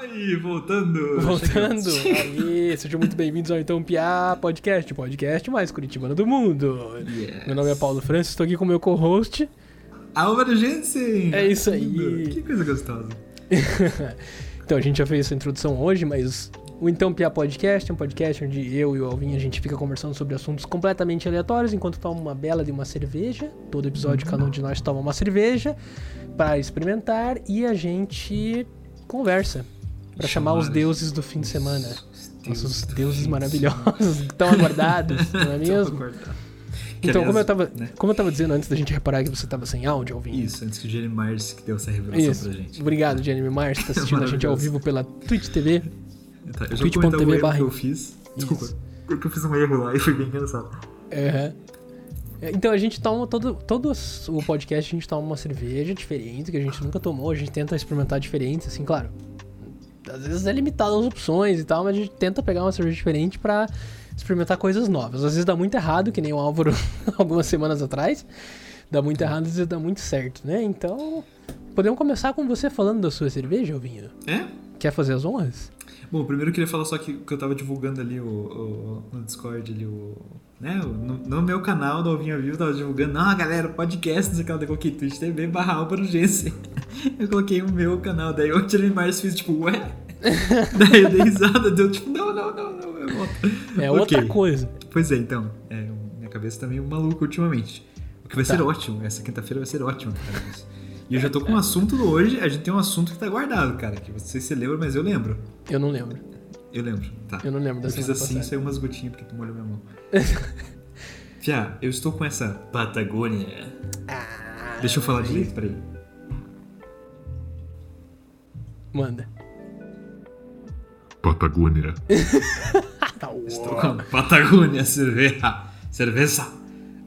Aí, voltando. Voltando. Aí, sejam muito bem-vindos ao Então Piá Podcast, o podcast mais curitibano do mundo. Yes. Meu nome é Paulo Francis, estou aqui com o meu co-host. Álvaro Jensen. É isso aí. Que coisa gostosa. então, a gente já fez essa introdução hoje, mas o Então Piá Podcast é um podcast onde eu e o Alvin a gente fica conversando sobre assuntos completamente aleatórios enquanto toma uma bela de uma cerveja. Todo episódio, cada um de nós toma uma cerveja para experimentar e a gente conversa para chamar os deuses do fim de semana. Nossos deuses maravilhosos que estão aguardados, não é mesmo? Então, como eu, tava, né? como eu tava dizendo antes da gente reparar que você tava sem áudio, Alvin. Isso, antes que o Jeremy Myers que deu essa revelação Isso. pra gente. Obrigado, Jeremy Myers, que tá assistindo a gente ao vivo pela Twitch TV. Tá, eu Twitch.tv barra- eu fiz. Desculpa. Isso. Porque eu fiz um erro lá e foi bem engraçado. Aham. É, Então a gente toma todo, todo o podcast, a gente toma uma cerveja diferente, que a gente nunca tomou, a gente tenta experimentar diferentes, assim, claro. Às vezes é limitado as opções e tal, mas a gente tenta pegar uma cerveja diferente pra experimentar coisas novas. Às vezes dá muito errado, que nem o Álvaro algumas semanas atrás. Dá muito errado, às vezes dá muito certo, né? Então, podemos começar com você falando da sua cerveja, Alvinho? É? Quer fazer as honras? Bom, primeiro eu queria falar só que, que eu tava divulgando ali o, o- no Discord ali o. Né, no, no meu canal do Alvinha Vivo, eu tava divulgando, ah, galera, podcast, não sei o que, eu coloquei Twitch TV barra Álvaro Jensen. Eu coloquei o meu canal, daí o Jeremy Myers fez tipo, ué? daí eu dei risada, deu tipo, não, não, não, não, é outra. É Ok. outra coisa. Pois é, então, é, minha cabeça tá meio maluca ultimamente. O que vai Tá. ser ótimo, essa quinta-feira vai ser ótima, cara. E eu já tô com um assunto do hoje, a gente tem um assunto que tá guardado, cara, que não sei se você lembra, mas eu lembro. Eu não lembro. Eu lembro, tá. Eu não lembro da Eu fiz assim, passada. saiu umas gotinhas porque tu molhou minha mão. Fia, eu estou com essa Patagônia. Ah, Deixa eu falar direito, peraí. Manda. Patagônia. Tá, Estou com a Patagônia cerveja. Cerveja.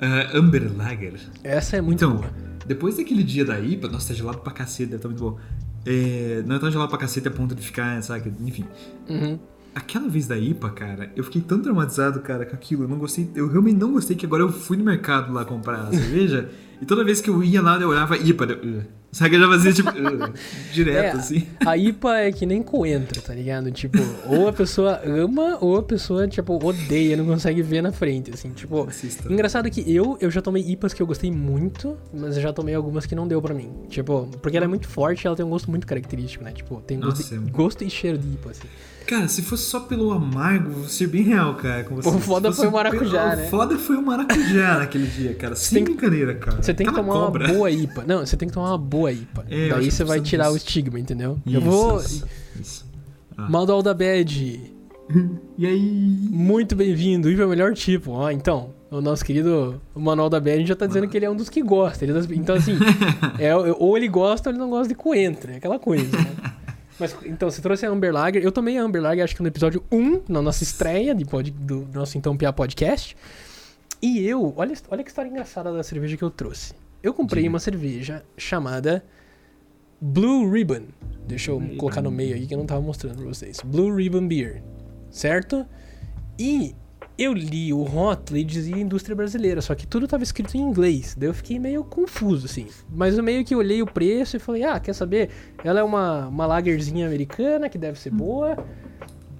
ah, Amber Lager. Essa é muito Então, boa. depois daquele dia da IPA, nossa, tá gelado pra cacete, tá muito bom. É, não é tão gelado pra cacete a ponto de ficar, sabe? Enfim. Uhum. Aquela vez da IPA, cara, eu fiquei tão traumatizado, cara, com aquilo. Eu não gostei. Eu realmente não gostei que agora eu fui no mercado lá comprar a cerveja. e toda vez que eu ia lá, eu olhava IPA. Eu, uh, sabe que eu já fazia, tipo, uh, direto, É, assim. A IPA é que nem coentro, tá ligado? Tipo, ou a pessoa ama, ou a pessoa, tipo, odeia, não consegue ver na frente, assim, tipo... Assista. Engraçado que eu, eu já tomei IPAs que eu gostei muito, mas eu já tomei algumas que não deu pra mim. Tipo, porque ela é muito forte e ela tem um gosto muito característico, né? Tipo, tem gosto, Nossa, de- é- gosto e cheiro de IPA, assim. Cara, se fosse só pelo amargo, vou ser bem real, cara. Com você. O foda foi o maracujá, pelo- né? O foda foi o maracujá naquele dia, cara. Sem tem brincadeira, cara. Você tem que Aquela tomar cobra. uma boa IPA. Não, você tem que tomar uma boa IPA. É, Daí você vai tirar o disso. estigma, entendeu? Isso, eu vou... Isso, isso. Ah. Mal da Bad. E aí? Muito bem-vindo, IPA é o melhor tipo. Ó, então, o nosso querido Manual da Bad já tá dizendo que ele é um dos que gosta. Das- Então, assim, é, ou ele gosta ou ele não gosta de coentro. É aquela coisa, né? Mas, então, você trouxe a Amber Lager. Eu tomei a Amber Lager, acho que no episódio 1, na nossa estreia de pod, do nosso Então Piá Podcast. E eu, olha, olha que história engraçada da cerveja que eu trouxe. Eu comprei Diga. uma cerveja chamada Blue Ribbon. Deixa eu Ribbon. colocar no meio aí que eu não tava mostrando pra vocês. Blue Ribbon Beer. Certo? E eu li o rótulo e dizia indústria brasileira, só que tudo tava escrito em inglês. Daí eu fiquei meio confuso, assim. Mas eu meio que olhei o preço e falei, ah, quer saber? Ela é uma, uma lagerzinha americana que deve ser boa.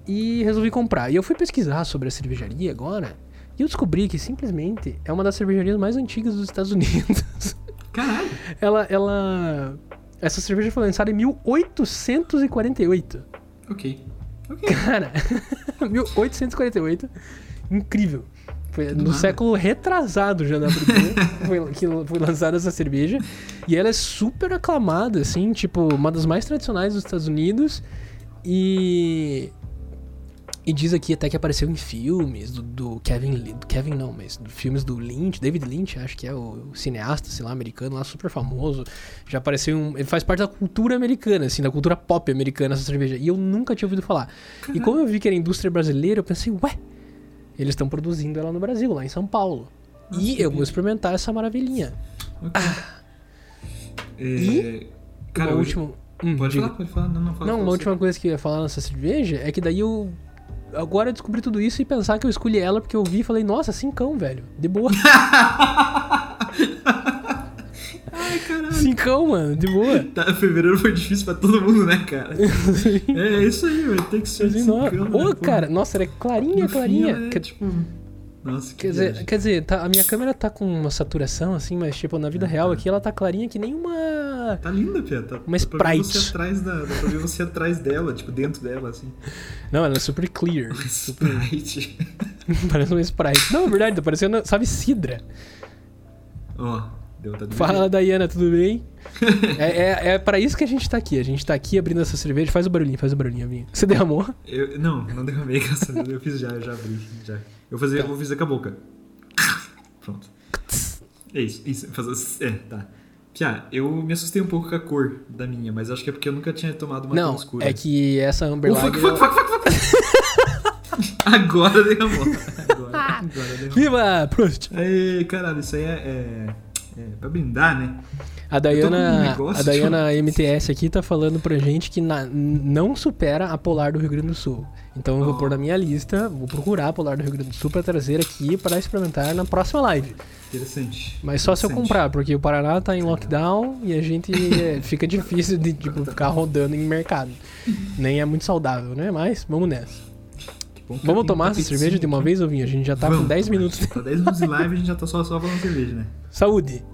E resolvi comprar. E eu fui pesquisar sobre a cervejaria agora. E eu descobri que simplesmente é uma das cervejarias mais antigas dos Estados Unidos. Caralho. ela, ela. Essa cerveja foi lançada em 1848. Ok. Ok. Cara, 1848. Incrível. Foi no século retrasado já pra dizer foi, que foi lançada essa cerveja. E ela é super aclamada, assim, tipo, uma das mais tradicionais dos Estados Unidos. E. E diz aqui até que apareceu em filmes do, do Kevin do Kevin não, mas do filmes do Lynch, David Lynch, acho que é o, o cineasta, sei lá, americano, lá super famoso. Já apareceu um, ele faz parte da cultura americana, assim, da cultura pop americana essa cerveja. E eu nunca tinha ouvido falar. E como eu vi que era indústria brasileira, eu pensei, ué, eles estão produzindo ela no Brasil, lá em São Paulo. Nossa, e que eu vou experimentar essa maravilhinha. Ok. É, E Cara, uma hoje- última. Hum, Pode diga. falar, pode falar. Não, não, fala. Não, uma você. última coisa que eu ia falar nessa cerveja é que daí eu. Agora eu descobri tudo isso e pensar que eu escolhi ela porque eu vi e falei, nossa, cincão, velho. De boa. Caralho. Cincão, mano, de boa. Tá, fevereiro foi difícil pra todo mundo, né, cara? É, é isso aí, velho. Tem que ser cincão, Ô, né, pô? cara, nossa, era clarinha, No fim, clarinha. é, Quer- tipo... Nossa, que Quer dizer, viagem. quer dizer tá- a minha câmera tá com uma saturação, assim, mas, tipo, na vida real aqui ela tá clarinha que nem uma. Tá linda, Pia. Tá, Uma dá pra ver Sprite. você atrás da, dá pra ver você atrás dela, tipo, dentro dela, assim. Não, ela é super clear. super... Sprite. Parece uma Sprite. Não, é verdade, tá parecendo, sabe, Sidra. Ó, tá Fala, Dayana, tudo bem? é, é, é pra isso que a gente tá aqui. A gente tá aqui abrindo essa cerveja. Faz o barulhinho, faz o barulhinho, Vinho. Você derramou? Eu, não, não derramei, graças a Deus. Eu fiz já, eu já abri. Já. Eu vou fazer, Tá. eu vou fazer com a boca. Pronto. É isso, isso. Fazer, é, tá. Pia, eu me assustei um pouco com a cor da minha, mas acho que é porque eu nunca tinha tomado uma tão Não, escura. é que essa Amber Oh, fuck, Lager... fuck, fuck, fuck, fuck. Agora derramou. Agora, agora derramou. Viva! Prost! Caralho, isso aí é, é, é pra brindar, né? A Dayana, a Dayana MTS aqui tá falando pra gente que na- não supera a Polar do Rio Grande do Sul. Então eu vou Oh. pôr na minha lista, vou procurar a Polar do Rio Grande do Sul pra trazer aqui pra experimentar na próxima live. Interessante. Mas só se eu comprar, porque o Paraná tá em lockdown e a gente é, fica difícil de tipo, ficar rodando em mercado. Nem é muito saudável, né? Mas vamos nessa. Bom que Vamos eu tomar um essa cerveja de uma aqui. vez, Ovinho? A gente já tá com Vamos 10 tomar. minutos. Tá 10 minutos de live e a gente já tá só, só falando cerveja, né? Saúde!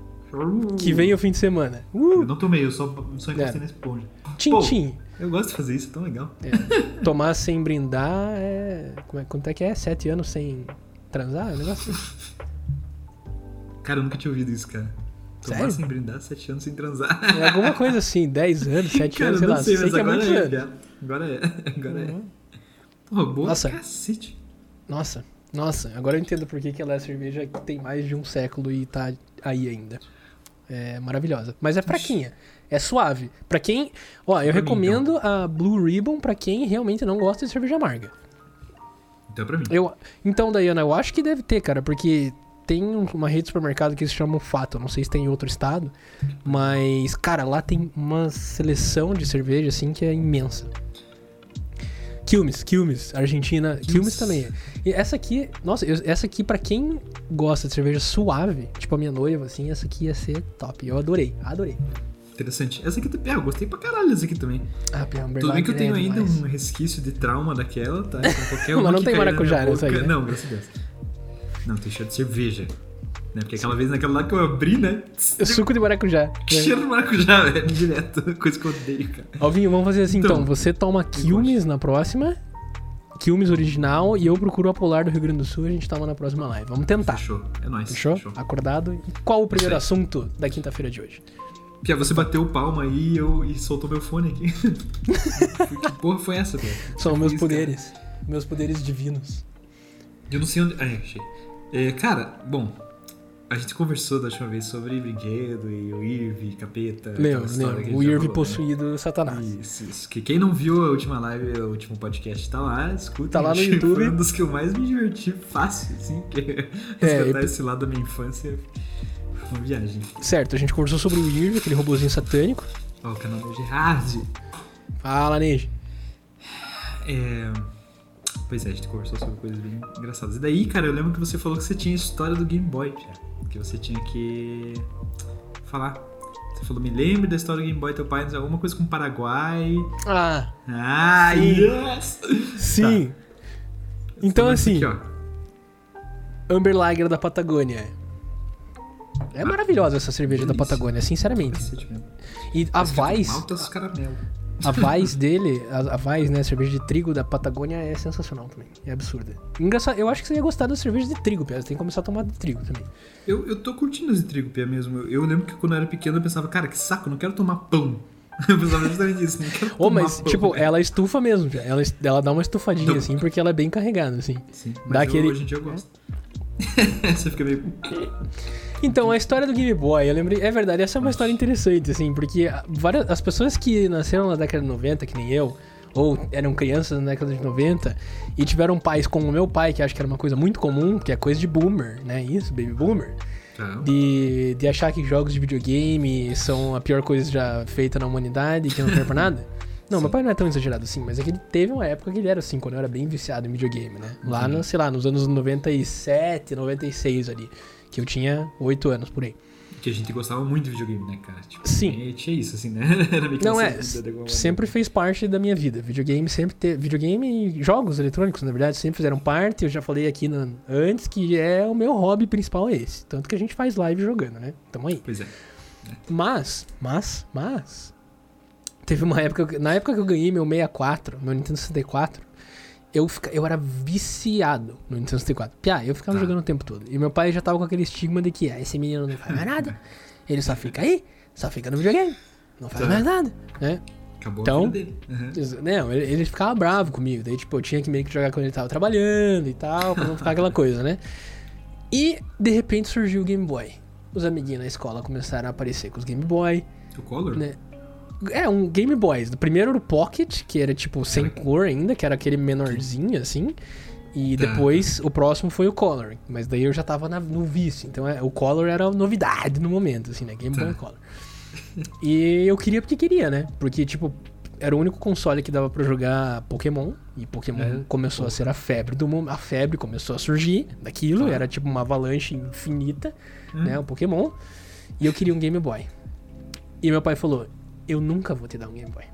Que vem o fim de semana. Eu Uh! não tomei, eu só, só encostei É. na esponja. Tchim, Pô, tchim. Eu gosto de fazer isso, é tão legal. É, Tomar sem brindar é. Como é quanto é que é? Sete anos sem transar? É um negócio assim. Cara, eu nunca tinha ouvido isso, cara. Tomar Sério? sem brindar, 7 anos sem transar. É alguma coisa assim, 10 anos, 7 cara, anos, eu sei não lá. sei, Sei, mas que é agora muito é, anos. viado. Agora é, agora é. Uhum. Boa Nossa. cacete. Nossa, nossa, agora eu entendo por que, que ela é cerveja que tem mais de um século e tá aí ainda. É maravilhosa. Mas é fraquinha. É suave. Pra quem. Ó, eu Pra mim, recomendo a Blue Ribbon pra quem realmente não gosta de cerveja amarga. Então pra mim. Eu, então, Dayana, eu acho que deve ter, cara, porque tem um- uma rede de supermercado que se chama Fato. Eu Não sei se tem em outro estado. Mas, cara, lá tem uma seleção de cerveja, assim, que é imensa. Quilmes, Quilmes, Argentina. Quilmes, Quilmes. também. é. E essa aqui, nossa, eu- essa aqui, pra quem gosta de cerveja suave, tipo a minha noiva, assim, essa aqui ia ser top. Eu adorei, adorei. Interessante. Essa aqui, também- ah, eu gostei pra caralho dessa aqui também. Ah, Amber Tudo bem que eu tenho é ainda um resquício de trauma daquela, tá? Então, qualquer Mas uma não que tem maracujá nessa aí, né? Não, graças a Deus. Não, tem cheiro de cerveja. Né? Porque aquela vez naquela lá que eu abri, né? Suco de maracujá. Cheiro de maracujá, velho, direto. Coisa que eu odeio, cara. Alvinho, vamos fazer assim então. Então, Você toma Quilmes na próxima. Quilmes original e eu procuro a Polar do Rio Grande do Sul e a gente toma na próxima live. Vamos tentar. Fechou. É nóis. Fechou? Acordado? E qual o primeiro assunto da quinta-feira de hoje? Pia, você bateu palma aí e, eu, e soltou meu fone aqui. que porra foi essa, Pia? São Que meus isso, cara? poderes. Meus poderes divinos. Eu não sei onde. Ah, achei. É, cara, bom. A gente conversou da última vez sobre brinquedo e o Irv, capeta. lembro. gente O já Irv né? possuído Satanás. Isso, isso. Que quem não viu a última live, o último podcast tá lá, escuta. Tá lá no YouTube. Foi um dos que eu mais me diverti fácil, assim. Que É, escutar e- esse lado da minha infância foi uma viagem. Certo, a gente conversou sobre o Irv, aquele robozinho satânico. Ó, o canal do Gerard. Fala, Neji. É. Pois é, a gente conversou sobre coisas bem engraçadas. E daí, cara, eu lembro que você falou que você tinha a história do Game Boy, cara. Que você tinha que falar. Você falou, me lembre da história do Game Boy, teu pai, alguma coisa com o Paraguai. Ah, Ah, Sim. yes! sim. Então, Começa assim, Aqui, ó. Amber Lager da Patagônia. É maravilhosa essa cerveja da. Patagônia, sinceramente. Mesmo. E a Escrito Weiss, Maltas caramelo. A Weiss dele, a, a Weiss, né, a cerveja de trigo da Patagônia é sensacional também. É absurda. Engraçado, eu acho que você ia gostar da cerveja de trigo, Pia. Você tem que começar a tomar de trigo também. Eu, eu tô curtindo as de trigo, Pia, mesmo. Eu, eu lembro que quando eu era pequeno eu pensava, cara, que saco, não quero tomar pão. Eu pensava justamente isso, não quero Ô, tomar mas, pão. tipo, ela estufa mesmo. Ela, ela dá uma estufadinha, Então- assim, porque ela é bem carregada, assim. Sim, mas Dá eu- aquele- hoje em dia eu gosto. Você fica meio... Então, a história do Game Boy, eu lembrei. É verdade, essa é uma história interessante, assim, porque várias, as pessoas que nasceram na década de 90, que nem eu, ou eram crianças na década de 90, e tiveram pais como o meu pai, que acho que era uma coisa muito comum, que é coisa de boomer, né? Isso, baby boomer. Tá. De, de achar que jogos de videogame são a pior coisa já feita na humanidade, que não serve pra nada. Não, meu pai não é tão exagerado assim, mas é que ele teve uma época que ele era assim, quando eu era bem viciado em videogame, né? Lá, no, sei lá, nos anos 97, 96 ali, que eu tinha 8 anos por aí. Que a gente gostava muito de videogame, né, cara? Tipo, Sim. Tinha isso, assim, né? Era meio que Não é, sempre fez parte da minha vida. Videogame sempre teve. Videogame e jogos eletrônicos, na verdade, sempre fizeram parte. Eu já falei aqui no- antes que é o meu hobby principal é esse. Tanto que a gente faz live jogando, né? Tamo aí. Pois é. Mas, mas, mas. Teve uma época. que- Na época que eu ganhei meu 64, meu Nintendo 64, eu, fica, eu era viciado no Nintendo 64. Piá, eu ficava Tá. jogando o tempo todo. E meu pai já tava com aquele estigma de que ah, esse menino não faz mais nada. Ele só fica aí, só fica no videogame. Não faz Tá. mais nada, né? Acabou Então- a vida dele. Uhum. Não, ele, ele ficava bravo comigo. Daí, tipo, eu tinha que meio que jogar quando ele tava trabalhando e tal, pra não ficar aquela coisa, né? E, de repente, surgiu o Game Boy. Os amiguinhos na escola começaram a aparecer com os Game Boy, O Color? né? É, um Game Boy. O primeiro era o Pocket, que era, tipo, sem cor ainda, que era aquele menorzinho, assim. E Tá. depois, o próximo foi o Color. Mas daí eu já tava na- no vício. Então, é, o Color era novidade no momento, assim, né? Game Tá. Boy Color. E eu queria porque queria, né? Porque, tipo, era o único console que dava pra jogar Pokémon. E Pokémon Uhum. começou a ser a febre do momento. A febre começou a surgir daquilo. Era tipo uma avalanche infinita, Uhum. né? O Pokémon. E eu queria um Game Boy. E meu pai falou: Eu nunca vou te dar um Game Boy.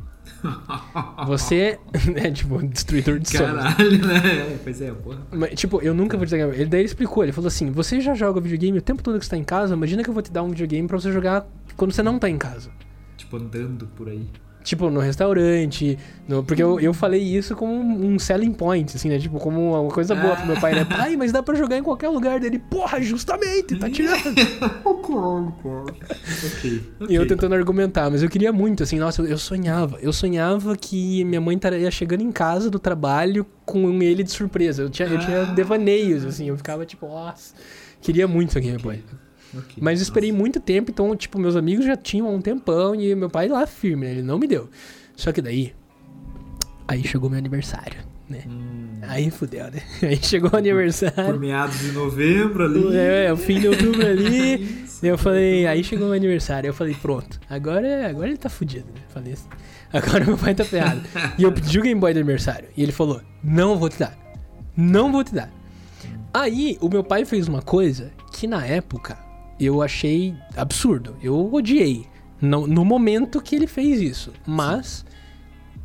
Você é tipo um destruidor de sonhos. Caralho, né? Pois é, porra. Mas, tipo, eu nunca vou te dar Game Boy. Ele, daí ele explicou, ele falou assim: você já joga videogame o tempo todo que você tá em casa, imagina que eu vou te dar um videogame pra você jogar quando você não tá em casa. Tipo, andando por aí. Tipo, no restaurante. no- porque eu, eu falei isso como um selling point, assim, né? Tipo, como uma coisa boa pro meu pai, né? Pai, mas dá pra jogar em qualquer lugar dele. Porra, justamente, tá tirando. Ok. E eu tentando argumentar, mas eu queria muito, assim, nossa, eu, eu sonhava. Eu sonhava que minha mãe estaria chegando em casa do trabalho com ele de surpresa. Eu tinha, eu tinha Ah. devaneios, assim, eu ficava tipo, nossa, queria muito a Game Boy. Ok. Mas eu esperei muito tempo, então, tipo, meus amigos já tinham há um tempão e meu pai lá firme, né? Ele não me deu. Só que daí. Aí chegou meu aniversário, né? Hum, Aí fudeu, né? Aí chegou o por aniversário. meados de novembro ali. É, o fim de outubro ali. Isso. Eu falei, aí chegou o aniversário. Eu falei, pronto, agora, agora ele tá fudido, né? Falei assim, agora meu pai tá ferrado. e eu pedi o Game Boy de aniversário. E ele falou, não vou te dar. Não vou te dar. Aí o meu pai fez uma coisa que na época eu achei absurdo. Eu odiei. No, no momento que ele fez isso. Mas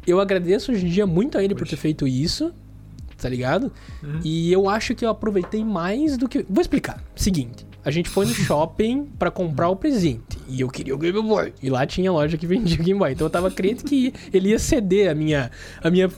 eu agradeço hoje em dia muito a ele por Poxa. ter feito isso. Tá ligado? Uhum. E eu acho que eu aproveitei mais do que. Vou explicar. Seguinte. A gente foi no shopping pra comprar o presente. E eu queria o Game Boy. E lá tinha loja que vendia o Game Boy. Então eu tava crente que ele ia ceder a minha, a minha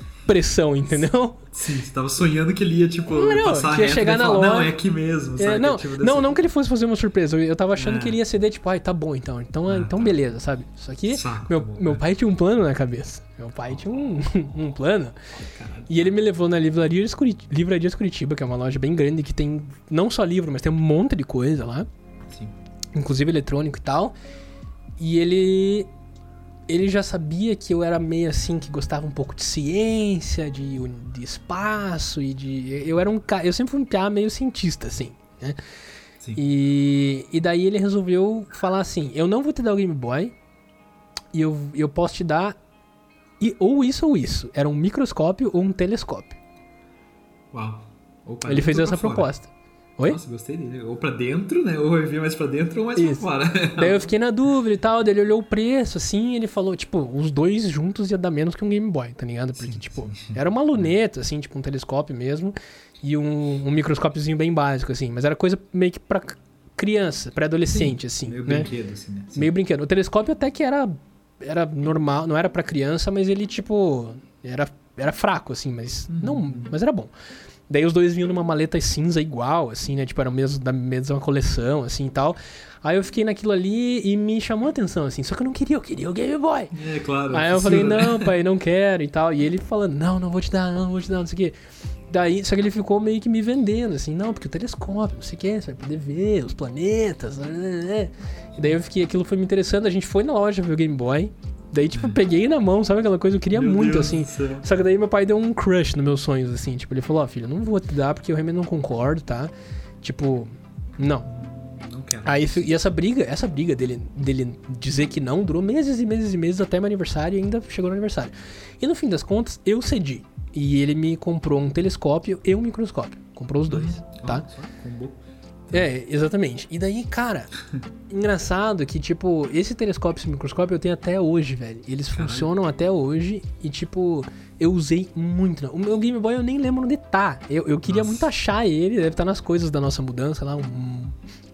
entendeu? Sim, você tava sonhando que ele ia, tipo, Não, passar que ia chegar na falar, Não, loja. é aqui mesmo, É, sabe? não, Tipo, não, desse- não que ele fosse fazer uma surpresa. Eu, tava achando Ah. que ele ia ceder, tipo, ai, tá bom então. Então, Ah, então tá. beleza, sabe? Só que Saco, meu, bom, meu né? pai tinha um plano na cabeça. Meu pai tinha um, um plano. Caralho. E ele me levou na Livrarias Curitiba, Livrarias Curitiba, que é uma loja bem grande que tem não só livro, mas tem um monte de coisa lá, Sim. inclusive eletrônico e tal. E ele ele já sabia que eu era meio assim que gostava um pouco de ciência, de, de espaço e de eu era um cara, eu sempre fui um piá meio cientista assim, né? Sim. E, e daí ele resolveu falar assim: eu não vou te dar o Game Boy, e eu, eu posso te dar e, ou isso ou isso. Era um microscópio ou um telescópio. Uau. Opa, ele fez essa pra fora. Oi? Nossa, gostei dele. Ou pra dentro, né? Ou eu vi mais pra dentro ou mais Isso. pra fora. Daí eu fiquei na dúvida e tal, daí ele olhou o preço, assim, e ele falou, tipo, os dois juntos ia dar menos que um Game Boy, tá ligado? Porque, Sim, tipo, sim. era uma luneta, assim, tipo, um telescópio mesmo, e um, um microscópiozinho bem básico, assim, mas era coisa meio que pra criança, pra adolescente, assim, Meio né? brinquedo, assim, né? Sim. Meio brinquedo. O telescópio até que era, era normal, não era pra criança, mas ele, tipo, era, era fraco, assim, mas não, mas era bom. Daí os dois vinham numa maleta cinza igual, assim, né? Tipo, era mesmo da mesma coleção, assim e tal. Aí eu fiquei naquilo ali e me chamou a atenção, assim. Só que eu não queria, eu queria o Game Boy. É, claro. Aí eu falei, né? não, pai, não quero e tal. E ele falando, não, não vou te dar, não, não vou te dar, não sei o quê. Daí, só que ele ficou meio que me vendendo, assim, não, porque o telescópio, não sei o quê, você vai poder ver os planetas, né, né. E daí eu fiquei, aquilo foi me interessando, a gente foi na loja ver o Game Boy. Daí, tipo, peguei na mão, sabe aquela coisa? Eu queria Meu muito, Deus assim. Só que daí meu pai deu um crush nos meus sonhos, assim. Tipo, ele falou, ó, filho, não vou te dar porque eu realmente não concordo, tá? Tipo, não. Não quero. Aí, e essa briga, essa briga dele, dele dizer que não durou meses e meses e meses até meu aniversário e ainda chegou no aniversário. E no fim das contas, eu cedi. E ele me comprou um telescópio e um microscópio. Comprou os dois, Ó, tá? só, combou. É, exatamente. E daí, cara, engraçado que, tipo, esse telescópio, esse microscópio eu tenho até hoje, velho. Eles Caralho. funcionam até hoje e, tipo, eu usei muito. O meu Game Boy eu nem lembro onde tá. Eu, eu queria Nossa. muito achar ele, deve estar nas coisas da nossa mudança lá, um-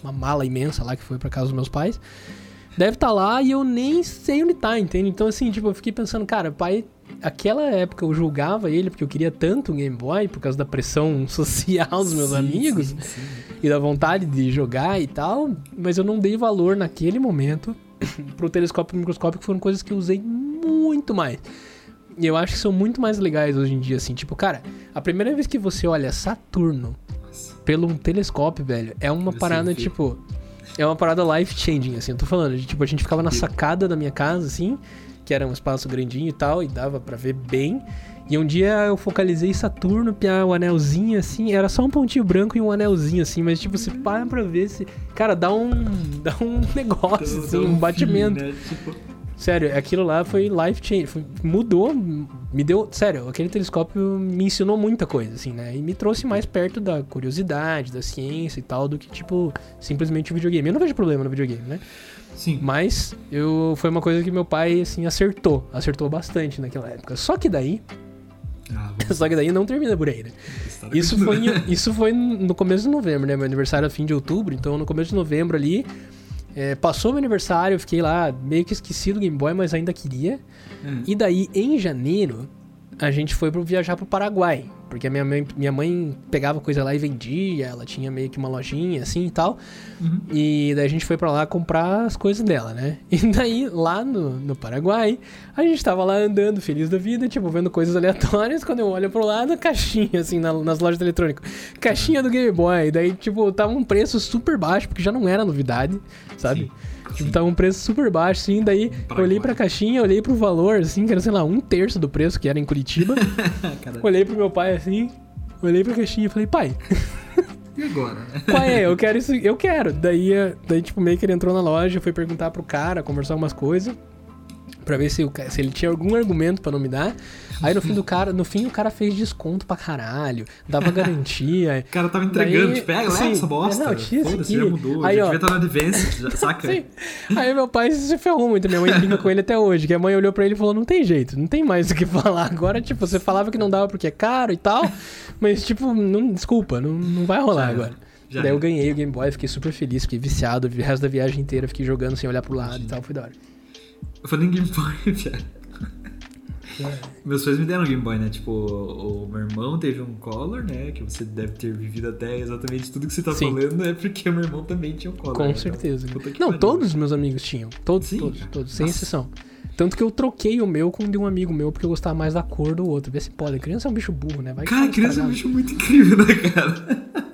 uma mala imensa lá que foi pra casa dos meus pais. Deve estar lá e eu nem sei onde tá, entende? Então, assim, tipo, eu fiquei pensando, cara, pai, aquela época eu julgava ele porque eu queria tanto um Game Boy por causa da pressão social dos meus Sim, amigos sim, sim. E da vontade de jogar e tal, mas eu não dei valor naquele momento pro telescópio e microscópio, que foram coisas que eu usei muito mais. E eu acho que são muito mais legais hoje em dia, assim. Tipo, cara, a primeira vez que você olha Saturno Nossa. pelo um telescópio, velho, é uma Você parada, tipo. É uma parada life-changing, assim. Eu tô falando, tipo, a gente ficava na sacada da minha casa, assim, que era um espaço grandinho e tal, e dava pra ver bem. E um dia eu focalizei Saturno, pia, o anelzinho, assim, era só um pontinho branco e um anelzinho, assim, mas, tipo, você para pra ver se. Cara, dá um. dá um negócio, assim, um batimento. né? Tipo, Sério, aquilo lá foi life change, foi- mudou, me deu, sério, aquele telescópio me ensinou muita coisa, assim, né? E me trouxe mais perto da curiosidade, da ciência e tal, do que, tipo, simplesmente o videogame. Eu não vejo problema no videogame, né? sim. Mas eu foi uma coisa que meu pai, assim, acertou, acertou bastante naquela época. Só que daí, Ah, só que daí não termina por aí, né? história Isso foi, isso foi no começo de novembro, né? Meu aniversário é fim de outubro, então no começo de novembro ali. é, passou meu aniversário, eu fiquei lá meio que esqueci do Game Boy, mas ainda queria. Hum. E daí, em janeiro, a gente foi pro viajar pro Paraguai. Porque a minha mãe, minha mãe pegava coisa lá e vendia, ela tinha meio que uma lojinha assim e tal. Uhum. E daí a gente foi pra lá comprar as coisas dela, né? E daí, lá no, no Paraguai, a gente tava lá andando, feliz da vida, tipo, vendo coisas aleatórias. Quando eu olho pro lado, caixinha, assim, na- nas lojas de eletrônico. Caixinha do Game Boy. Daí, tipo, tava um preço super baixo, porque já não era novidade, sabe? Sim, sim. tava um preço super baixo, assim. Daí, eu Paraguai. olhei pra caixinha, olhei pro valor, assim, que era, sei lá, um terço do preço que era em Curitiba. Olhei pro meu pai, assim, olhei pra caixinha e falei, pai, e agora? qual é? Eu quero isso, eu quero. Daí, eh, daí, tipo, meio que ele entrou na loja, foi perguntar pro cara, conversar umas coisas. Pra ver se, o se ele tinha algum argumento pra não me dar. Aí no fim do cara, no fim o cara fez desconto pra caralho, dava garantia. O cara tava entregando, Daí- tipo, pega, leva sim, essa bosta. não, tinha esse Foda-se, já mudou. Aí, já ó. devia estar no Advanced, já, saca? Sim. Aí meu pai se ferrou muito. Minha mãe brinca com ele até hoje. Que a mãe olhou pra ele e falou: Não tem jeito, não tem mais o que falar. Agora, tipo, você falava que não dava porque é caro e tal. Mas, tipo, não, desculpa, não, não vai rolar Já agora. Já Daí eu ganhei o Game Boy, fiquei super feliz, fiquei viciado. O resto da viagem inteira fiquei jogando sem olhar pro lado e tal. Foi da hora. Eu falei em Game Boy, cara. Meus pais me deram Game Boy, né? Tipo, o, o meu irmão teve um Color, né? Que você deve ter vivido até exatamente tudo que você tá Sim. falando é porque meu irmão também tinha um Color. Com né? certeza. Então, Não, pariu. todos os meus amigos tinham. Todos, Sim. todos, todos, sem Nossa. exceção. Tanto que eu troquei o meu com o de um amigo meu, porque eu gostava mais da cor do outro. Vê se pode. Criança é um bicho burro, né? Vai Cara, fala criança é um bicho muito incrível, né, cara?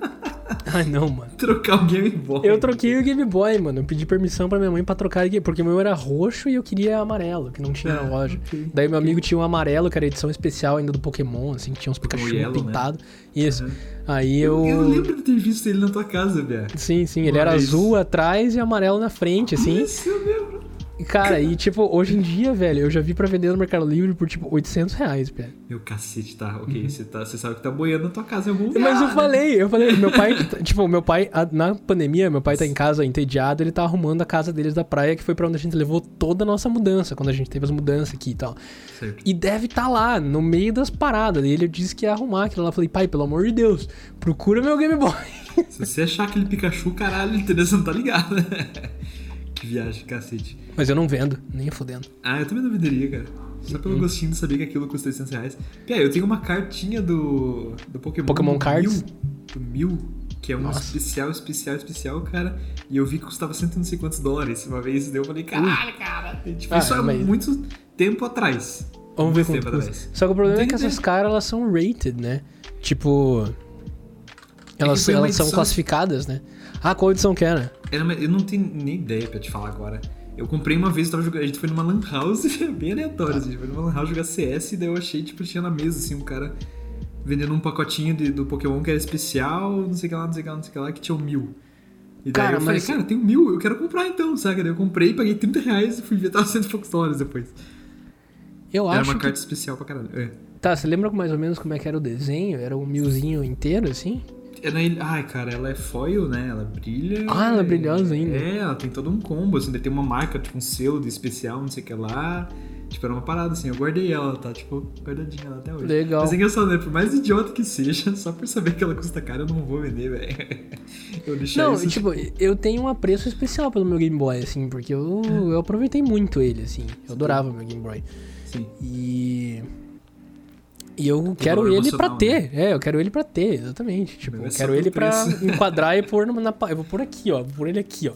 Ai, não, mano. Trocar o Game Boy. Eu troquei o Game Boy, mano. Eu pedi permissão pra minha mãe pra trocar, o Game- porque o meu era roxo e eu queria amarelo, que não tinha na Ah, loja. ok. Daí meu amigo tinha um amarelo, que era edição especial ainda do Pokémon, assim, que tinha uns Pikachu Yellow, né? Isso. Uhum. Aí eu. Eu, eu lembro de ter visto ele na tua casa, Bia. Sim, sim, ele era Mas- azul atrás e amarelo na frente, assim. Isso, eu lembro. Cara, e tipo, hoje em dia, velho, eu já vi pra vender no Mercado Livre por tipo 800 reais, velho. Meu cacete, tá. Ok, você, tá, você sabe que tá boiando na tua casa em algum lugar. Uhum. Mas eu né? falei, eu falei, meu pai, tipo, meu pai, na pandemia, meu pai tá em casa entediado, ele tá arrumando a casa deles da praia, que foi pra onde a gente levou toda a nossa mudança, quando a gente teve as mudanças aqui e tal. Certo. E deve tá lá, no meio das paradas. E ele disse que ia arrumar aquilo lá. Eu falei, pai, pelo amor de Deus, procura meu Game Boy. Se você achar aquele Pikachu, caralho, entendeu? Você não tá ligado, né? Que viagem, cacete. Mas eu não vendo, nem fodendo. Ah, eu também não venderia, cara. Só Uhum. pelo gostinho de saber que aquilo custa 800 reais. Pia, eu tenho uma cartinha do, do Pokémon. Pokémon do Cards? Mil, do Mil, que é um Nossa. especial, especial, especial, cara. E eu vi que custava cento e não sei quantos dólares uma vez. Daí eu falei, caralho, cara. E, tipo, Ah, isso há mas- muito tempo atrás. Vamos ver muito como tempo atrás. Só que o problema é que essas caras, elas são rated, né? Tipo... Elas, foi uma elas são classificadas, né? Ah, qual edição que era? Era eu não tenho nem ideia pra te falar agora. Eu comprei uma vez, eu jogando, a gente foi numa lan house, bem aleatório, assim, a gente foi numa lan house jogar CS e daí eu achei, tipo, tinha na mesa, assim, um cara vendendo um pacotinho de- do Pokémon que era especial, não sei o que lá, não sei o que lá, não sei o que lá, que tinha o mil. E daí Cara, eu falei, mas- cara, tem um mil, eu quero comprar então, saca? Daí eu comprei, paguei 30 reais e fui ver, tava cento e poucos dólares depois. Eu era acho uma que... carta especial pra caralho. É. Tá, você lembra mais ou menos como é que era o desenho? Era um milzinho inteiro, assim? É Ai, cara, ela é foil, né? Ela brilha. Ah, ela é brilhosa ainda. É, ela tem todo um combo, assim, tem uma marca, tipo, um selo de especial, não sei o que lá. Tipo, era uma parada assim, eu guardei ela, tá, tipo, guardadinha ela até hoje. Legal. Mas é engraçado, né? Por mais idiota que seja, só por saber que ela custa caro, eu não vou vender, velho. Eu deixei Não, isso, tipo, eu tenho um apreço especial pelo meu Game Boy, assim, porque eu, eu aproveitei muito ele, assim. Eu adorava meu Game Boy. Sim. E. E eu quero valor ele pra emocional, ter. É, eu quero ele pra ter, exatamente. Tipo, Mas eu quero ele pra preço. enquadrar e pôr na. pa- Eu vou pôr aqui, ó. Vou pôr ele aqui, ó.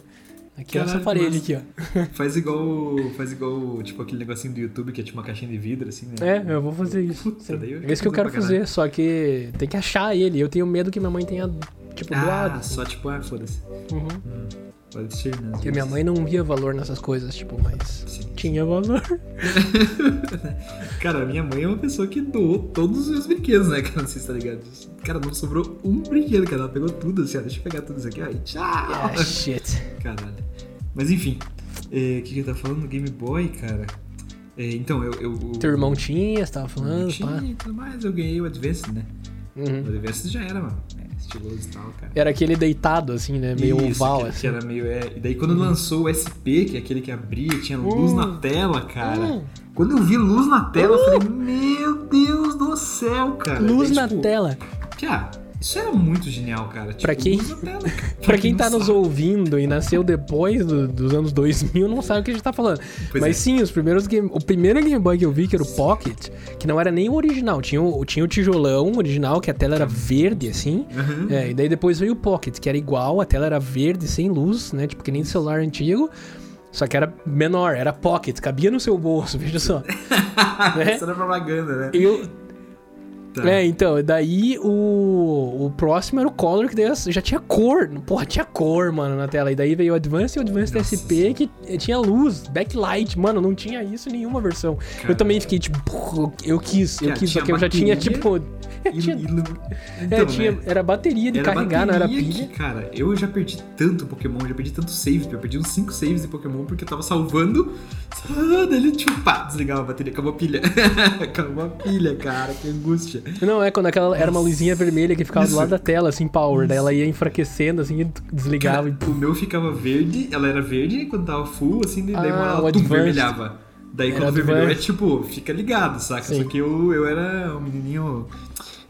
Aqui é essa Caralho, parede massa. aqui, ó. Faz igual, faz igual, tipo, aquele negocinho do YouTube que é tipo uma caixinha de vidro, assim, né? É, eu vou fazer isso. Puta, sim. daí eu É isso que eu quero fazer, só que tem que achar ele. Eu tenho medo que minha mãe tenha, tipo, doado. Ah, só tipo, ah, foda-se. Uhum. Pode ser, né? Porque minha mãe não via valor nessas coisas, tipo, mas Sim. tinha valor. Cara, minha mãe é uma pessoa que doou todos os meus brinquedos, né? Cara, não sei se tá ligado disso. Cara, não sobrou um brinquedo, cara. Ela pegou tudo, assim, ó. Deixa eu pegar tudo isso aqui, ó. E tchau! Ah, shit. Caralho. Mas enfim, é, o que que eu tava falando? Game Boy, cara. É, então, eu. eu Teu irmão tinha, você tava falando, tinha pá. e tudo mais, eu ganhei o Advanced, né? Uhum. O Advanced já era, mano. Estiloso e tal, cara. Era aquele deitado, assim, né? Meio Isso, oval, que, assim. que era meio. É, e daí quando lançou o SP, que é aquele que abria, tinha luz Hum. na tela, cara. Hum. Quando eu vi luz na tela, eu falei, meu Deus do céu, cara. Luz Daí, na tipo, tera. Tchá, isso era muito genial, cara. Tipo, Pra quem- tela, cara. Pra quem tá não nos sabe. ouvindo e nasceu depois do- dos anos 2000, não sabe o que a gente tá falando. Pois Mas é. sim, os primeiros game, o primeiro Game Boy que eu vi, que era o Pocket, que não era nem o original, tinha o, tinha o tijolão original, que a tela era verde, assim. Uhum. É, e daí depois veio o Pocket, que era igual, a tela era verde, sem luz, né? Tipo, que nem celular antigo. Só que era menor, era Pocket, cabia no seu bolso, veja só. né? Isso era propaganda, né? E o, Tá. É, então, daí o, o próximo era o Color, que daí já tinha cor. Porra, tinha cor, mano, na tela. E daí veio o Advance e o Advance Nossa SP, que tinha luz, backlight. Mano, não tinha isso em nenhuma versão. Cara. Eu também fiquei tipo, eu quis, eu quis, só que eu já tinha, bateria tipo. E- tinha- é, então, tinha, né? era bateria de Era carregar, não era bateria pilha. que, cara, eu já perdi tanto Pokémon, já perdi tanto save, eu perdi uns 5 saves de Pokémon porque eu tava salvando. Ah, daí ele, tipo, pá, desligava a bateria, acabou a pilha. acabou a pilha, cara, que angústia. Não, é quando aquela era uma luzinha vermelha que ficava Isso. do lado da tela, assim, power. Daí ela ia enfraquecendo, assim, e desligava Cara, e. o meu ficava verde, ela era verde quando tava full, assim, daí Ah, ela tum, vermelhava. Daí Era quando vermelhou é tipo, fica ligado, saca? Sim. Só que eu, eu era um menininho.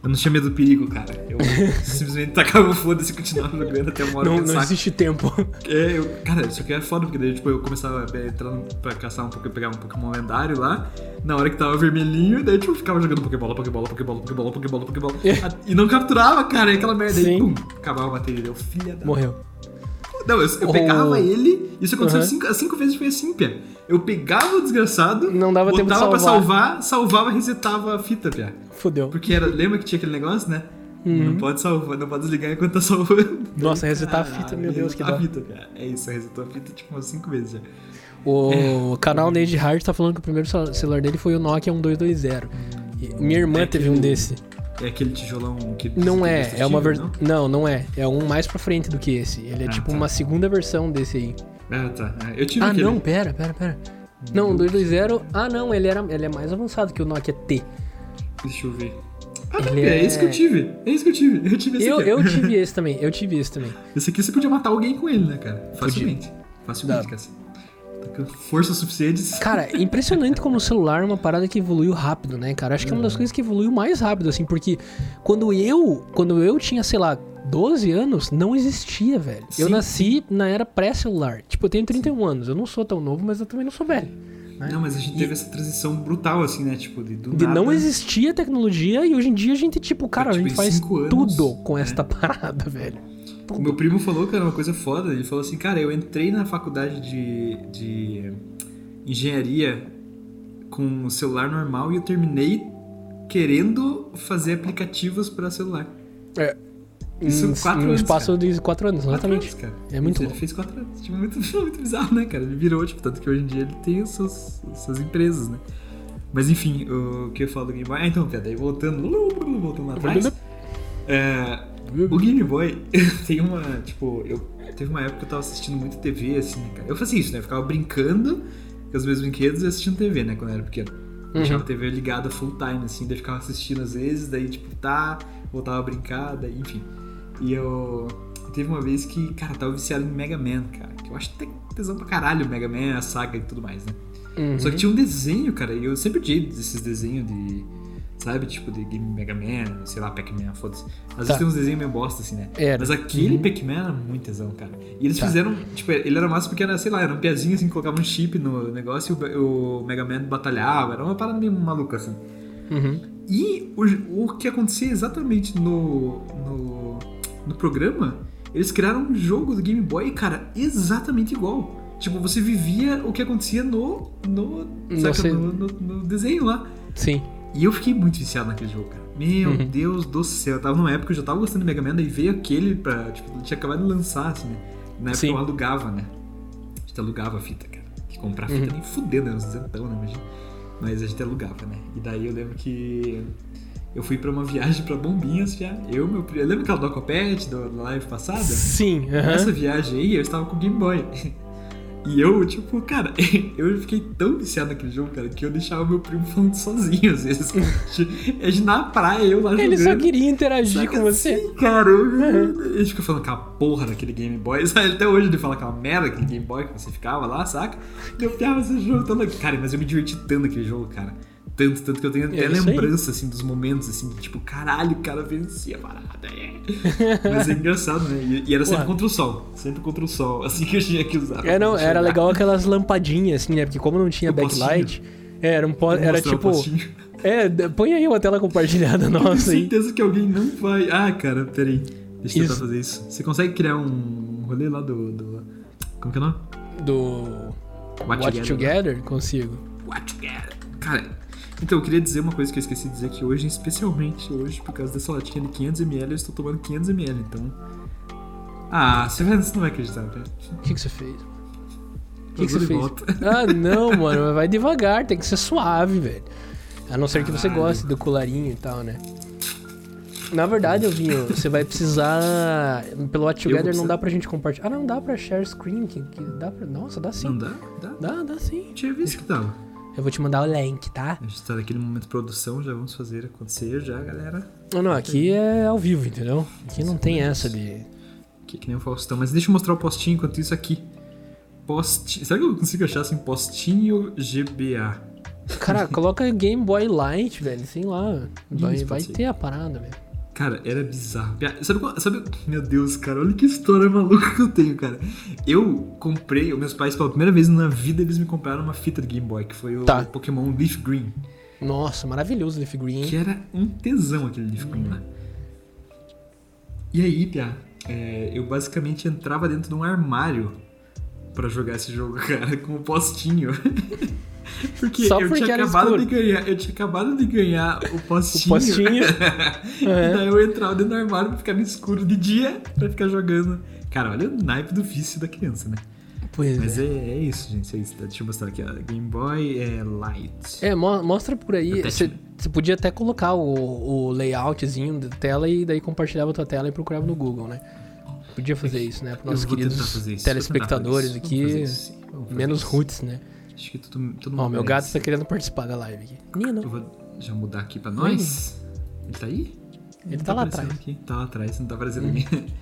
Eu não tinha medo do perigo, cara. Eu simplesmente tacava o foda-se e continuava jogando até uma hora Não, pensar não existe tempo. É, eu, cara, isso aqui é foda, porque daí, tipo, eu começava a entrar pra caçar um pouco, pegar um Pokémon lendário lá, na hora que tava vermelhinho, daí, tipo, eu ficava jogando Pokébola, Pokébola, Pokébola, Pokébola, Pokébola, Pokébola, É. e não capturava, cara, e aquela merda Sim. aí, pum, acabava a bateria, deu filha da... Morreu. Não, eu, eu Oh. pegava ele, isso aconteceu Aham. cinco, cinco vezes foi assim, Pia. Eu pegava o desgraçado, Não dava tempo de botava pra salvar. salvar, salvava, resetava a fita, Pia. Fudeu. Porque era, lembra que tinha aquele negócio, né? Uhum. Não pode salvar, não pode desligar enquanto tá salvando. Nossa, resetar a Caralho, fita, meu Deus, que dó. a fita, cara. É isso, resetou a fita tipo umas 5 vezes já. O canal Neide Hard tá falando que o primeiro cel- celular dele foi o Nokia 1220. E Minha irmã É teve um desse. É aquele tijolão que. Não é, é uma ver... não? Não, não é. É um mais pra frente do que esse. Ele é Ah, tipo tá. uma segunda versão desse aí. Ah, tá. É, Eu tive Ah, aquele. não, pera, pera, pera. Não, o 220. Ah, não, ele, era, ele é mais avançado que o Nokia T. Deixa eu ver. Ah, Ele é... é- esse que eu tive. É isso que eu tive. Eu tive esse Eu, aqui. eu tive esse também, eu tive esse também. Esse aqui você podia matar alguém com ele, né, cara? Facilmente. Facilmente, Dá. cara. Tá com força suficiente. Cara, é impressionante como o celular é uma parada que evoluiu rápido, né, cara? Acho que é uma das coisas que evoluiu mais rápido, assim, porque quando eu, quando eu tinha, sei lá, 12 anos, não existia, velho. Eu Sim, nasci na era pré-celular. Tipo, eu tenho 31 anos, eu não sou tão novo, mas eu também não sou velho. né? Não, mas a gente E- teve essa transição brutal, assim, né? Tipo, de do De nada. não existia tecnologia e hoje em dia a gente, tipo, cara, Tipo, a gente faz anos, tudo com né? esta parada, velho. O meu primo falou, cara, uma coisa foda. Ele falou assim, cara, eu entrei na faculdade de, de engenharia com um celular normal e eu terminei querendo fazer aplicativos para celular. É. Isso Em- quatro em anos, espaço de 4 anos, Quatro exatamente. anos, cara. É muito Ele fez quatro anos. Tipo, muito, muito bizarro, né, cara? Ele virou, tipo, tanto que hoje em dia ele tem as suas, as suas empresas, né? Mas enfim, o que eu falo do Game Boy. Ah, então, Pia, daí voltando, voltando lá atrás. É, o Game Boy tem uma. Tipo, eu. Teve uma época que eu tava assistindo muito TV, assim, né, cara? Eu fazia isso, né? Eu ficava brincando com os meus brinquedos e assistindo TV, né? Quando eu era pequeno. Uhum. Deixava a TV ligada full time, assim, daí eu ficava assistindo às vezes, daí, tipo, tá, voltava a brincar, daí, enfim. E eu. Teve uma vez que, cara, eu tava viciado em Mega Man, cara. Que eu acho que tem tesão pra caralho Mega Man, a saga e tudo mais, né? Uhum. Só que tinha um desenho, cara, e eu sempre odiei esses desenhos de. Sabe, tipo de Game Mega Man, sei lá, Pac-Man, foda-se. Às vezes Tá. tem uns desenhos meio bosta, assim, né? Era. Mas aquele Uhum. Pac-Man era muito tesão, cara. E eles Tá. fizeram, tipo, ele era massa porque era, sei lá, era um piazinho assim, colocava um chip no negócio e o, o Mega Man batalhava. Era uma parada meio maluca, assim. Uhum. E o, o que acontecia exatamente no, no, no programa, eles criaram um jogo do Game Boy, cara, exatamente igual. Tipo, você vivia o que acontecia no, no, saca, no, no- no desenho lá. Sim. E eu fiquei muito viciado naquele jogo, cara. Meu Uhum. Deus do céu. Eu tava numa época que eu já tava gostando do Mega Man, daí veio aquele pra. Tipo, tinha acabado de lançar, assim, né? Na época Sim. eu alugava, né? A gente alugava a fita, cara. Que comprar fita Uhum. nem fudendo, né? Uns duzentão, né? Imagina. Mas a gente alugava, né? E daí eu lembro que. Eu fui pra uma viagem pra Bombinhas já. Eu, meu primo. Lembra aquela do Copete, do, da live passada? Sim. aham. Nessa viagem aí, eu estava com o Game Boy. E eu, tipo, cara, eu fiquei tão viciado naquele jogo, cara, que eu deixava meu primo falando sozinho, às vezes. A gente na praia, eu lá Ele só jogando. queria interagir Saca com você. assim, cara, eu, ele fica falando aquela porra daquele Game Boy. Sabe? Até hoje ele fala aquela merda daquele Game Boy que você ficava lá, saca? E eu ficava esse jogo todo. Cara, mas eu me diverti tanto naquele jogo, cara. Tanto, tanto que eu tenho até É aí. lembrança, assim, dos momentos, assim, de, tipo, caralho, o cara vencia a parada. É. Mas é engraçado, né? E, e era sempre Porra. contra o sol. Sempre contra o sol. Assim que eu tinha que usar. É, não, era legal aquelas lampadinhas, assim, né? Porque como não tinha O backlight, é, era um po... Era tipo. É, põe aí uma tela compartilhada Eu tenho nossa aí. certeza que alguém não vai. Ah, cara, peraí. Deixa eu tentar Isso. fazer isso. Você consegue criar um rolê lá do. do... Como que é o nome? Do. Watch Together. Together? Consigo. Watch Together. Cara, então eu queria dizer uma coisa que eu esqueci de dizer que hoje, especialmente hoje, por causa dessa latinha de 500ml, eu estou tomando 500ml, então. Ah, você, não vai acreditar, velho. O que, que você fez? O que, que você fez? volta. Ah, não, mano, vai devagar, tem que ser suave, velho. A não ser que você goste do colarinho e tal, né? Na verdade, Elvinho, você vai precisar. Pelo Eu vou Together não precisar. dá pra gente compartilhar. Ah, não dá pra share screen. Que, que dá pra... Nossa, dá sim. Não dá? Dá? Dá, dá sim. Eu tinha visto que dava. Eu vou te mandar o link, tá? A gente tá naquele momento de produção, já vamos fazer acontecer já, galera. Não, não, aqui é ao vivo, entendeu? Aqui não tem essa de. Que, que nem o Faustão. Mas deixa eu mostrar o postinho enquanto isso aqui. Postinho. Será que eu consigo achar assim? Postinho GBA. Cara, coloca Game Boy Light, velho. Sei lá. Vai, vai ter a parada, velho. Cara, era bizarro. Sabe, qual- sabe, meu Deus, cara, olha que história maluca que eu tenho, cara. Eu comprei, meus pais pela primeira vez na vida eles me compraram uma fita de Game Boy, que foi o Tá. Pokémon Leaf Green, Nossa, maravilhoso o Leaf Green. que era um tesão aquele Leaf Green lá. E aí, Pia, é, eu basicamente entrava dentro de um armário pra jogar esse jogo, cara, com o postinho. Porque Só eu porque tinha era acabado escuro. de ganhar, eu tinha acabado de ganhar o postinho. O postinho. E É. daí eu entrava dentro do armário pra ficar no escuro de dia pra ficar jogando. Cara, olha o naipe do vício da criança, né? Pois Mas é. é, é isso, gente. É isso. Deixa eu mostrar aqui, ó. Game Boy é Light. É, mo- mostra por aí. Você podia até colocar o, o layoutzinho da tela e daí compartilhava a tua tela e procurava no Google, né? Podia fazer isso, né? Para nossos queridos telespectadores aqui, menos isso. roots, né? Acho que todo, todo mundo Ó, meu gato tá querendo participar da live aqui. Nino. Eu vou já mudar aqui pra nós. Ele tá aí? Ele Não tá lá atrás. Aqui. Tá lá atrás, não tá aparecendo aqui.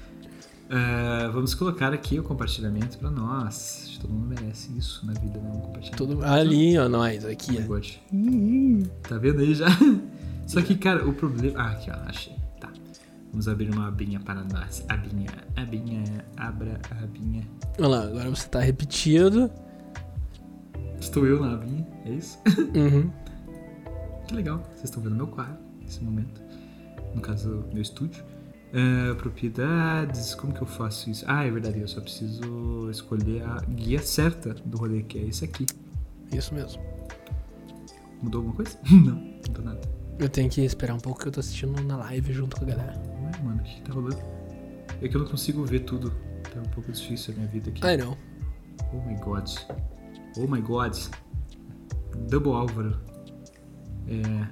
Ah, vamos colocar aqui o compartilhamento pra nós. Acho que todo mundo merece isso na vida, né? Um compartilhamento. Tudo ali, ó, nós, aqui, Oh. Tá vendo aí já? Só que, cara, o problema. Ah, aqui, ó, achei. Tá. Vamos abrir uma abinha para nós. Abinha, abinha, abra a abinha. Olha lá, agora você tá repetido. Estou eu na abinha, é isso? Uhum. que legal. Vocês estão vendo meu quarto nesse momento. No caso, meu estúdio. Ah, propriedades, como que eu faço isso? Ah, é verdade, eu só preciso escolher a guia certa do rolê, que é esse aqui. Isso mesmo. Mudou alguma coisa? não, não mudou nada. Eu tenho que esperar um pouco que eu tô assistindo na live junto com a galera. Ué, mano, o que que tá rolando? É que eu não consigo ver tudo. Tá um pouco difícil a minha vida aqui. Ai não. Oh my god. Oh my god. Double Álvaro. É.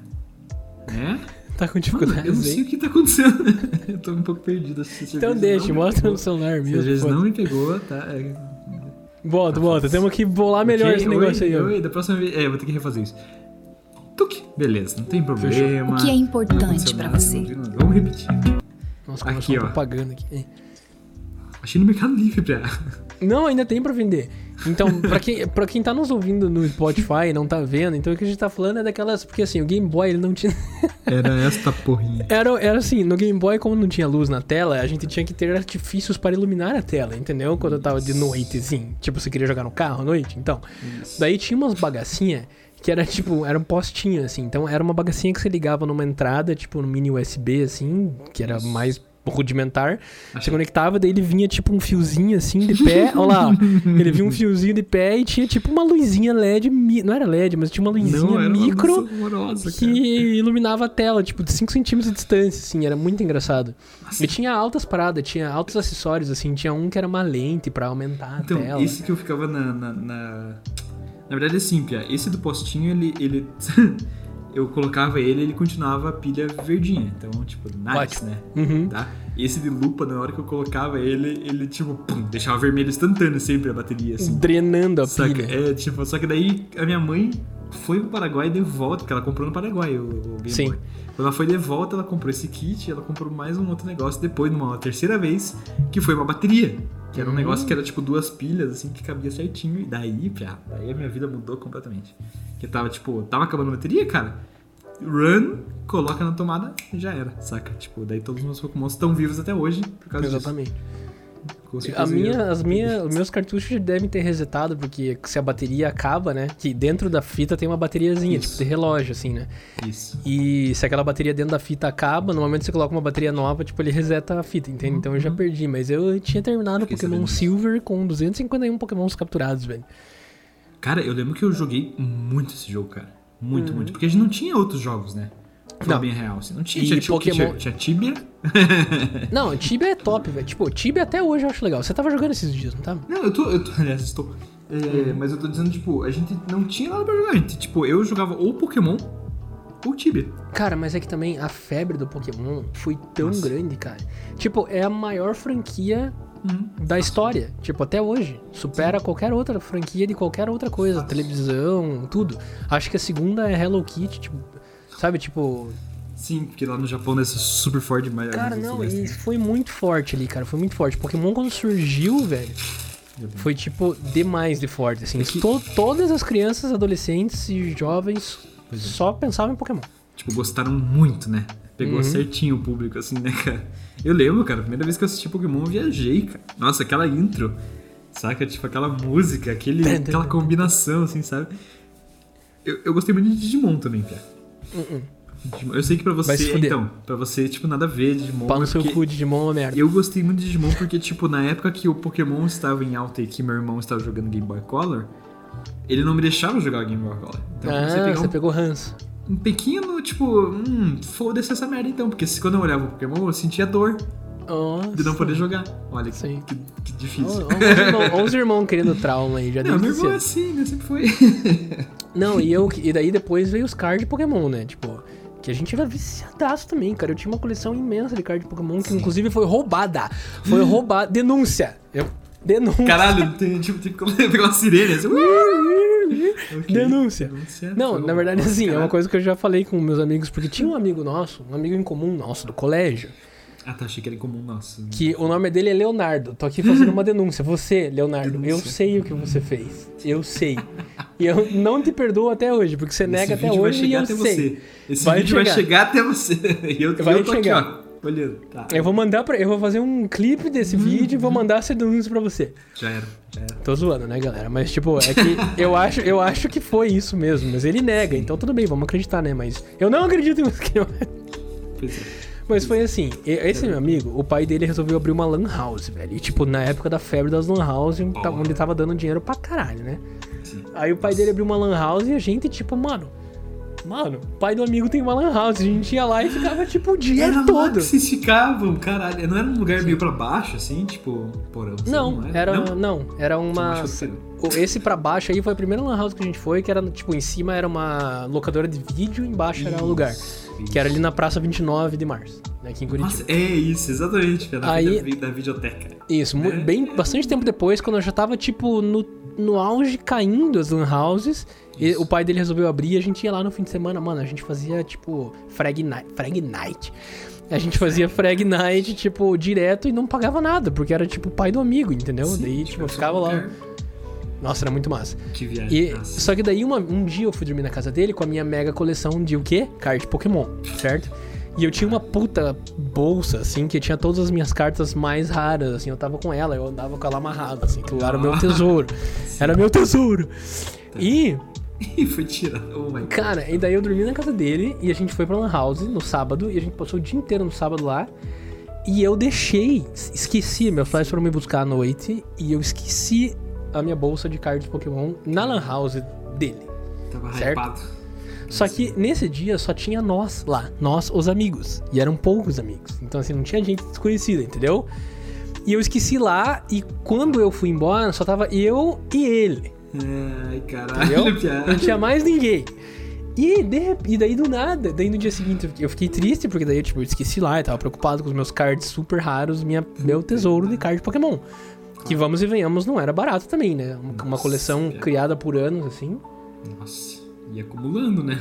É? Tá com Mano, dificuldades eu não sei o que tá acontecendo. eu tô um pouco perdido. Então deixa, mostra no celular Se às mesmo. vezes não me pegou, tá? É... Volta, volta. Temos que bolar melhor esse negócio oi, aí. Oi, da próxima vez. É, eu vou ter que refazer isso. Tuque. Beleza, não tem problema. O que é importante nada, você? Vamos repetir. Nossa, Aqui, ó. propaganda aqui. Achei no Mercado Livre, pra. Não, ainda tem pra vender. Então, pra quem, pra quem tá nos ouvindo no Spotify e não tá vendo, então o que a gente tá falando é daquelas. Porque assim, o Game Boy ele não tinha. Era esta porrinha. Era, era assim, no Game Boy, como não tinha luz na tela, a gente tinha que ter artifícios para iluminar a tela, entendeu? Quando eu tava de noite, assim. Tipo, você queria jogar no carro à noite, então. Daí tinha umas bagacinha que era tipo, era um postinho, assim. Então era uma bagacinha que você ligava numa entrada, tipo, no mini USB, assim, que era mais rudimentar. Você conectava, daí ele vinha tipo um fiozinho assim de pé. Olha lá, ó. ele vinha um fiozinho de pé e tinha tipo uma luzinha LED. Não era LED, mas tinha uma luzinha Não, micro horrorosa, que cara. iluminava a tela, tipo, de 5 centímetros de distância, assim, era muito engraçado. E tinha altas paradas, tinha altos acessórios, assim, tinha um que era uma lente pra aumentar a Então, tela. esse que eu ficava na. Na, na... na verdade, assim, Pia, esse do postinho, ele. ele... eu colocava ele ele continuava a pilha verdinha. Então, tipo, nice, né? Uhum. Tá? Esse de lupa, na hora que eu colocava ele, ele, tipo, pum, deixava vermelho instantâneo sempre a bateria, assim. Drenando a Saca? pilha. É, tipo, só que daí a minha mãe foi pro Paraguai de volta, porque ela comprou no Paraguai o, o Game Sim. Boy. Quando ela foi de volta, ela comprou esse kit, ela comprou mais um outro negócio depois, numa terceira vez, que foi uma bateria. Que era um Hum. negócio que era tipo duas pilhas, assim, que cabia certinho. E daí, pia, daí a minha vida mudou completamente. Que tava, tipo, tava acabando a bateria, cara. Run, coloca na tomada e já era, saca? Tipo, daí todos os meus Pokémon estão vivos até hoje por causa Exatamente. disso. A minha, as minha, os meus cartuchos devem ter resetado, porque se a bateria acaba, né? Que dentro da fita tem uma bateriazinha, Isso. tipo de relógio, assim, né? Isso. E se aquela bateria dentro da fita acaba, no momento que você coloca uma bateria nova, tipo, ele reseta a fita, entende? Então eu já perdi, mas eu tinha terminado o Pokémon. Silver com 251 Pokémons capturados, velho. Cara, eu lembro que eu joguei muito esse jogo, cara. Muito, muito. Porque a gente não tinha outros jogos, né? Uhum. Não. bem real. Assim. Não tinha. Tinha, Pokémon- tinha, tinha Tibia. Não, Tibia é top, velho. Tipo, Tibia até hoje eu acho legal. Você tava jogando esses dias, não tava? Não, eu tô. Eu tô aliás, estou. É, Mas eu tô dizendo, tipo, a gente não tinha nada pra jogar. A gente, tipo, eu jogava ou Pokémon ou Tibia. Cara, mas é que também a febre do Pokémon foi tão Nossa. grande, cara. Tipo, é a maior franquia Uhum. Da história. Tipo, até hoje. Supera qualquer outra franquia de qualquer outra coisa. Televisão, tudo. Acho que a segunda é Hello Kitty, tipo. Sabe, tipo. Sim, porque lá no Japão é super forte demais. Cara, não, Esse- e foi muito forte ali, cara. Foi muito forte. Pokémon quando surgiu, velho. Foi, tipo, demais de forte, assim. É que- To- todas as crianças, adolescentes e jovens é. só pensavam em Pokémon. Tipo, gostaram muito, né? Pegou Uhum. certinho o público, assim, né, cara? Eu lembro, cara, a primeira vez que eu assisti Pokémon, eu viajei, cara. Nossa, aquela intro, saca? Tipo, aquela música, aquele, aquela combinação, assim, sabe? Eu, eu gostei muito de Digimon também, Pia. Uh-uh. Eu sei que pra você, então, pra você, tipo, nada a ver Digimon. Pau no seu cu, Digimon é uma merda. Eu gostei muito de Digimon porque, tipo, na época que o Pokémon estava em alta e que meu irmão estava jogando Game Boy Color, ele não me deixava jogar Game Boy Color. Então, ah, pegar você um pegou ranço. um pequeno, tipo, hum, foda-se essa merda então, porque se, quando eu olhava o Pokémon, eu sentia dor Nossa. de não poder jogar. Olha que, Sim. que, que difícil. ó, os irmãos- querendo trauma aí, já não, meu irmão é assim, né? Sempre foi. Não, e, eu, e daí depois veio os cards de Pokémon, né? Tipo, que a gente era viciadaço também, cara. Eu tinha uma coleção imensa de cards de Pokémon que inclusive foi roubada. Foi roubada. Denúncia. Eu... Denúncia. Caralho, tem, tipo, tem que pegar uma sirene assim. Denúncia. Denúncia. Não, na verdade, nossa, assim, é uma coisa que eu já falei com meus amigos, porque tinha um amigo nosso, um amigo em comum nosso do colégio, Ah, tá, achei que era em comum, nossa. que o nome dele é Leonardo. Tô aqui fazendo uma denúncia. Você, Leonardo, eu Denúncia. sei o que você fez. Eu sei. E eu não te perdoo até hoje, porque você nega Esse até vídeo vai hoje e chegar eu até sei. você. Esse Vai vídeo vai chegar. chegar até você. E eu, Vai eu tô chegar. aqui, ó. Tá. Eu vou mandar pra. Eu vou fazer um clipe desse vídeo e vou mandar essa denúncia pra você. Já era, já era. Tô zoando, né, galera? Mas, tipo, é que eu acho, eu acho que foi isso mesmo. Mas ele nega, então tudo bem, vamos acreditar, né? Mas eu não acredito em você. Pois é. Mas foi assim, esse meu amigo, o pai dele resolveu abrir uma lan house, velho. E, tipo, na época da febre das lan house, tá- onde tava dando dinheiro pra caralho, né? Sim. Aí o pai dele abriu uma lan house e a gente, tipo, mano... Mano, o pai do amigo tem uma lan house. A gente ia lá e ficava, tipo, o dia Era lá todo. que vocês ficavam, caralho. Não era um lugar meio pra baixo, assim, tipo, porão? assim, Não, era, Não? não, era uma... Esse pra baixo aí foi a primeira lan house que a gente foi, que era, tipo, em cima era uma locadora de vídeo, embaixo era o lugar. Isso, Que era ali na praça 29 de março, né, aqui em Curitiba. Nossa, é isso, exatamente. Na Aí- da, da videoteca. Isso, É. bem, bastante tempo depois, quando eu já tava, tipo, no no auge caindo as lan houses. E o pai dele resolveu abrir e a gente ia lá no fim de semana, mano. A gente fazia tipo frag night. Frag night. A gente fazia frag night, tipo, direto e não pagava nada, porque era tipo pai do amigo, entendeu? Sim, Daí, tipo, tipo, é ficava lá. Nossa, era muito massa. Que viagem. E, nossa. só que daí uma- um dia eu fui dormir na casa dele com a minha mega coleção de o quê? Card Pokémon, certo? E eu tinha uma puta bolsa, assim, que tinha todas as minhas cartas mais raras, assim, eu tava com ela, eu andava com ela amarrada, assim, que era o meu tesouro. Era meu tesouro. E, E foi tirado. Oh my god. cara, e daí eu dormi na casa dele e a gente foi pra Lan House no sábado e a gente passou o dia inteiro no sábado lá. E eu deixei, esqueci, meus pais foram me buscar à noite e eu esqueci a minha bolsa de cards Pokémon na Lan House dele. Tava Certo. hypado. Só que nesse dia só tinha nós lá, nós, os amigos. E eram poucos amigos. Então, assim, não tinha gente desconhecida, entendeu? E eu esqueci lá, e quando eu fui embora, só tava eu e ele. Ai, caralho, piada. Não tinha mais ninguém. E, de e daí do nada, daí no dia seguinte eu fiquei- triste, porque daí tipo, eu esqueci lá, eu tava preocupado com os meus cards super raros, minha, meu tesouro de card Pokémon. Que vamos e venhamos, não era barato também, né? Uma, Nossa, coleção criada por anos, assim. Nossa. E acumulando, né?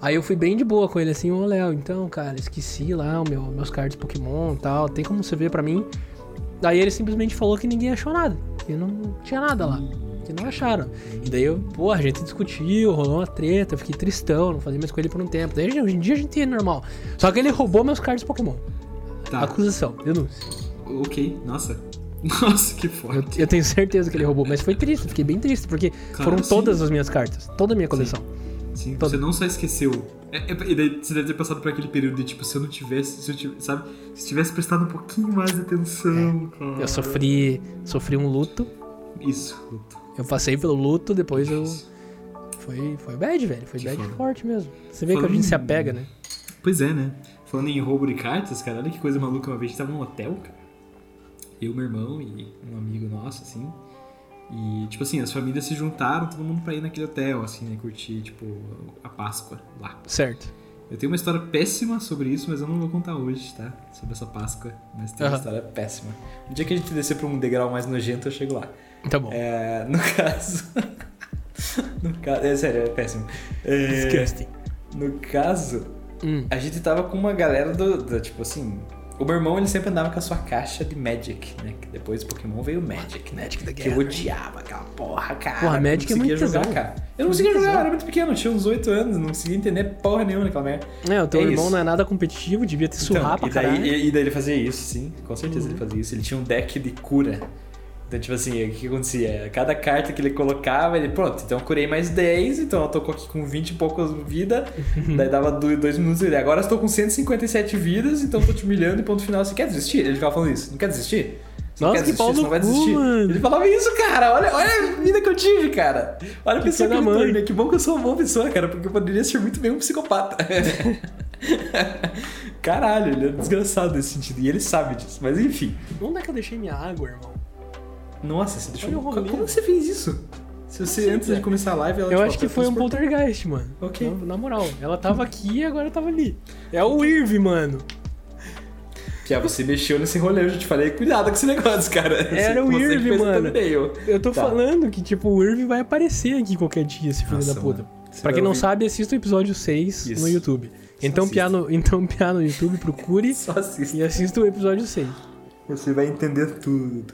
Aí eu fui bem de boa com ele assim, ô Léo, então, cara, esqueci lá o meu, meus cards Pokémon e tal, tem como você ver pra mim? Daí ele simplesmente falou que ninguém achou nada, que não tinha nada lá, que não acharam. E daí eu, pô, a gente discutiu, rolou uma treta, eu fiquei tristão, não falei mais com ele por um tempo. Daí hoje em dia a gente é normal. Só que ele roubou meus cards Pokémon. Tá. Acusação, denúncia. Ok, nossa. Nossa, que Eu, forte. eu tenho certeza que ele roubou, mas foi triste, fiquei bem triste, porque Claro, foram sim. todas as minhas cartas, toda a minha coleção. Sim, Todo- você não só esqueceu. É, é- e daí você deve ter passado por aquele período de tipo, se eu não tivesse, se eu tivesse, sabe? Se tivesse prestado um pouquinho mais de atenção, cara. Eu sofri, sofri um luto, Isso, Luto. Eu passei pelo luto, depois eu Foi, foi bad, velho. Foi Que bad foda. forte mesmo. Você vê que a Falando gente se apega, né? Pois é, né? Falando em roubo de cartas, cara, olha que coisa maluca. Uma vez a gente tava num hotel, cara. Eu, meu irmão e um amigo nosso, assim. E, tipo assim, as famílias se juntaram, todo mundo pra ir naquele hotel, assim, né? Curtir, tipo, a Páscoa lá. Certo. Eu tenho uma história péssima sobre isso, mas eu não vou contar hoje, tá? Sobre essa Páscoa. Mas tem uma Aham. história péssima. No dia que a gente descer pra um degrau mais nojento, eu chego lá. Tá bom. É, no caso. no caso. É sério, é péssimo. É, Disgusting. no caso, Hum. a gente tava com uma galera do, do, Tipo assim. O meu irmão ele sempre andava com a sua caixa de Magic, né? Que depois Pokémon veio o Magic, né? Magic the Que eu odiava aquela porra, cara. Porra, Magic é não conseguia muito jogar, tesão. cara. Eu não conseguia jogar, eu era muito pequeno, tinha uns 8 anos, não conseguia entender porra nenhuma naquela merda. É, o teu É irmão isso. não é nada competitivo, devia te surrar Então, pra e, daí, caralho. e, e daí ele fazia isso, sim. Com certeza Uhum. ele fazia isso. Ele tinha um deck de cura. Então, tipo assim, o que acontecia? Cada carta que ele colocava, ele, pronto, então eu curei mais 10, então eu tô aqui com 20 e poucas vida. daí dava 2 minutos ele, agora eu estou com 157 vidas, então eu tô te humilhando e ponto final. Você quer desistir? Ele ficava falando isso. Não quer desistir? Você não Nossa, quer que pau você não vai desistir. mano. Ele falava isso, cara. Olha, olha a vida que eu tive, cara. Olha a Que pessoa que eu da me mãe. tornei. Que bom que eu sou uma boa pessoa, cara, porque eu poderia ser muito bem um psicopata. Caralho, ele é desgraçado nesse sentido. E ele sabe disso. Mas enfim. Onde é que eu deixei minha água, irmão? Nossa, você deixou. Olha. Como você fez isso? Se você, sei, antes cara. de começar a live, ela Eu tipo, acho que foi um poltergeist, mano. Ok. Na, na moral. Ela tava aqui e agora tava ali. É o Irv, mano. Pia, você mexeu nesse rolê, eu já te falei. Cuidado com esse negócio, cara. Era o Você que Irv, mano. Eu tô Tá. falando que, tipo, o Irv vai aparecer aqui qualquer dia, esse filho Nossa, da puta. mano. Pra quem não ouvir- sabe, assista o episódio 6 Isso. no YouTube. Então assista. piar, no, então piar no YouTube, procure Só assista. e assista o episódio 6. Você vai entender tudo.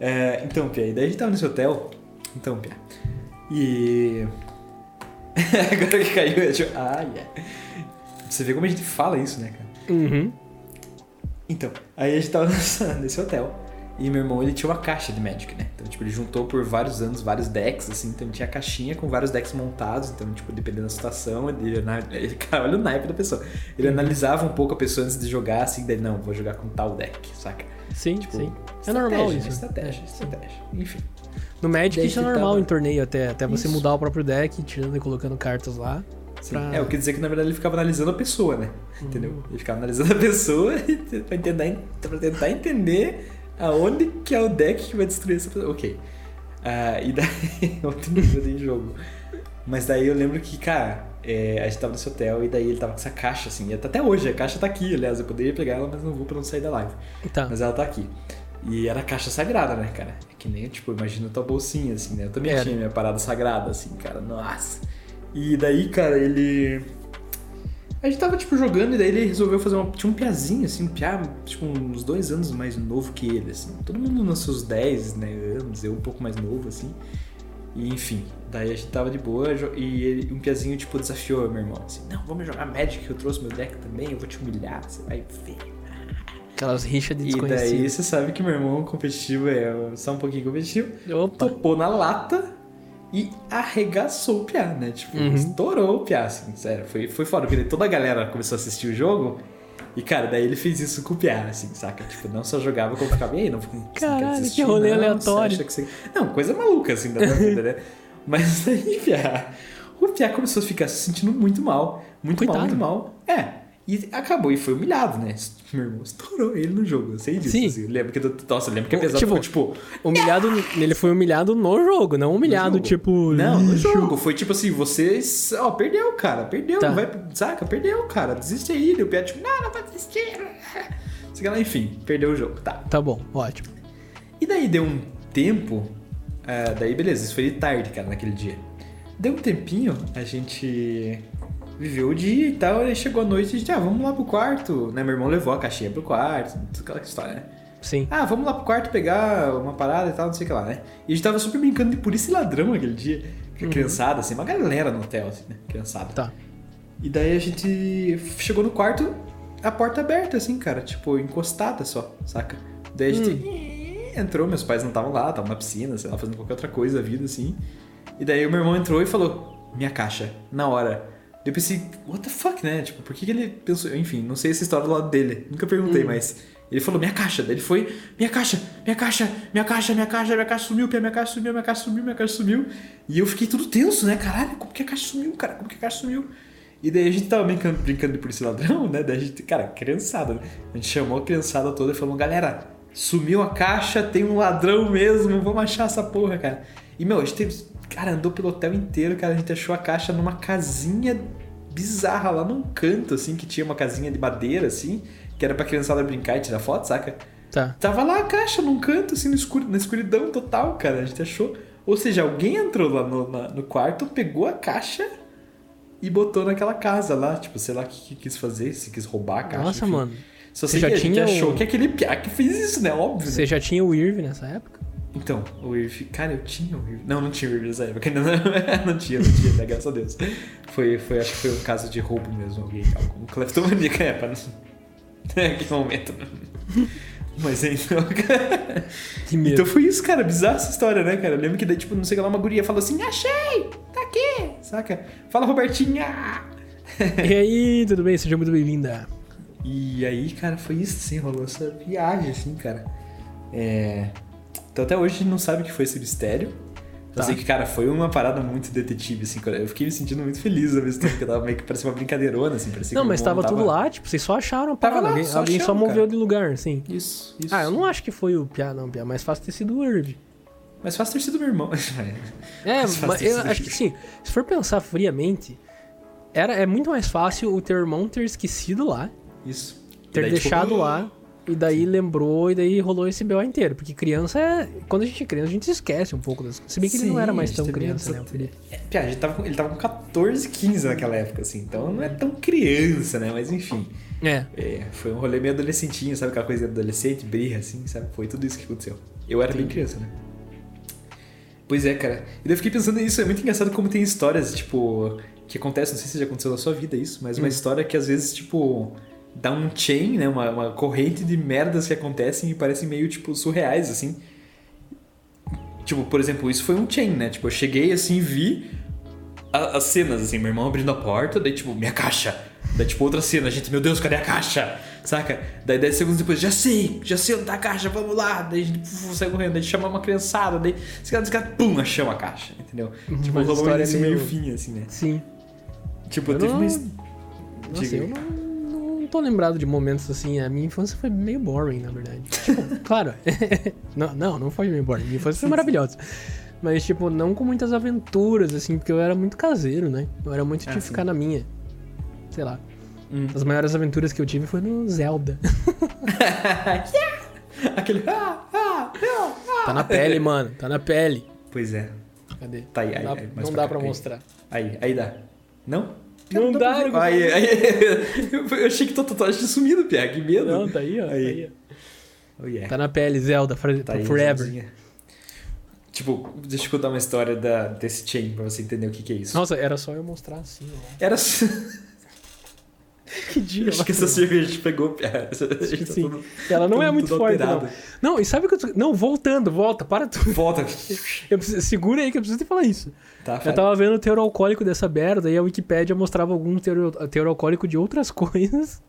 É, então, Pia, e daí a gente tava nesse hotel. Então, Pia. E. Agora que caiu, eu tipo. Ah, yeah. Você vê como a gente fala isso, né, cara? Uhum. Então, aí a gente tava nesse hotel. E meu irmão, ele tinha uma caixa de Magic, né? Então, tipo, ele juntou por vários anos vários decks, assim. Então, tinha a caixinha com vários decks montados. Então, tipo, dependendo da situação, ele... ele cara, olha o naipe da pessoa. Ele analisava um pouco a pessoa antes de jogar, assim. Daí, não, vou jogar com tal deck, saca? Sim, Tipo, sim. É normal isso. Estratégia, estratégia. Enfim. No Magic isso é que normal tava- em torneio até. Até você Isso. mudar o próprio deck, tirando e colocando cartas lá. Pra- É, eu quis dizer que na verdade ele ficava analisando a pessoa, né? Entendeu? Ele ficava analisando a pessoa e pra tentar, pra tentar entender aonde que é o deck que vai destruir essa pessoa. Ok. Ah, e daí. outro nível de jogo. Mas daí eu lembro que, cara, é, a gente tava nesse hotel e daí ele tava com essa caixa, assim. e Até hoje, a caixa tá aqui, aliás, eu poderia pegar ela, mas não vou pra não sair da live. Tá. Mas ela tá aqui. E era caixa sagrada, né, cara? É que nem, tipo, imagina tua bolsinha, assim, né? Eu também Era. tinha minha parada sagrada, assim, cara. Nossa. E daí, cara, ele. A gente tava, tipo, jogando e daí ele resolveu fazer uma. Tinha um piazinho, assim, um piá, tipo, uns dois anos mais novo que ele, assim. Todo mundo nos seus 10, né, anos, eu um pouco mais novo, assim. E enfim, daí a gente tava de boa e ele, um piazinho, tipo, desafiou meu irmão, assim. Não, vamos jogar Magic, eu trouxe meu deck também, eu vou te humilhar, você vai ver. Aquelas rixas de E daí você sabe que meu irmão competitivo é só um pouquinho competitivo. Opa! Topou na lata e arregaçou o Piá, né? Tipo, Uhum. estourou o Piá, assim, sério. Foi, foi foda, porque toda a galera começou a assistir o jogo. E, cara, daí ele fez isso com o Piá, assim, saca? Tipo, não só jogava como ficava, e aí, não, não Caralho, que rolê não? Aleatório. você-" Não, coisa maluca, assim, da minha vida, né? Mas daí, Piá, o Piá começou a ficar se sentindo muito mal. Muito Coitado. mal, muito mal. É. E acabou, e foi humilhado, né? Meu irmão estourou ele no jogo, eu sei disso. Sim. Assim. Lembro que, nossa, lembro que apesar Tipo, de tipo, Humilhado, ele foi humilhado no jogo, não humilhado, jogo. tipo. Não, no jogo. Foi tipo assim, vocês. Ó, perdeu, cara. Perdeu. Tá. Vai. Saca? Perdeu, cara. Desiste aí. E o Pia, tipo, não, não vai desistir. Enfim, perdeu o jogo. Tá. Tá bom, ótimo. E daí deu um tempo. ah, daí, beleza, isso foi de tarde, cara, naquele dia. Deu um tempinho, a gente viveu o dia e tal. Aí chegou a noite e a gente, ah, vamos lá pro quarto. Né? Meu irmão levou a caixinha pro quarto, toda aquela história, né? Sim. Ah, vamos lá pro quarto pegar uma parada e tal, não sei o que lá, né? E a gente tava super brincando de polícia e ladrão aquele dia. A criançada, assim, uma galera no hotel, assim, né? Criançada. Tá. E daí a gente chegou no quarto, a porta aberta, assim, cara, tipo, encostada só, saca? Daí a gente entrou, meus pais não estavam lá, estavam na piscina, sei lá, fazendo qualquer outra coisa da vida, assim. E daí o meu irmão entrou e falou, minha caixa, na hora. Eu pensei, what the fuck, né? Tipo, por que, que ele pensou. Enfim, não sei essa história do lado dele. Nunca perguntei, mas. Ele falou, minha caixa. Daí ele foi, minha caixa, minha caixa, minha caixa, minha caixa, minha caixa sumiu, minha caixa sumiu, minha caixa sumiu, minha caixa sumiu. E eu fiquei tudo tenso, né? Caralho, como que a caixa sumiu, cara? Como que a caixa sumiu? E daí a gente tava brincando, brincando de polícia ladrão, né? Daí a gente, cara, criançada, né? A gente chamou a criançada toda e falou, galera, sumiu a caixa, tem um ladrão mesmo, vamos achar essa porra, cara. E, meu, a gente teve, cara, andou pelo hotel inteiro, cara, a gente achou a caixa numa casinha bizarra lá num canto, assim, que tinha uma casinha de madeira, assim, que era pra criançada brincar e tirar foto, saca? Tá. Tava lá a caixa num canto, assim, no escuro, na escuridão total, cara. A gente achou. Ou seja, alguém entrou lá no, na- no quarto, pegou a caixa e botou naquela casa lá. Tipo, sei lá o que, que quis fazer, se quis roubar a caixa. Nossa, enfim. mano. Só Você sei já que a gente tinha achou o- que aquele piá que fez isso, né? Óbvio. né? Você já tinha o Irv nessa época? Então, o Irv. Cara, eu tinha o Irv. Não, não tinha o Irv nessa época. Não, não tinha, não tinha, né? graças a Deus. Foi, foi, acho que foi um caso de roubo mesmo. Alguém, algum cleptomaníaco, é, pra não. Naquele momento. Mas então, cara. Que medo. Então foi isso, cara. Bizarra essa história, né, cara? Eu lembro que daí, tipo, não sei o que lá, uma guria falou assim: Achei! Tá aqui! Saca? Fala, Robertinha! E aí, tudo bem? Seja muito bem-vinda. E aí, cara, foi isso, assim, rolou essa viagem, assim, cara. É. Então até hoje a gente não sabe o que foi esse mistério. Eu Tá. sei que, cara, foi uma parada muito detetive, assim. Eu fiquei me sentindo muito feliz ao mesmo tempo que eu tava meio que parecia uma brincadeirona, assim, parecia Não, mas irmão tava tudo lá, tipo, vocês só acharam a Tava parada. lá, Alguém, só alguém só achamos, moveu cara. de lugar, assim. Isso, isso. Ah, eu não acho que foi o Piá, não, Piá, mas fácil ter sido o Irv. Mas fácil ter sido meu irmão. É, mas eu acho que sim, se for pensar friamente, era, é muito mais fácil o teu irmão ter esquecido lá, isso. Ter daí, tipo, deixado lá, e daí lembrou, e daí rolou esse BO inteiro. Porque criança é. Quando a gente é criança, a gente se esquece um pouco das coisas. Se bem que ele não Sim, era mais tão criança, não né? Felipe? É, gente tava ele tava com 14, 15 naquela época, assim. Então não é tão criança, né? Mas enfim. É. É, foi um rolê meio adolescentinho, sabe? Aquela coisa de adolescente, birra, assim, sabe? Foi tudo isso que aconteceu. Eu era bem criança, né? Pois é, cara. E daí eu fiquei pensando nisso, é muito engraçado como tem histórias, tipo, que acontecem, não sei se já aconteceu na sua vida isso, mas uma história que às vezes, tipo, dá um chain, né? Uma, uma corrente de merdas que acontecem e parecem meio, tipo, surreais, assim. Tipo, por exemplo, isso foi um chain, né? Tipo, eu cheguei assim e vi a- as cenas, assim, meu irmão abrindo a porta, daí tipo, minha caixa. Daí tipo, outra cena, gente, meu Deus, cadê a caixa? Saca? Daí 10 segundos depois, já sei, já sei onde tá a caixa, vamos lá. Daí a gente puf, sai correndo, daí chama uma criançada, daí esse cara, esse cara, pum, achamos a caixa, entendeu? Tipo, Uma rolou um história início meio- meio fim, assim, né? Sim. Tipo, Eu teve não- uma... Nossa, eu não tô lembrado de momentos assim. A minha infância foi meio boring, na verdade. Tipo, claro. não, não, não foi meio boring. Minha infância foi maravilhosa. Mas, tipo, não com muitas aventuras, assim, porque eu era muito caseiro, né? Eu era muito de Ah, sim. ficar na minha. Sei lá. Hum. As maiores aventuras que eu tive foi no Zelda. Aquele. Ah, ah. Tá na pele, mano. Tá na pele. Pois é. Cadê? Tá aí, aí, não dá, aí, não pra dá pra aí. mostrar. Aí, aí dá. Não? Não dá, pra ver. não Aí, aí. Eu, achei que tua tatuagem tinha sumido, Pia. Que medo. Não, tá aí, ó. Tá Aí. aí, ó. Oh, yeah. Tá na pele, Zelda, for- Tá aí, forever. Tipo, deixa eu contar uma história da, desse chain pra você entender o que, que é isso. Nossa, era só eu mostrar assim, ó. Era. Que dia. Acho que essa cerveja te pegou, Pia. Acho que sim. Ela não é Tudo- muito tudo forte, não. Não, e sabe o que eu tô... Não, voltando, volta, para tudo. Volta. Eu preciso... Segura aí que eu preciso te falar isso. Tá, Eu fala. tava vendo o teor alcoólico dessa merda e a Wikipédia mostrava algum teor, teor alcoólico de outras coisas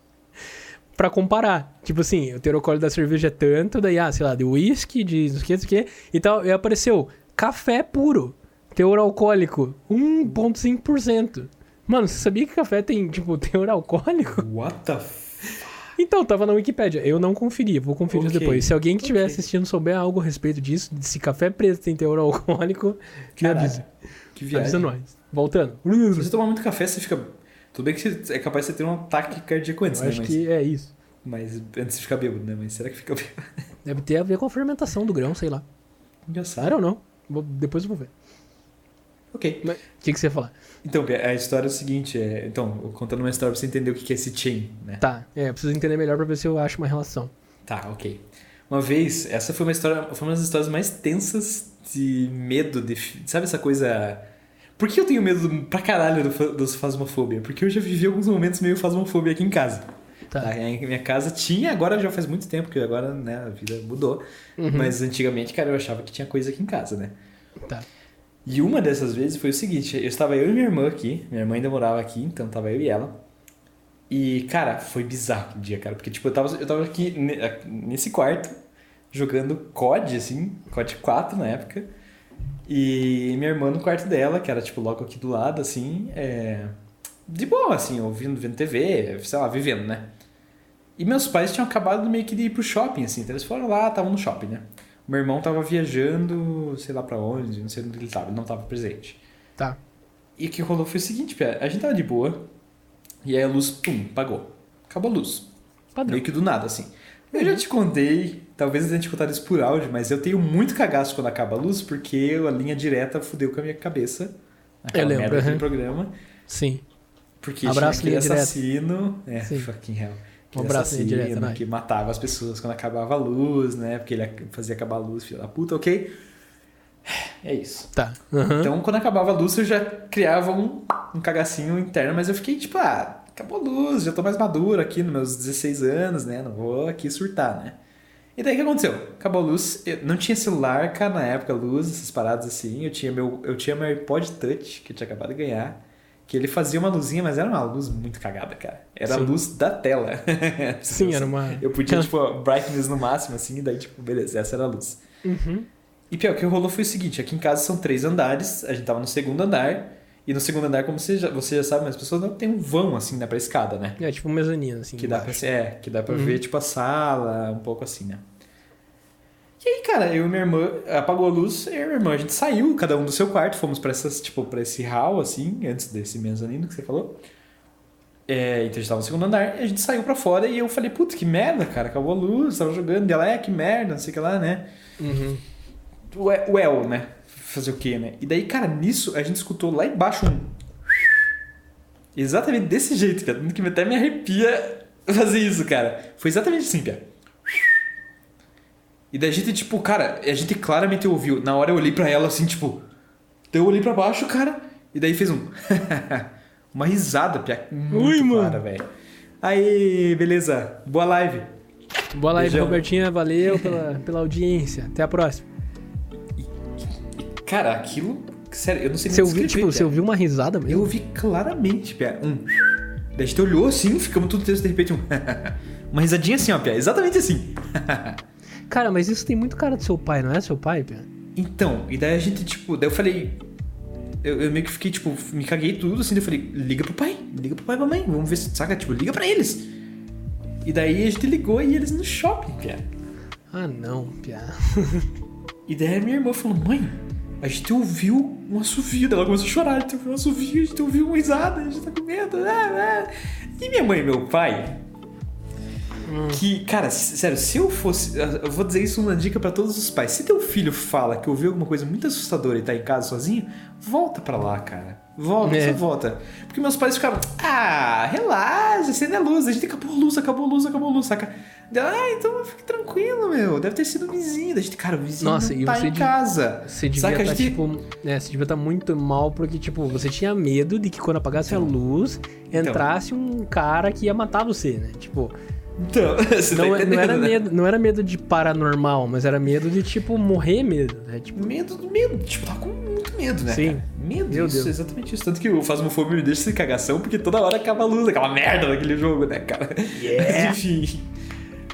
pra comparar. Tipo assim, o teor alcoólico da cerveja é tanto, daí, ah, sei lá, de whisky, de não sei o que, não sei o que, e tal. E apareceu café puro, teor alcoólico, 1,5%. Mano, você sabia que café tem, tipo, teor alcoólico? What the f... Então, tava na Wikipédia. Eu não conferi, vou conferir Ok, depois. Se alguém que estiver ok. assistindo souber algo a respeito disso, se café preto tem teor alcoólico, me avisa. Que Avisa viagem. nós. Voltando. Se você tomar muito café, você fica. Tudo bem que é capaz de você ter um ataque cardíaco antes, Eu né? acho Mas, que é isso. mas antes de ficar bêbado, né? Mas será que fica bêbado? Deve ter a ver com a fermentação do grão, sei lá. Engraçado. Claro ou não? Depois eu vou ver. Ok. Mas, O que, que você ia falar? Então, a história é o seguinte: é... então, contando uma história pra você entender o que que é esse chain, né? Tá, é, eu preciso entender melhor pra ver se eu acho uma relação. Tá, ok. Uma vez, essa foi uma história, foi uma das histórias mais tensas de medo, de, sabe essa coisa... Por que eu tenho medo do- pra caralho do, fa- dos fasmofobia? Porque eu já vivi alguns momentos meio fasmofobia aqui em casa. Tá. Tá, minha casa tinha, agora já faz muito tempo, porque agora, né, a vida mudou. Uhum. Mas antigamente, cara, eu achava que tinha coisa aqui em casa, né? Tá. E uma dessas vezes foi o seguinte, eu estava eu e minha irmã aqui, minha irmã ainda morava aqui, então tava eu e ela. E, cara, foi bizarro aquele dia, cara, porque, tipo, eu tava, eu tava aqui ne- nesse quarto, jogando COD, assim, COD 4 na época, e minha irmã no quarto dela, que era, tipo, logo aqui do lado, assim, é... de boa, assim, ouvindo, vendo TV, sei lá, vivendo, né? E meus pais tinham acabado meio que de ir pro shopping, assim, então eles foram lá, estavam no shopping, né? Meu irmão tava viajando, sei lá pra onde, não sei onde ele tava, ele não tava presente. Tá. E o que rolou foi o seguinte, a gente tava de boa, e aí a luz, pum, apagou. Acabou a luz. Padrão. Meio que do nada, assim. Eu já te contei, talvez eu tenha te contado isso por áudio, mas eu tenho muito cagaço quando acaba a luz, porque a linha direta fudeu com a minha cabeça. Aquela Eu lembro, merda aham. programa. Sim. Porque Abraço, tinha aquele linha direta. assassino. É, Sim. fucking hell. Um abraço, assassino vai. que matava as pessoas quando acabava a luz, né? Porque ele fazia acabar a luz, filho da puta, ok? É isso. Tá. Aham. Então, quando acabava a luz, eu já criava um, um cagacinho interno, mas eu fiquei tipo, ah, acabou a luz, já tô mais maduro aqui nos meus 16 anos, né? Não vou aqui surtar, né? E daí o que aconteceu? Acabou a luz, eu não tinha celular, cara, na época, luz, essas paradas assim. Eu tinha meu, eu tinha meu iPod Touch, que eu tinha acabado de ganhar, que ele fazia uma luzinha, mas era uma luz muito cagada, cara. Era a Sim. luz da tela. Sim, era uma. Eu podia, tipo, brightness no máximo, assim, e daí, tipo, beleza, essa era a luz. Uhum. E pior, o que rolou foi o seguinte, aqui em casa são três andares, a gente tava no segundo andar, e no segundo andar, como você já, você já sabe, mas as pessoas não tem um vão, assim, né, pra escada, né? É tipo um mezanino, assim. Que dá pra, é, que dá pra Uhum. ver, tipo, a sala, um pouco assim, né? E aí, cara, eu e minha irmã, apagou a luz, eu e minha irmã, a gente saiu, cada um do seu quarto, fomos pra essas, tipo, pra esse hall, assim, antes desse mezanino que você falou. É, então a gente tava no segundo andar, e a gente saiu pra fora, e eu falei, putz, que merda, cara, acabou a luz, tava jogando, e ela, é, que merda, não sei o que lá, né? Uhum. Well, well, né? Fazer o quê, né? E daí, cara, nisso a gente escutou lá embaixo um. Exatamente desse jeito, cara. Que até me arrepia fazer isso, cara. Foi exatamente assim, Pia. E daí a gente, tipo, cara, a gente claramente ouviu. Na hora eu olhei pra ela assim, tipo. Daí eu olhei pra baixo, cara. E daí fez um. Uma risada, Pia. Muito Ui, mano. velho. Aí, beleza. Boa live. Boa live, Beijão. Robertinha. Valeu pela, pela audiência. Até a próxima. Cara, aquilo. Sério, eu não sei nem Você ouviu, tipo, Pia. você ouviu uma risada Eu mesmo? ouvi claramente, Pia. Um. Daí a gente olhou assim, ficamos tudo tenso, de repente um. Uma risadinha assim, ó, Pia. Exatamente assim. Cara, mas isso tem muito cara do seu pai, não é seu pai, Pia? Então, e daí a gente, tipo, daí eu falei. Eu, eu meio que fiquei, tipo, me caguei tudo, assim, daí eu falei, liga pro pai, liga pro pai e pra mãe, vamos ver se, saca, tipo, liga pra eles. E daí a gente ligou e eles no shopping, Pia. Ah, não, Pia. E daí a minha irmã falou, mãe, a gente ouviu um assovio. Ela começou a chorar, a gente ouviu um assovio, a gente ouviu uma risada, a gente tá com medo. ah, ah. E minha mãe e meu pai, Que, cara, sério, se eu fosse. Eu vou dizer isso uma dica pra todos os pais. Se teu filho fala que ouviu alguma coisa muito assustadora e tá em casa sozinho, volta pra lá, cara. Volta, É. só volta. Porque meus pais ficaram, ah, relaxa, acende a luz. A gente acabou a luz, acabou a luz, acabou a luz, saca? Ah, então fique tranquilo, meu. Deve ter sido o vizinho. A gente, cara, o vizinho Nossa, não tá em de- casa. Você devia Saca? Estar, gente- tipo. É, você devia estar muito mal, porque, tipo, você tinha medo de que quando apagasse a luz, Então. entrasse um cara que ia matar você, né? Tipo, Então, você tá não, é- não era né? medo, não era medo de paranormal, mas era medo de, tipo, morrer mesmo, né? Tipo, Medo do medo. Tipo, tá com muito medo, né? Sim. cara? Medo, Meu isso, Deus. exatamente isso. Tanto que o Phasmophobia me deixa sem cagação, porque toda hora acaba a luz, aquela merda daquele jogo, né, cara? Yeah. Mas, enfim.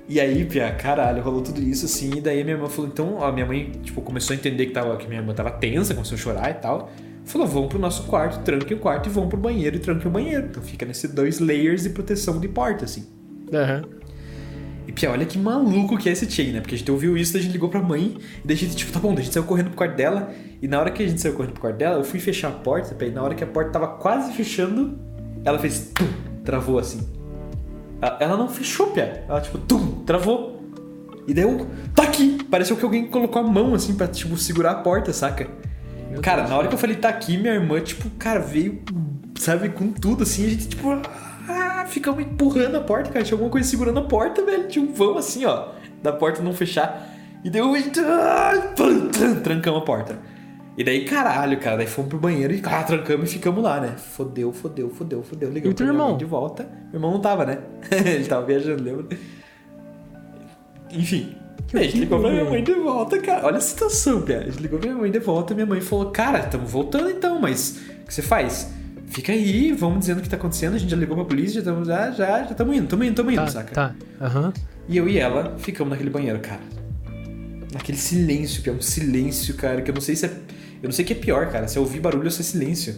E aí, Pia, caralho, rolou tudo isso assim, e daí minha irmã falou, então, a minha mãe, tipo, começou a entender que, tava, que minha irmã tava tensa, começou a chorar e tal. Falou, vamos pro nosso quarto, tranquem o quarto e vão pro banheiro e tranquem o banheiro. Então fica nesses dois layers de proteção de porta, assim. Aham. E Pia, olha que maluco que é esse chain, né? Porque a gente ouviu isso, a gente ligou pra mãe, e daí a gente, tipo, tá bom, a gente saiu correndo pro quarto dela, e na hora que a gente saiu correndo pro quarto dela, eu fui fechar a porta, Pia, e na hora que a porta tava quase fechando, ela fez tum, travou assim. Ela, ela não fechou, Pia. Ela, tipo, tum, travou. E daí eu, tá aqui! Pareceu que alguém colocou a mão assim pra, tipo, segurar a porta, saca? Meu cara, Deus. na hora que eu falei tá aqui, minha irmã, tipo, cara, veio, sabe, com tudo assim, a gente, tipo, ah, ficamos empurrando a porta, cara. Tinha alguma coisa segurando a porta, velho. Tinha um vão assim, ó, da porta não fechar. E daí eu, pam, tran- trancamos a porta. E daí, caralho, cara, daí fomos pro banheiro e ah, trancamos e ficamos lá, né? Fodeu, fodeu, fodeu, fodeu. Ligamos E teu irmão? de volta. Meu irmão não tava, né? Ele tava viajando, lembra? Enfim. Que a gente ligou pra minha mãe de volta, cara. Olha a situação, Pia. A gente ligou pra minha mãe de volta e minha mãe falou: Cara, estamos voltando então, mas o que você faz? Fica aí, vamos dizendo o que tá acontecendo. A gente já ligou pra polícia, já estamos já, já, já estamos indo, estamos indo, estamos indo, Tá, saca? tá. Aham. E eu e ela ficamos naquele banheiro, cara. Naquele silêncio, que é um silêncio, cara, que eu não sei se é. Eu não sei o que é pior, cara. Se é ouvir barulho ou se é silêncio.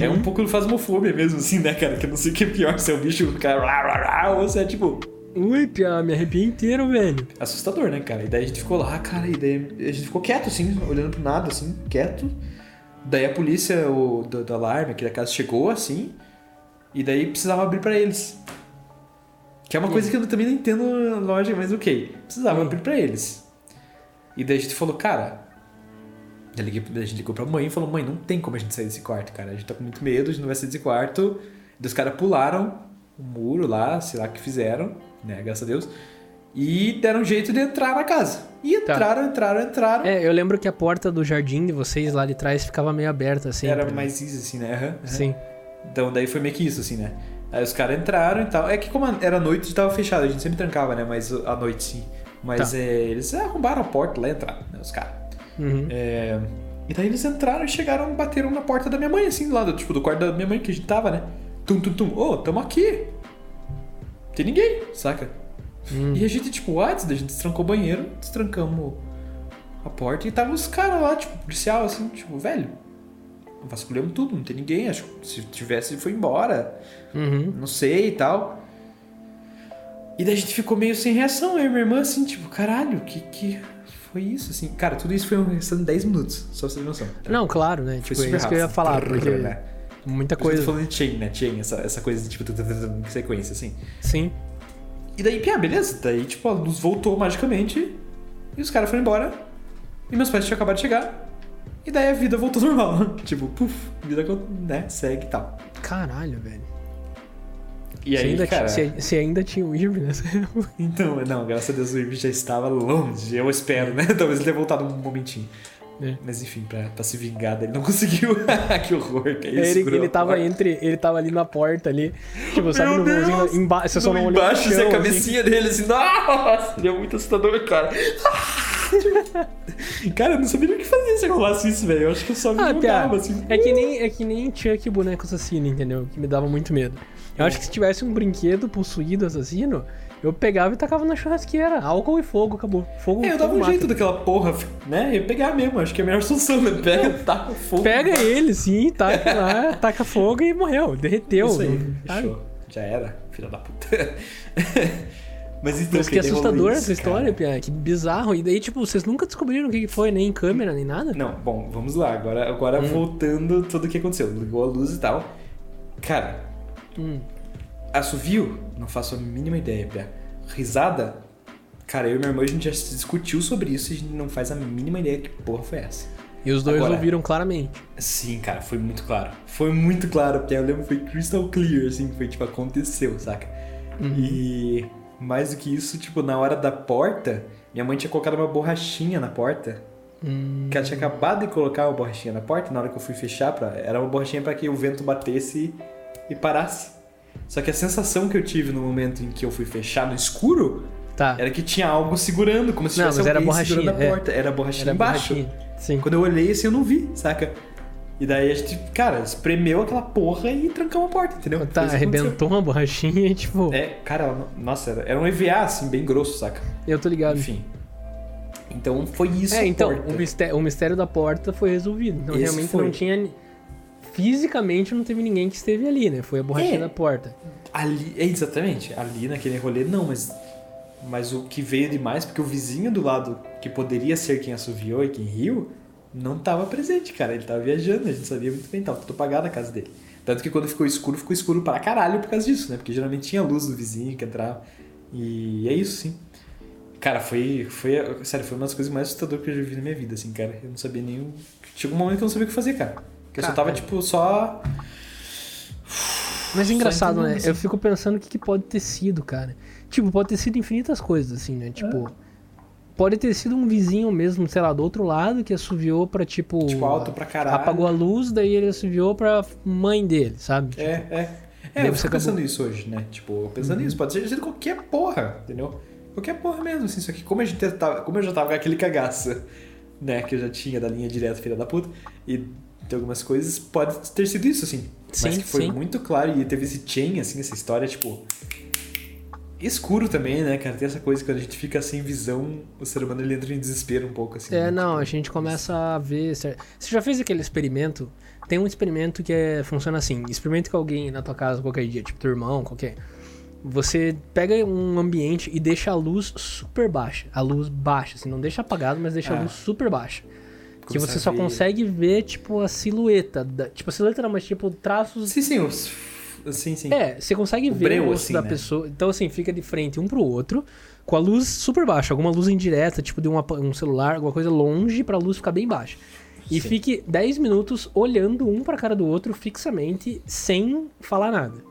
É um pouco fasmofobia mesmo, assim, né, cara? Que eu não sei o que é pior, se é o bicho, cara, rá, rá, rá, ou se é tipo. Ui, Pia, me arrepiei inteiro, velho. assustador, né, cara? E daí a gente ficou lá, cara, e daí a gente ficou quieto, assim, olhando pro nada, assim, quieto. Daí a polícia o, do, do alarme aqui da casa chegou, assim, e daí precisava abrir pra eles. Que é uma coisa que eu também não entendo a lógica, mas ok. Precisava Hum. abrir pra eles. E daí a gente falou, cara. A gente ligou pra mãe e falou: mãe, não tem como a gente sair desse quarto, cara. A gente tá com muito medo, a gente não vai sair desse quarto. E os caras pularam o muro lá, sei lá o que fizeram, né? Graças a Deus. E deram um jeito de entrar na casa. E Tá. entraram, entraram, entraram. É, eu lembro que a porta do jardim de vocês lá de trás ficava meio aberta, assim. Era mais easy, assim, né? Aham. Sim. Então daí foi meio que isso, assim, né? Aí os caras entraram e tal. É que como era noite, a gente tava fechado, a gente sempre trancava, né? Mas à noite sim. Mas Tá. é, eles arrombaram a porta lá e entraram, né? Os caras. Uhum. É, E daí eles entraram e chegaram, bateram na porta da minha mãe, assim, lá do, tipo, do quarto da minha mãe que a gente tava, né? Tum, tum, tum. Ô, tamo aqui. Tem ninguém, saca? Hum. E a gente, tipo, what? A gente destrancou o banheiro, destrancamos a porta e tava os caras lá, tipo, policial, assim, tipo, velho. Vasculhamos tudo, não tem ninguém. Acho que se tivesse, foi embora. Uhum. Não sei e tal. E daí a gente ficou meio sem reação, eu e minha irmã, assim, tipo, caralho, que que foi isso, assim? Cara, tudo isso foi de 10 minutos, só pra você ter noção. tá? Não, claro, né? Foi Tipo, é super isso que eu ia rápido. falar, porque né? muita que eu tô coisa. falando de chain, né? Chain, essa, essa coisa de tipo, sequência, assim. Sim. E daí, pia, beleza. Daí, tipo, a luz voltou magicamente e os caras foram embora. E meus pais tinham acabado de chegar. E daí a vida voltou ao normal. tipo, puf, vida né, segue e tal. Caralho, velho. E se, aí, ainda cara... tinha, se, se ainda tinha o Irving nessa época. Então, não, graças a Deus o Irving já estava longe, eu espero, né? Talvez ele tenha voltado um momentinho. É. Mas enfim, pra, pra se vingar dele, não conseguiu. que horror, que é isso? Ele, ele tava entre. Ele tava ali na porta ali. Tipo, sabe Meu no vãozinho Deus! embaixo. Você só não olhou no Embaixo, assim, chão, a assim. cabecinha dele, assim, nossa, é muito assustador, cara. cara, eu não sabia o que fazer se rolasse isso, velho. Eu acho que eu só me Ah, jogava, piada. assim. É que nem, é que nem Chuck boneco assassino, entendeu? Que me dava muito medo. Eu acho que se tivesse um brinquedo possuído assassino, eu pegava e tacava na churrasqueira. Álcool e fogo, acabou. Fogo, É, eu dava um mata. jeito daquela porra, né? Eu ia pegar mesmo, acho que é a melhor solução, né? Pega, taca fogo. Pega ele, sim, taca lá, taca fogo e morreu. Derreteu. Isso aí, fechou. Já era, filha da puta. Mas então, isso que é assustador isso, essa história. Pia. Que bizarro. E daí, tipo, vocês nunca descobriram o que que foi, nem em câmera, nem nada? Não, bom, vamos lá. Agora, agora Hum. voltando tudo o que aconteceu. Ligou a luz e tal. Cara, Hum. Assovio, não faço a mínima ideia, Pia. risada, cara, eu e meu irmão a gente já discutiu sobre isso e a gente não faz a mínima ideia que porra foi essa. E os dois Agora- ouviram claramente. Sim, cara, foi muito claro. Foi muito claro, porque eu lembro que foi crystal clear, assim, foi tipo, aconteceu, saca? E mais do que isso, tipo, na hora da porta, minha mãe tinha colocado uma borrachinha na porta. Hum, Que ela tinha acabado de colocar uma borrachinha na porta, na hora que eu fui fechar, pra, era uma borrachinha pra que o vento batesse e parasse. Só que a sensação que eu tive no momento em que eu fui fechar no escuro tá. era que tinha algo segurando, como se Não, tivesse era alguém borrachinha, segurando a é. porta. Era a borrachinha Era embaixo. borrachinha. Sim. Quando eu olhei assim, eu não vi, saca? E daí a gente, cara, espremeu aquela porra e trancamos a porta, entendeu? Tá, arrebentou uma borrachinha e tipo. É, cara, nossa, era, era um EVA, assim, bem grosso, saca? Eu tô ligado. Enfim. Então foi isso É, então, o mistério, o mistério da porta foi resolvido. Então, Esse realmente foi. não tinha. Fisicamente não teve ninguém que esteve ali, né? Foi a borrachinha É. da porta. Ali, é, exatamente, ali naquele rolê não, mas mas o que veio demais porque o vizinho do lado que poderia ser quem assoviou e quem riu não tava presente, cara, ele tava viajando, a gente sabia muito bem, tava tudo apagado a casa dele. Tanto que quando ficou escuro, ficou escuro para caralho por causa disso, né? Porque geralmente tinha luz do vizinho que entrava. E é isso, sim. Cara, foi, foi. Sério, foi uma das coisas mais assustadoras que eu já vi na minha vida, assim, cara. Eu não sabia nem. Chegou um momento que eu não sabia o que fazer, cara. Eu só tava, Cara. tipo, só. Mas é Só engraçado, né? assim. Eu fico pensando o que, que pode ter sido, cara. Tipo, pode ter sido infinitas coisas, assim, né? É. Tipo. Pode ter sido um vizinho mesmo, sei lá, do outro lado, que assoviou pra, tipo. Tipo, alto pra caralho. Apagou a luz, daí ele assoviou pra mãe dele, sabe? É, é. É, Daí eu você fico pensando acabou- isso hoje, né? Tipo, pensando nisso, pode ser de qualquer porra, entendeu? Qualquer porra mesmo, assim. Só que como a gente tava, como eu já tava com aquele cagaço, né, que eu já tinha da linha direta, filha da puta, e tem algumas coisas, pode ter sido isso, assim. Mas Sim, que foi sim. muito claro e teve esse chain, assim, essa história, tipo. Escuro também, né, cara? Tem essa coisa que quando a gente fica sem visão, o ser humano ele entra em desespero um pouco, assim. É, né? não, Tipo, a gente começa a ver. Você já fez aquele experimento? Tem um experimento que é, funciona assim: experimenta com alguém na tua casa qualquer dia, tipo teu irmão, qualquer. Você pega um ambiente e deixa a luz super baixa. A luz baixa, assim, não deixa apagado, mas deixa a Ah. luz super baixa. Que você só ver- consegue ver, tipo, a silhueta. Da... Tipo, a silhueta não, mas tipo, traços. Sim, sim, os... sim, sim. É, você consegue O ver breu, o rosto assim, da né? pessoa. Então, assim, fica de frente um pro outro, com a luz super baixa, alguma luz indireta, tipo de uma- um celular, alguma coisa longe, pra luz ficar bem baixa. E Sim. fique 10 minutos olhando um pra cara do outro fixamente, sem falar nada.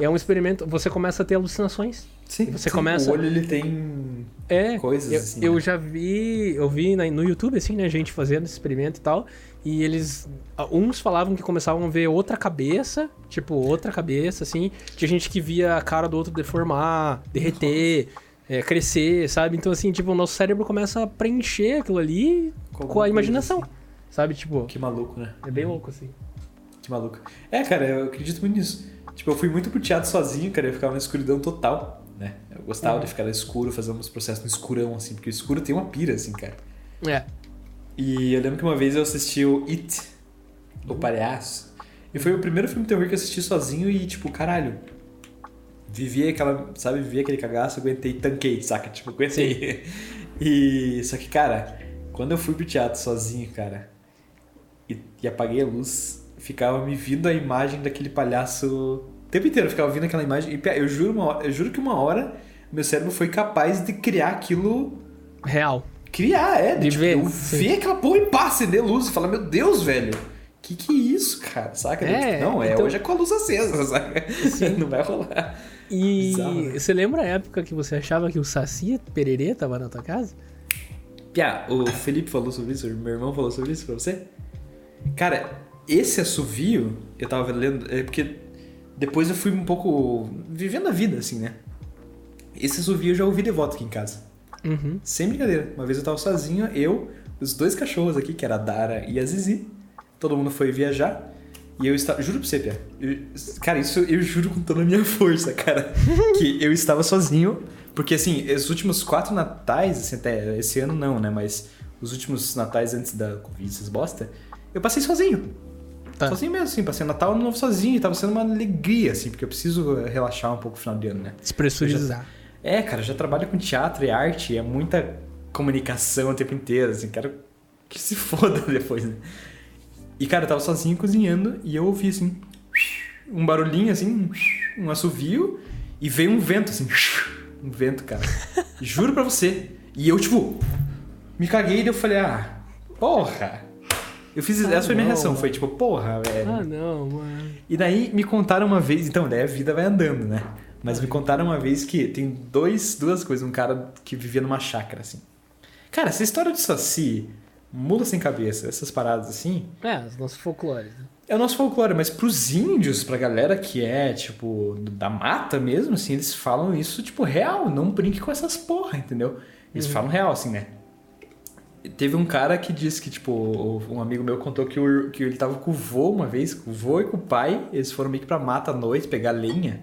É um experimento, você começa a ter alucinações. Sim, você sim, começa- O olho, ele tem É, coisas eu, assim. eu né? já vi, eu vi no YouTube, assim, né, gente fazendo esse experimento e tal, e eles, uns falavam que começavam a ver outra cabeça, tipo, outra cabeça, assim, tinha gente que via a cara do outro deformar, derreter, é, crescer, sabe? Então, assim, tipo, o nosso cérebro começa a preencher aquilo ali Com com, a imaginação, assim. sabe? Tipo, Que maluco, né? é bem louco, assim. Que maluco. É, cara, eu acredito muito nisso. Tipo, eu fui muito pro teatro sozinho, cara, eu ficava na escuridão total? Eu gostava Uhum. de ficar no escuro, fazer uns processos no escurão, assim, porque o escuro tem uma pira, assim, cara. É, E eu lembro que uma vez eu assisti o It, Uhum. o palhaço. E foi o primeiro filme de terror que eu assisti sozinho e, tipo, caralho. Vivi aquela, sabe, vivi aquele cagaço, aguentei, tanquei, saca? Tipo, aguentei. E. Só que, cara, quando eu fui pro teatro sozinho, cara, e, e apaguei a luz, ficava me vindo a imagem daquele palhaço. O tempo inteiro eu ficava vindo aquela imagem. E eu juro, uma hora- eu juro que uma hora meu cérebro foi capaz de criar aquilo real. criar, é. De tipo, ver, eu sim. ver aquela porra e pá, acender luz e falar, meu Deus, velho. Que que é isso, cara? Saca? É, Tipo, não, é então- hoje é com a luz acesa, saca? Sim. Não vai rolar. E Bizarro, né? você lembra a época que você achava que o Saci Pererê tava na tua casa? Piá, o Felipe falou sobre isso, meu irmão falou sobre isso pra você? Cara, esse assovio, eu tava lendo, é porque depois eu fui um pouco vivendo a vida, assim, né? Esse assovio eu já ouvi de volta aqui em casa. Uhum. Sem brincadeira. Uma vez eu tava sozinho, eu, os dois cachorros aqui, que era a Dara e a Zizi. Todo mundo foi viajar. E eu estava. Juro pra você, Pia. eu- Cara, isso eu juro com toda a minha força, cara. que eu estava sozinho. Porque, assim, os últimos quatro natais, assim, até esse ano não, né? Mas os últimos natais antes da Covid, essas bosta, eu passei sozinho. Tá. Sozinho mesmo, assim. Passei o Natal Ano Novo sozinho. E tava sendo uma alegria, assim, porque eu preciso eh, relaxar um pouco no final de ano, né? Despressurizar. É, cara, eu já trabalho com teatro e arte, é muita comunicação o tempo inteiro, assim, quero que se foda depois, né? E, cara, eu tava sozinho cozinhando e eu ouvi, assim, um barulhinho, assim, um assovio, E veio um vento, assim. Um vento, cara. Juro pra você. E eu, tipo, me caguei e eu falei, ah, porra. Eu fiz. Ah, essa foi a minha reação. mano. Foi tipo, porra, velho. Ah, não, mano. E daí me contaram uma vez, então, daí a vida vai andando, né? Mas me contaram uma vez que tem dois, duas coisas, um cara que vivia numa chácara, assim. Cara, essa história de saci, mula sem cabeça, essas paradas assim, É, os nossos folclores. né? é o nosso folclore, mas pros índios, pra galera que é, tipo, da mata mesmo, assim, eles falam isso, tipo, real, não brinque com essas porra, entendeu? Eles falam real, assim, né? Teve um cara que disse que, tipo, um amigo meu contou que, o, que ele tava com o vô uma vez, com o vô e com o pai, eles foram meio que pra mata à noite pegar lenha.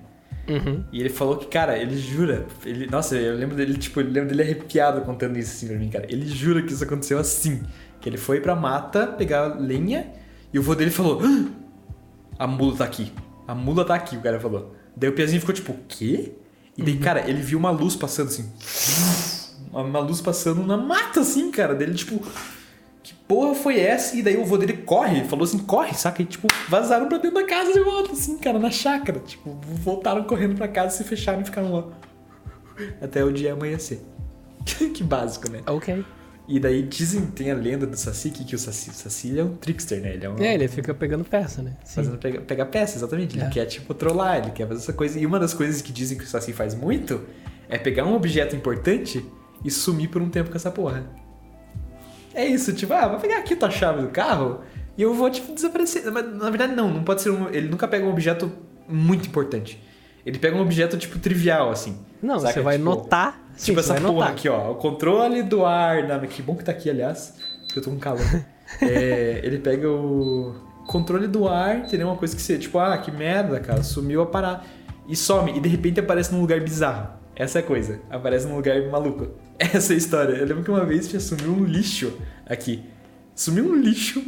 Uhum. E ele falou que, cara, ele jura. Ele, nossa, eu lembro dele, tipo, eu lembro dele arrepiado contando isso assim pra mim, cara. Ele jura que isso aconteceu assim. Que ele foi pra mata pegar lenha e o vô dele falou: "Ah, A mula tá aqui. A mula tá aqui, o cara falou. Daí o Piazinho ficou tipo, o quê? E daí, cara, ele viu uma luz passando assim. Uma, luz passando na mata, assim, cara. Dele, tipo, porra foi essa? E daí o vô dele corre, falou assim, corre, saca? E tipo, vazaram pra dentro da casa de volta, assim, cara, na chácara. Tipo, voltaram correndo pra casa, se fecharam e ficaram lá. Até o dia amanhecer. que básico, né? Ok. E daí dizem, tem a lenda do Saci, que, o Saci, o Saci é um trickster, né? Ele é um. É, ele fica pegando peça, né? Sim. Fazendo pegar, pegar peça, exatamente. Ele É. quer, tipo, trollar, ele quer fazer essa coisa. E uma das coisas que dizem que o Saci faz muito é pegar um objeto importante e sumir por um tempo com essa porra. É isso, tipo, ah, vou pegar aqui tua chave do carro e eu vou, tipo, desaparecer. Mas, na verdade, não, não pode ser um. Ele nunca pega um objeto muito importante. Ele pega um objeto, tipo, trivial, assim. Não, Saca? você vai Tipo, notar. Sim, Tipo essa porra notar. aqui, ó. O controle do ar. Na... Que bom que tá aqui, aliás. Porque eu tô com calor. É, ele pega o controle do ar, entendeu? Uma coisa que você, tipo, ah, que merda, cara. Sumiu a parar. E some. E de repente aparece num lugar bizarro. Essa é coisa. Aparece num lugar maluco. Essa é a história. Eu lembro que uma vez já sumiu um lixo aqui. Sumiu um lixo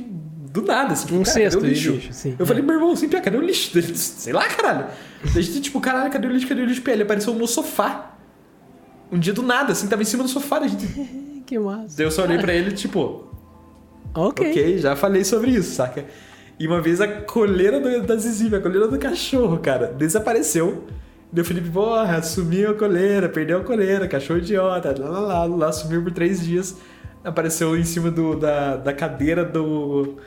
do nada. Assim, tipo, Um cara, cadê cesto o de lixo? lixo, sim. Eu falei, meu irmão, assim, cadê o lixo? Ele, Sei lá, caralho. Daí a gente, tipo, caralho, cadê o lixo? Cadê o lixo? Ele apareceu no sofá. Um dia do nada, assim, tava em cima do sofá. A gente... Que massa. Daí eu só olhei pra ele, tipo, Ok. ok, já falei sobre isso, saca? E uma vez a coleira do, da Zizi, a coleira do cachorro, cara, desapareceu. O Felipe, porra, sumiu a coleira, perdeu a coleira, cachorro idiota, lá, lá, lá, lá, sumiu por três dias. Apareceu em cima do, da, da cadeira do,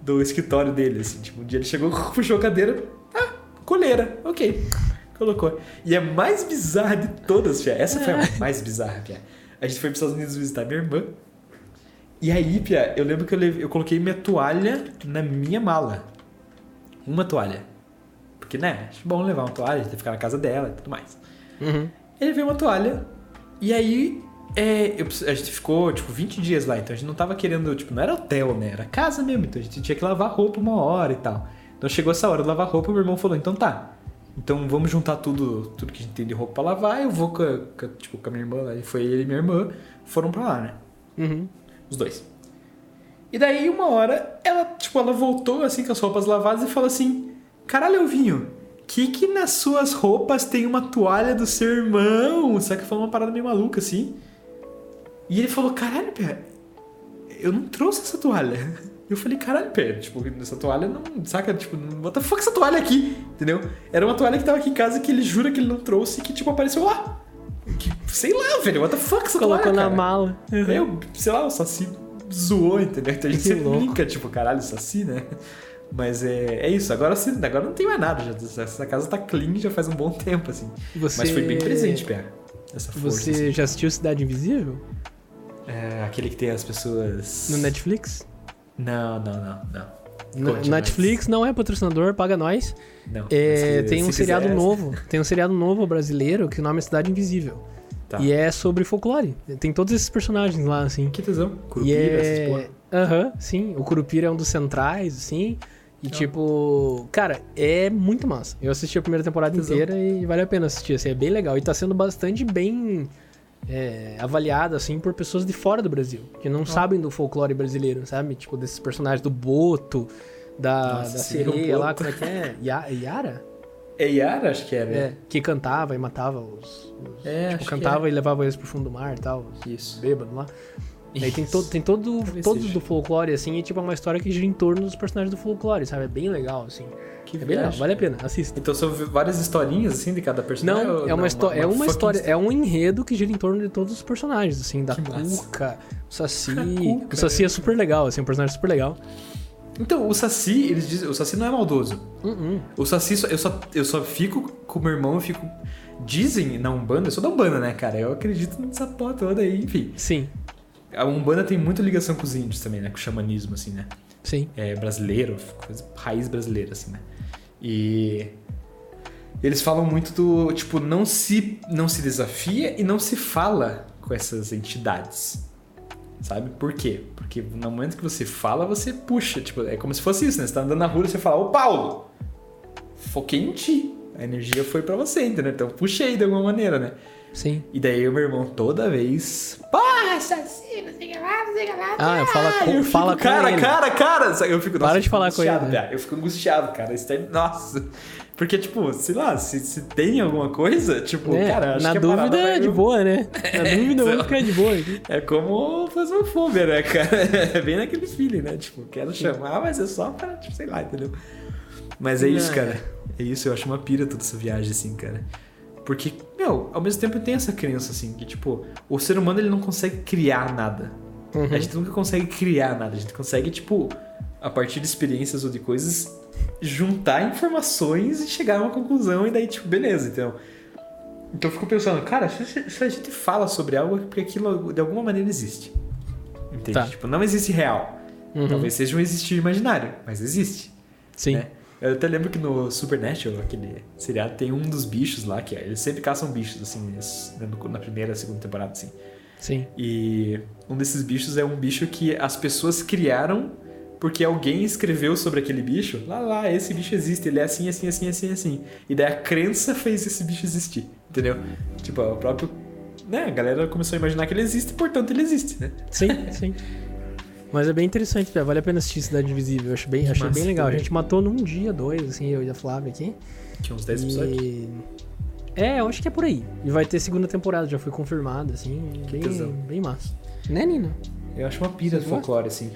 do escritório dele, assim. Tipo, um dia ele chegou, puxou a cadeira, ah, coleira, ok. Colocou. E a mais bizarra de todas, Pia, essa foi a mais bizarra, Pia. A gente foi para os Estados Unidos visitar minha irmã. E aí, Pia, eu lembro que eu, eu coloquei minha toalha na minha mala. Uma toalha. Porque, né, acho bom levar uma toalha, a gente ficar na casa dela e tudo mais. Uhum. Ele veio uma toalha. E aí, é, eu a gente ficou, tipo, 20 dias lá. Então a gente não tava querendo, tipo, não era hotel, né? Era casa mesmo. Então a gente tinha que lavar roupa uma hora e tal. Então chegou essa hora de lavar roupa, meu irmão falou, então tá. Então vamos juntar tudo, tudo que a gente tem de roupa pra lavar. Eu vou com a, com a- tipo, com a minha irmã foi ele e minha irmã. Foram pra lá, né? Uhum. Os dois. E daí, uma hora, ela, tipo, ela voltou assim com as roupas lavadas e falou assim: Caralho, Elvinho, que que nas suas roupas tem uma toalha do seu irmão? Sabe que falou uma parada meio maluca assim? E ele falou: Caralho, pé, eu não trouxe essa toalha. Eu falei, caralho, pé, tipo, essa toalha não. Saca, tipo, what the fuck essa toalha aqui? Entendeu? Era uma toalha que tava aqui em casa que ele jura que ele não trouxe e que, tipo, apareceu lá. Que, sei lá, velho, what the fuck essa Colocou toalha? na cara? mala. Eu, sei lá, o Saci zoou, entendeu? Então a gente sempre louco. brinca, tipo, caralho, Saci, né? Mas é, é isso, agora, sim, agora não tem mais nada, já, essa casa tá clean já faz um bom tempo, assim. Você... Mas foi bem presente, Pé, essa força. Você assim. já assistiu Cidade Invisível? É, aquele que tem as pessoas... No Netflix? Não, não, não, não. Conte Netflix não é patrocinador, paga nós. Não. É, se- tem um se seriado quiser, novo. Tem um seriado novo brasileiro que o nome é Cidade Invisível. Tá. E é sobre folclore. Tem todos esses personagens lá, assim. Que tesão. E Curupira, essas é. porra. Aham, sim. O Curupira é um dos centrais, assim. E Ah. tipo, cara, é muito massa. Eu assisti a primeira temporada Tesão. inteira e vale a pena assistir, assim, é bem legal. E tá sendo bastante bem é, avaliado, assim, por pessoas de fora do Brasil, que não sabem do folclore brasileiro, sabe? Tipo, desses personagens do Boto, da, Nossa, da sereia lá, como é que é? Ya- Yara? É Yara, acho que era. É, que cantava e matava os. os- É, tipo, acho que cantava e levava eles pro fundo do mar e tal, Isso. bêbados lá. Daí tem, to, tem todo, Talvez todos seja. do folclore, assim, e tipo, é uma história que gira em torno dos personagens do folclore, sabe? É bem legal, assim. Que é bem legal, vale a pena, assista. Então são várias historinhas, assim, de cada personagem? Não, é uma, histó- é uma fucking história, é um enredo que gira em torno de todos os personagens, assim, da Que massa. Cuca, o Saci. Cuca, o Saci é. super legal, assim, um personagem super legal. Então, o Saci, eles dizem, o Saci não é maldoso. Uhum. O Saci, eu só, eu só fico com o meu irmão, eu fico... Dizem na Umbanda, eu sou da Umbanda, né, cara? Eu acredito nessa porra toda aí, enfim. Sim, A Umbanda tem muita ligação com os índios também, né? Com o xamanismo, assim, né? sim. é, brasileiro, coisa, raiz brasileira, assim, né? E eles falam muito do, tipo, não se, não se desafia e não se fala com essas entidades. Sabe? Por quê? Porque no momento que você fala, você puxa. Tipo, é como se fosse isso, né? Você tá andando na rua e você fala, ô Paulo, foquei em ti. A energia foi pra você, entendeu? Então puxei de alguma maneira, né? Sim. E daí o meu irmão toda vez. Porra, assassino, sei que lá, sei que lá. Ah, fala com- eu fala fico, com cara, ele. cara, cara. Sabe, Eu fico, Para de eu falar com ele, né? Eu fico angustiado, cara. Isso Nossa. Porque, tipo, sei lá, se, se tem alguma coisa, tipo, É, cara, acho na que dúvida é de boa, né? Na dúvida eu vou ficar de boa. É como fasmofobia, né, cara? É bem naquele feeling, né? Tipo, quero chamar, mas é só pra, tipo, sei lá, entendeu? Mas é isso, cara. É isso, eu acho uma pira toda essa viagem, assim, cara. Porque, meu, ao mesmo tempo tem essa crença, assim, que, tipo, o ser humano ele não consegue criar nada. Uhum. A gente nunca consegue criar nada. A gente consegue, tipo, a partir de experiências ou de coisas, juntar informações e chegar a uma conclusão e daí, tipo, beleza, então. Então eu fico pensando, cara, se, a gente fala sobre algo é porque aquilo de alguma maneira existe. Entende? Tá. Tipo, não existe real. Uhum. Talvez seja um existir imaginário, mas existe. Sim. né? Eu até lembro que no Supernatural, aquele seriado, tem um dos bichos lá, que é, eles sempre caçam bichos, assim, eles- né, na primeira, segunda temporada, assim. Sim. E um desses bichos é um bicho que as pessoas criaram porque alguém escreveu sobre aquele bicho. Lá, lá, esse bicho existe, ele é assim, assim, assim, assim, assim. E daí a crença fez esse bicho existir, entendeu? Tipo, o próprio. Né, a galera começou a imaginar que ele existe, portanto ele existe, né? Sim, sim. Mas é bem interessante, vale a pena assistir Cidade Invisível. Eu achei bem, achei Massa bem legal. A gente matou num dia, dois, assim, eu e a Flávia aqui. Tinha uns 10 episódios. E... É, eu acho que é por aí. E vai ter segunda temporada, já foi confirmada, assim. Bem, tesão. bem massa. Né, Nina? Eu acho uma pira de Você folclore, assim.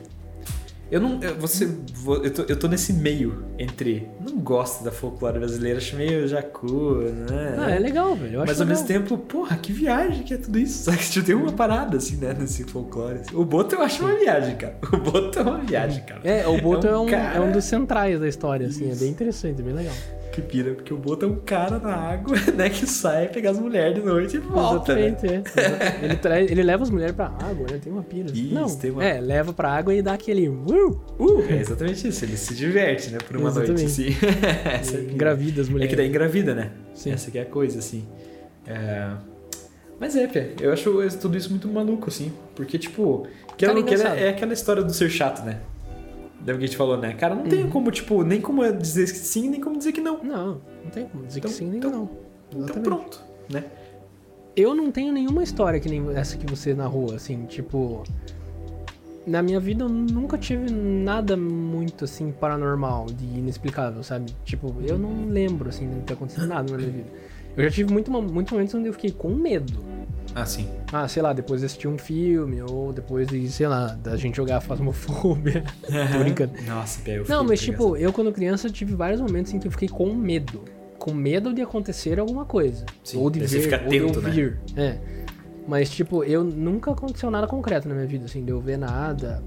Eu não. Eu, você, vo- eu, tô, eu tô nesse meio entre. Não gosto da folclore brasileira, acho meio jacu, né? Ah, é legal, velho. Mas ao legal. mesmo tempo, porra, que viagem que é tudo isso. Sabe? Tipo, tem uma parada, assim, né, nesse folclore. O Boto eu acho uma viagem, cara. O Boto é uma viagem, cara. É, o Boto é um, cara- é um dos centrais da história, assim. Isso. É bem interessante, bem legal. Pira, porque o Boto é um cara na água, né, que sai pegar as mulheres de noite e volta, né? Exatamente, é. Exatamente. ele, tra- ele leva as mulheres pra água, né? Tem uma pira. Isso, Não, tem uma- É, leva pra água e dá aquele... Uh, uh, É exatamente isso, ele se diverte, né, por uma Exatamente. noite, assim. Essa é engravida as É mulheres. que daí engravida, né? Sim. Essa que é a coisa, assim. É... Mas é, Pé, eu acho tudo isso muito maluco, assim. Porque, tipo, que queira, engraçado. é aquela história do ser chato, né? Lembra que a gente falou, né? Cara, não tem Uhum. como, tipo, nem como dizer que sim, nem como dizer que não. Não, não tem como dizer Então- que sim nem então- que não. Então pronto, né? Eu não tenho nenhuma história que nem essa que você narrou, assim, tipo. Na minha vida eu nunca tive nada muito assim paranormal, de inexplicável, sabe? Tipo, eu não lembro assim de ter acontecido nada na minha vida. Eu já tive muito, muitos momentos onde eu fiquei com medo. Ah, sim. Ah, sei lá, depois de assistir um filme, ou depois de, sei lá, da gente jogar Fasmofobia. Tô brincando. Nossa, fiquei Não, mas tipo, eu quando criança tive vários momentos em que eu fiquei com medo. Com medo de acontecer alguma coisa. Sim, ou de ver, fica ou de atento, né? ouvir. É. Mas, tipo, eu nunca aconteceu nada concreto na minha vida, assim, de eu ver nada.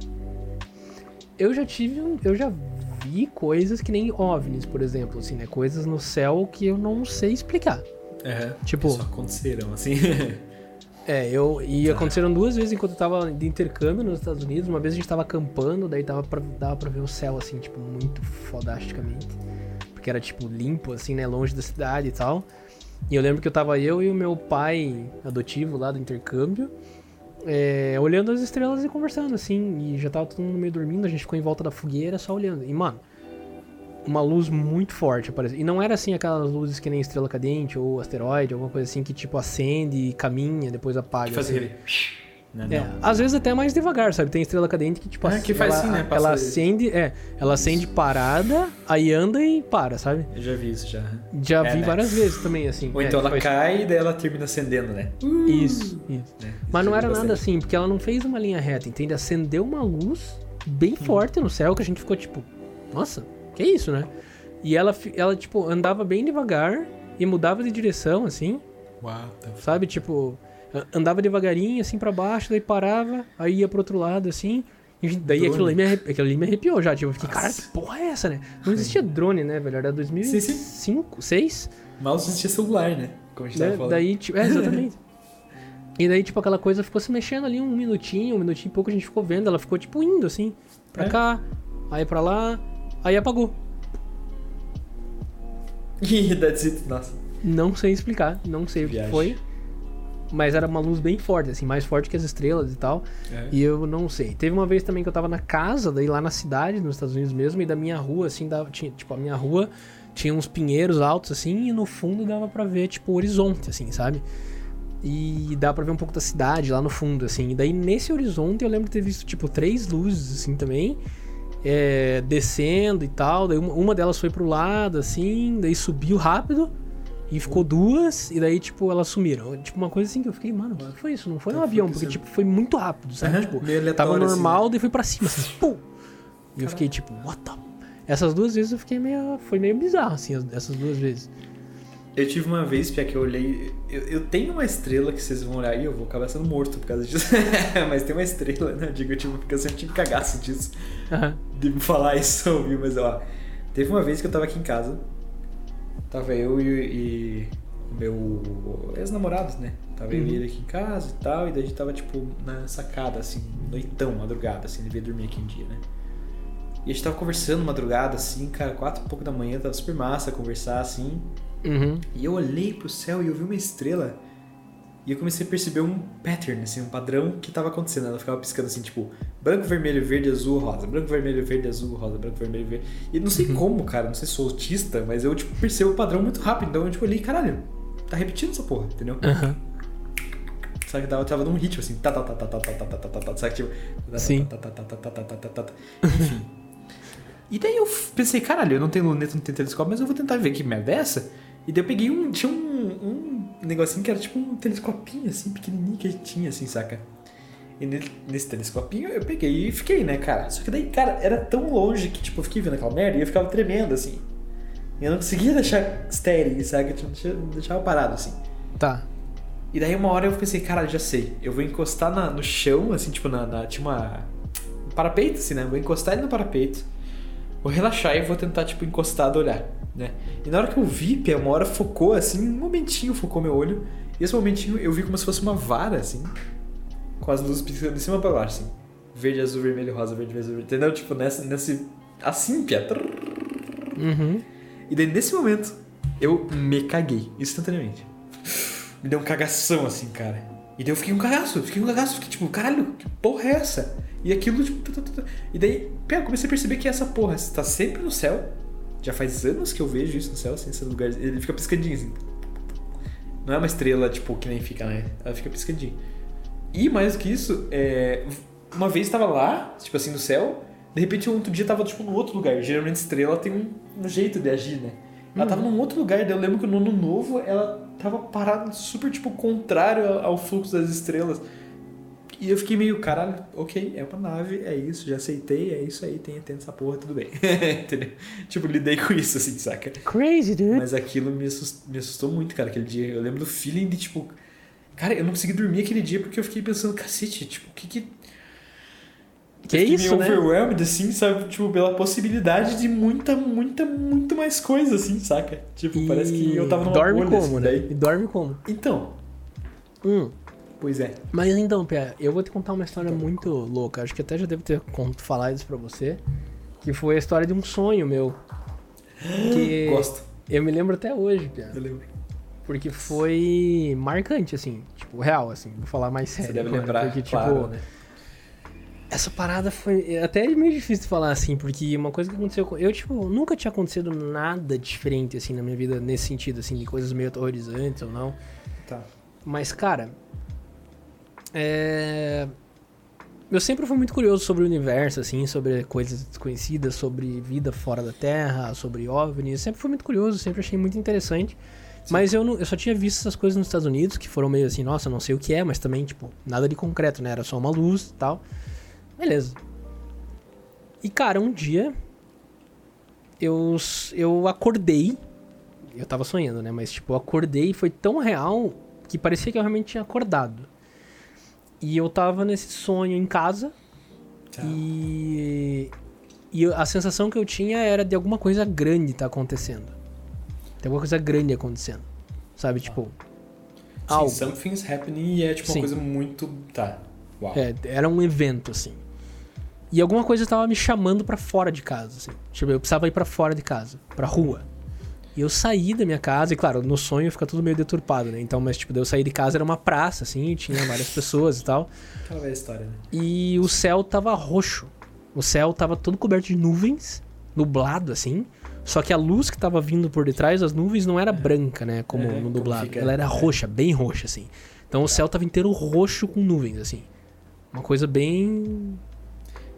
Eu já tive. um- Eu já vi coisas que nem OVNIs, por exemplo, assim, né? Coisas no céu que eu não sei explicar. Aham. Tipo- Só aconteceram, assim. É, eu. E Tá. aconteceram duas vezes enquanto eu tava de intercâmbio nos Estados Unidos. Uma vez a gente tava acampando, daí tava pra, dava pra ver o céu, assim, tipo, muito fodasticamente. Porque era, tipo, limpo, assim, né? Longe da cidade e tal. E eu lembro que eu tava eu e o meu pai adotivo lá do intercâmbio. é, olhando as estrelas e conversando, assim. E já tava todo mundo meio dormindo, a gente ficou em volta da fogueira só olhando. E, mano, uma luz muito forte apareceu. E não era assim aquelas luzes que nem estrela cadente ou asteroide, alguma coisa assim que tipo acende e caminha, depois apaga. Que faz assim. aquele... Né, É, não. às vezes até mais devagar, sabe? Tem estrela cadente que tipo Ah, que faz ela, assim, né? Passa- ela acende, é, ela acende parada, aí anda e para, sabe? Eu já vi isso, já. Já É, vi né? várias vezes também assim. Ou É, então ela faz- cai e daí ela termina acendendo, né? Isso, isso. Né? Mas não era nada bastante. assim, porque ela não fez uma linha reta, entende? Acendeu uma luz bem forte no céu que a gente ficou tipo, nossa, que isso, né? E ela, ela tipo, andava bem devagar e mudava de direção, assim, f- sabe? Tipo, andava devagarinho, assim, pra baixo, daí parava, aí ia pro outro lado, assim. E daí Drone. aquilo ali, me arrepi- aquilo ali me arrepiou já, tipo, eu fiquei, cara, Nossa. que porra é essa, né? Não existia drone, né, velho? Era 2005, 2006? Mal existia celular, né? Como a gente tava Né? falando. Daí, tipo, é, exatamente. e daí, tipo, aquela coisa ficou se mexendo ali um minutinho, um minutinho e pouco a gente ficou vendo. Ela ficou, tipo, indo assim, pra É. cá, aí pra lá, aí apagou. Ih, that's it. Nossa. Não sei explicar, não sei o que Viagem. foi. Mas era uma luz bem forte, assim, mais forte que as estrelas e tal. É. E eu não sei. Teve uma vez também que eu tava na casa, daí lá na cidade, nos Estados Unidos mesmo, e da minha rua, assim, dava, tinha, tipo, a minha rua tinha uns pinheiros altos, assim, e no fundo dava pra ver, tipo, o horizonte, assim, sabe? E dá pra ver um pouco da cidade lá no fundo, assim. E daí nesse horizonte eu lembro de ter visto, tipo, três luzes, assim, também. É, descendo e tal. Daí uma, delas foi pro lado, assim, daí subiu rápido. E ficou duas, e daí, tipo, elas sumiram. Tipo, uma coisa assim que eu fiquei, mano, foi isso? Não foi um Tá avião, porque, tipo, foi muito rápido, sabe? Aham, Tipo, aleatório, tava assim, normal, daí foi pra cima, assim, pum! E eu fiquei, tipo, what the... Essas duas vezes eu fiquei meio... Foi meio bizarro, assim, as- essas duas vezes. Eu tive uma vez, Pia, que eu olhei. Eu, eu tenho uma estrela que vocês vão olhar aí, eu vou acabar sendo morto por causa disso. mas tem uma estrela, né? Eu digo, eu, tive, porque eu sempre tive cagaço disso. Aham. de me falar isso vivo, mas ó. Teve uma vez que eu tava aqui em casa. Tava eu e, e o meu ex-namorado, né? Tava eu Uhum. e ele aqui em casa e tal, e daí a gente tava, tipo, na sacada, assim, noitão, madrugada, assim, ele veio dormir aqui um dia, né? E a gente tava conversando madrugada, assim, cara, quatro e pouco da manhã, tava super massa conversar, assim. Uhum. E eu olhei pro céu e eu vi uma estrela. E eu comecei a perceber um pattern, assim, um padrão que tava acontecendo. Ela ficava piscando assim, tipo, branco, vermelho, verde, azul, rosa. Branco, vermelho, verde, azul, rosa. Branco, vermelho, verde. E não sei como, cara, não sei se sou autista, mas eu, tipo, percebo o padrão muito rápido. Então eu, tipo, olhei, caralho, tá repetindo essa porra, entendeu? Aham. Sabe que tava, tava num ritmo assim, tá, tá, tá, tá, tá, tá, tá, tá, tá, tá, sabe que tipo. tá, tá, Sim. Tá, tá, tá, tá, tá, tá, tá, tá, tá, tá. Enfim. E daí eu pensei, caralho, eu não tenho luneta, não tenho telescópio, mas eu vou tentar ver que merda é essa. E daí eu peguei um. Tinha um, um negocinho que era tipo um telescopinho assim, pequenininho que tinha, assim, saca? E ne- nesse telescopinho eu peguei e fiquei, né, cara? Só que daí, cara, era tão longe que, tipo, eu fiquei vendo aquela merda e eu ficava tremendo, assim. E eu não conseguia deixar estéreo, sabe? Eu deixava- deixava parado, assim. Tá. E daí uma hora eu pensei, cara, já sei. Eu vou encostar na- no chão, assim, tipo, na, na- tinha uma. Um parapeito, assim, né? Vou encostar ele no parapeito. Vou relaxar e vou tentar, tipo, encostado olhar, né? E na hora que eu vi, Pia, uma hora focou, assim, um momentinho focou meu olho. E esse momentinho eu vi como se fosse uma vara, assim. Com as luzes piscando de cima pra baixo, assim. Verde, azul, vermelho, rosa, verde, azul, vermelho. Entendeu? Tipo, nessa, nesse. Assim, Pia. Uhum. E daí, nesse momento, eu me caguei, instantaneamente. Me deu um cagação, assim, cara. E daí eu fiquei um cagaço, fiquei um cagaço, fiquei tipo, caralho, que porra é essa? E aquilo, tipo, tu, tu, tu. E daí, eu comecei a perceber que essa porra está sempre no céu. Já faz anos que eu vejo isso no céu, assim, esse lugar. Ele fica piscandinho, assim. Não é uma estrela, tipo, que nem fica, né? Ela fica piscandinho. E mais do que isso, é, uma vez tava lá, tipo assim, no céu, de repente outro dia tava, tipo, num outro lugar. Geralmente estrela tem um, um jeito de agir, né? Ela tava num outro lugar, daí eu lembro que no ano novo ela tava parada super, tipo, contrário ao- fluxo das estrelas. E eu fiquei meio, caralho, ok, é uma nave, é isso, já aceitei, é isso aí, tem, tem essa porra, tudo bem. Tipo, lidei com isso, assim, saca? Crazy, dude. Mas aquilo me assustou, me assustou muito, cara, aquele dia. Eu lembro do feeling de, tipo... Cara, eu não consegui dormir aquele dia porque eu fiquei pensando, cacete, tipo, o que que... Que eu isso, meio né? overwhelmed, assim, sabe? Tipo, pela possibilidade de muita, muita, muito mais coisa, assim, saca? Tipo, parece que eu tava numa dorme bolha, como, assim, né? E dorme como? Então, Hum. pois é. Mas então, Pia, eu vou te contar uma história muito louca. Acho que até já devo ter falado isso pra você. Que foi a história de um sonho meu. Que Gosto, eu me lembro até hoje, Pia. eu lembro. Porque foi marcante, assim. Tipo, real, assim. Vou falar mais sério. Você deve lembrar, Porque, tipo, claro, né? Essa parada foi. Até meio difícil de falar assim, porque uma coisa que aconteceu com. Eu, tipo, nunca tinha acontecido nada diferente, assim, na minha vida, nesse sentido, assim, de coisas meio aterrorizantes ou não. Tá. Mas, cara. É. Eu sempre fui muito curioso sobre o universo, assim, sobre coisas desconhecidas, sobre vida fora da Terra, sobre OVNIs. Sempre fui muito curioso, sempre achei muito interessante. Mas eu, não, eu só tinha visto essas coisas nos Estados Unidos que foram meio assim, nossa, não sei o que é, mas também, tipo, nada de concreto, né? Era só uma luz e tal. Beleza. E, cara, um dia eu, eu acordei. Eu tava sonhando, né? Mas, tipo, eu acordei e foi tão real que parecia que eu realmente tinha acordado. E eu tava nesse sonho em casa. Tá. E. E a sensação que eu tinha era de alguma coisa grande tá acontecendo. Tem alguma coisa grande acontecendo. Sabe? Tipo. Sim, algo. something's happening e é tipo Sim. uma coisa muito. Tá. Uau. É, era um evento, assim. E alguma coisa tava me chamando pra fora de casa, assim. Tipo, eu precisava ir pra fora de casa, pra rua. E eu saí da minha casa, e claro, no sonho fica tudo meio deturpado, né? Então, mas tipo, eu saí de casa, era uma praça, assim, tinha várias pessoas e tal. Aquela velha história, né? E o céu tava roxo. O céu tava todo coberto de nuvens, nublado, assim. Só que a luz que tava vindo por detrás das nuvens não era branca, né? Como É, no como nublado. fica- Ela era é. roxa, bem roxa, assim. Então o céu tava inteiro roxo com nuvens, assim. Uma coisa bem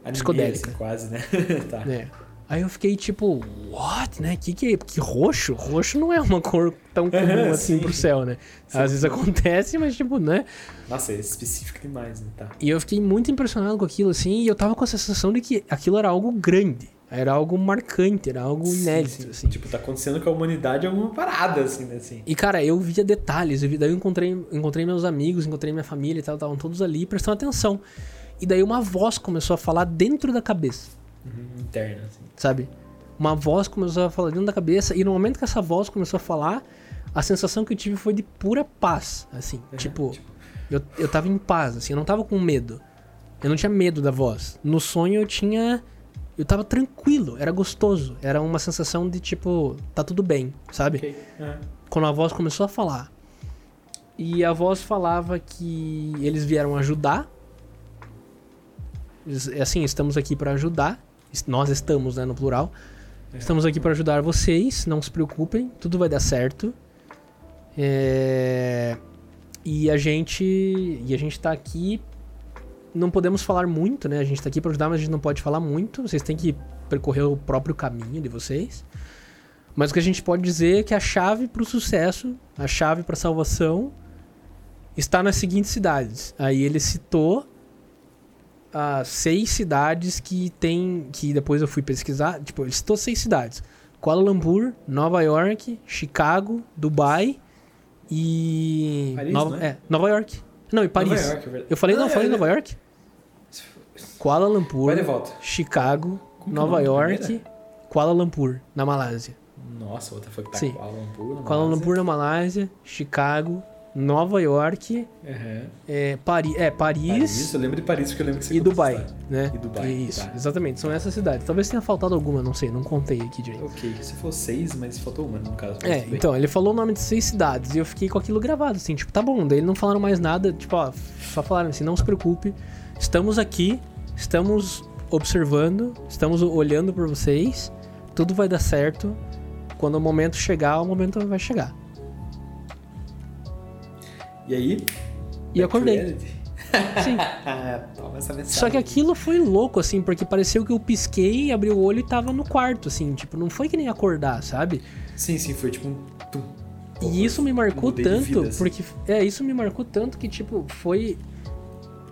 Anime, assim, quase, né? tá. É. Aí eu fiquei tipo, what, né? Que que, que roxo? Roxo não é uma cor tão comum assim sim. pro céu, né? Sim. Às vezes acontece, mas tipo, né? Nossa, é específico demais, né? Tá. E eu fiquei muito impressionado com aquilo assim, e eu tava com a sensação de que aquilo era algo grande, era algo marcante, era algo inédito, Sim, sim. assim. Tipo, tá acontecendo com a humanidade alguma parada, assim, né? Assim. E cara, eu via detalhes, eu vi, daí eu encontrei, encontrei meus amigos, encontrei minha família e tal, estavam todos ali prestando atenção. E daí uma voz começou a falar dentro da cabeça. Uhum, interna, assim. sabe? Uma voz começou a falar dentro da cabeça, e no momento que essa voz começou a falar, a sensação que eu tive foi de pura paz, assim. É, tipo, eu, eu tava em paz, assim, eu não tava com medo. Eu não tinha medo da voz. No sonho eu tinha. Eu tava tranquilo, era gostoso. Era uma sensação de tipo, tá tudo bem, sabe? Ok. Ah, Quando a voz começou a falar. E a voz falava que eles vieram ajudar. Eles- Assim, estamos aqui para ajudar. Nós estamos, né, no plural. É. Estamos aqui para ajudar vocês, não se preocupem, tudo vai dar certo. É, E a gente, e a gente tá aqui, não podemos falar muito, né? A gente tá aqui para ajudar, mas a gente não pode falar muito. Vocês têm que percorrer o próprio caminho de vocês. Mas o que a gente pode dizer é que a chave para o sucesso, a chave para a salvação, está nas seguintes cidades. Aí ele citou as seis cidades que tem, que depois eu fui pesquisar. Tipo, ele citou seis cidades: Kuala Lumpur, Nova York, Chicago, Dubai e Paris, Nova, não é? Nova York. Não, e Paris. York, é. Eu falei, não, falei é- Nova York. Kuala Lumpur. Chicago, Como é Nova York? Kuala Lumpur, na Malásia. Nossa, outra foi que tá Sim. Kuala Lumpur. na Kuala Malásia. Lumpur na Malásia, Chicago, Nova York, Aham. é, Pari é, Paris, Paris, eu lembro de Paris porque eu lembro que você e Dubai, né? E Dubai, Isso, tá. exatamente, são essas cidades. Talvez tenha faltado alguma, não sei, não contei aqui direito. Ok, você falou seis, mas faltou uma no caso. É, então, ele falou o nome de seis cidades e eu fiquei com aquilo gravado, assim, tipo, tá bom, daí não falaram mais nada, tipo, ó, só falaram assim, não se preocupe, estamos aqui, estamos observando, estamos olhando por vocês, tudo vai dar certo, quando o momento chegar, o momento vai chegar. E aí? E acordei. reality. Sim. Ah, toma essa mensagem. Só que aquilo foi louco, assim, porque pareceu que eu pisquei, abri o olho e tava no quarto, assim, tipo, não foi que nem acordar, sabe? Sim, sim, foi tipo um. Tum. E isso me marcou tanto, vida, assim. porque. É, isso me marcou tanto que, tipo, foi.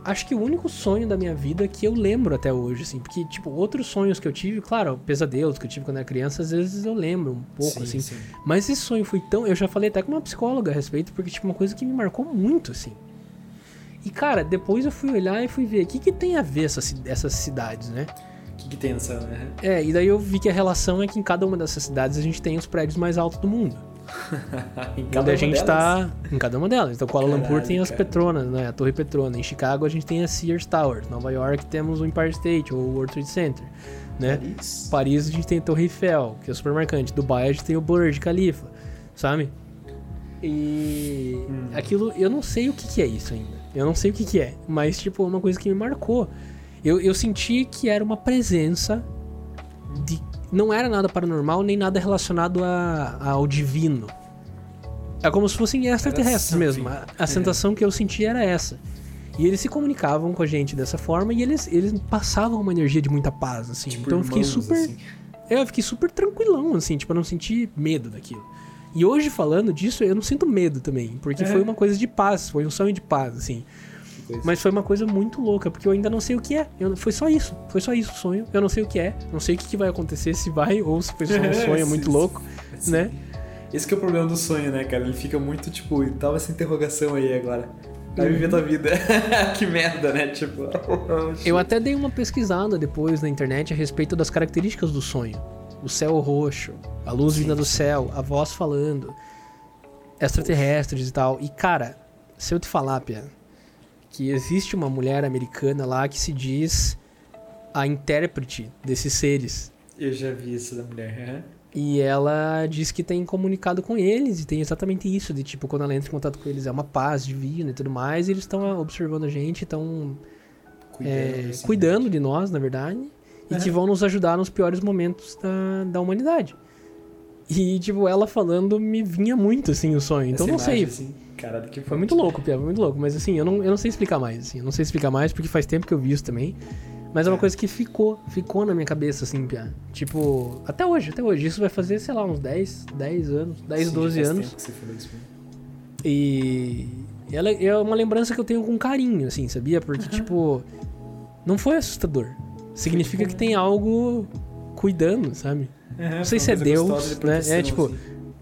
Acho que o único sonho da minha vida que eu lembro até hoje, assim. Porque, tipo, outros sonhos que eu tive, claro, pesadelos que eu tive quando era criança, às vezes eu lembro um pouco, Sim, assim. sim. Mas esse sonho foi tão. Eu já falei até com uma psicóloga a respeito, porque, tipo, uma coisa que me marcou muito, assim. E, cara, depois eu fui olhar e fui ver o que, que tem a ver essas, ci- essas cidades, né? O que, que tem nessa. né? É, e daí eu vi que a relação é que em cada uma dessas cidades a gente tem os prédios mais altos do mundo. em Onde cada a gente delas? tá em cada uma delas. Então, Kuala Lumpur tem as cara. Petronas, né? A Torre Petrona. Em Chicago a gente tem a Sears Towers. Nova York temos o Empire State ou o World Trade Center, né? Paris. Paris a gente tem a Torre Eiffel, que é super marcante. Dubai a gente tem o Burj Khalifa, sabe? E Hum. aquilo, eu não sei o que, que é isso ainda. Eu não sei o que, que é, mas tipo, é uma coisa que me marcou. Eu, eu senti que era uma presença de. Não era nada paranormal, nem nada relacionado a, ao divino. É como se fossem extraterrestres something. mesmo. A, a sensação que eu senti era essa. E eles se comunicavam com a gente dessa forma e eles, eles passavam uma energia de muita paz, assim. Tipo, então eu fiquei irmãos, super. assim. É, eu fiquei super tranquilão, assim, tipo, eu não senti medo daquilo. E hoje, falando disso, eu não sinto medo também. Porque É. foi uma coisa de paz, foi um sonho de paz, assim. Coisa. Mas foi uma coisa muito louca, porque eu ainda não sei o que é. Eu, foi só isso. Foi só isso o sonho. Eu não sei o que é. Não sei o que, que vai acontecer, se vai ou se foi só um sonho muito Sim, louco, sim. né? Esse que é o problema do sonho, né, cara? Ele fica muito, tipo, tava essa interrogação aí agora. Vai viver tua vida. que merda, né? Tipo. Eu até dei uma pesquisada depois na internet a respeito das características do sonho. O céu roxo, a luz vinda do céu, a voz falando, extraterrestres e tal. E cara, se eu te falar, Pia, que existe uma mulher americana lá que se diz a intérprete desses seres. Eu já vi isso da mulher. E ela diz que tem comunicado com eles e tem exatamente isso, de tipo, quando ela entra em contato com eles é uma paz divina e tudo mais, e eles estão observando a gente, estão Cuidando, é, assim. cuidando de nós, na verdade, e que vão nos ajudar nos piores momentos da, da humanidade. E, tipo, ela falando me vinha muito, assim, o sonho. Então, Essa não sei. imagem, Assim, caralho, que Foi muito louco, Pia, foi muito louco. Mas, assim, eu não, eu não sei explicar mais, assim. Eu não sei explicar mais porque faz tempo que eu vi isso também. Mas é uma É. coisa que ficou, ficou na minha cabeça, assim, Pia. Tipo, até hoje, até hoje. Isso vai fazer, sei lá, uns 10, 10 anos, 10, Sim, 12 faz anos. tempo que você falou isso mesmo. E ela é uma lembrança que eu tenho com carinho, assim, sabia? Porque, tipo, não foi assustador. Significa que tem algo cuidando, sabe? Aham, Não sei se é Deus, né? É, tipo, assim.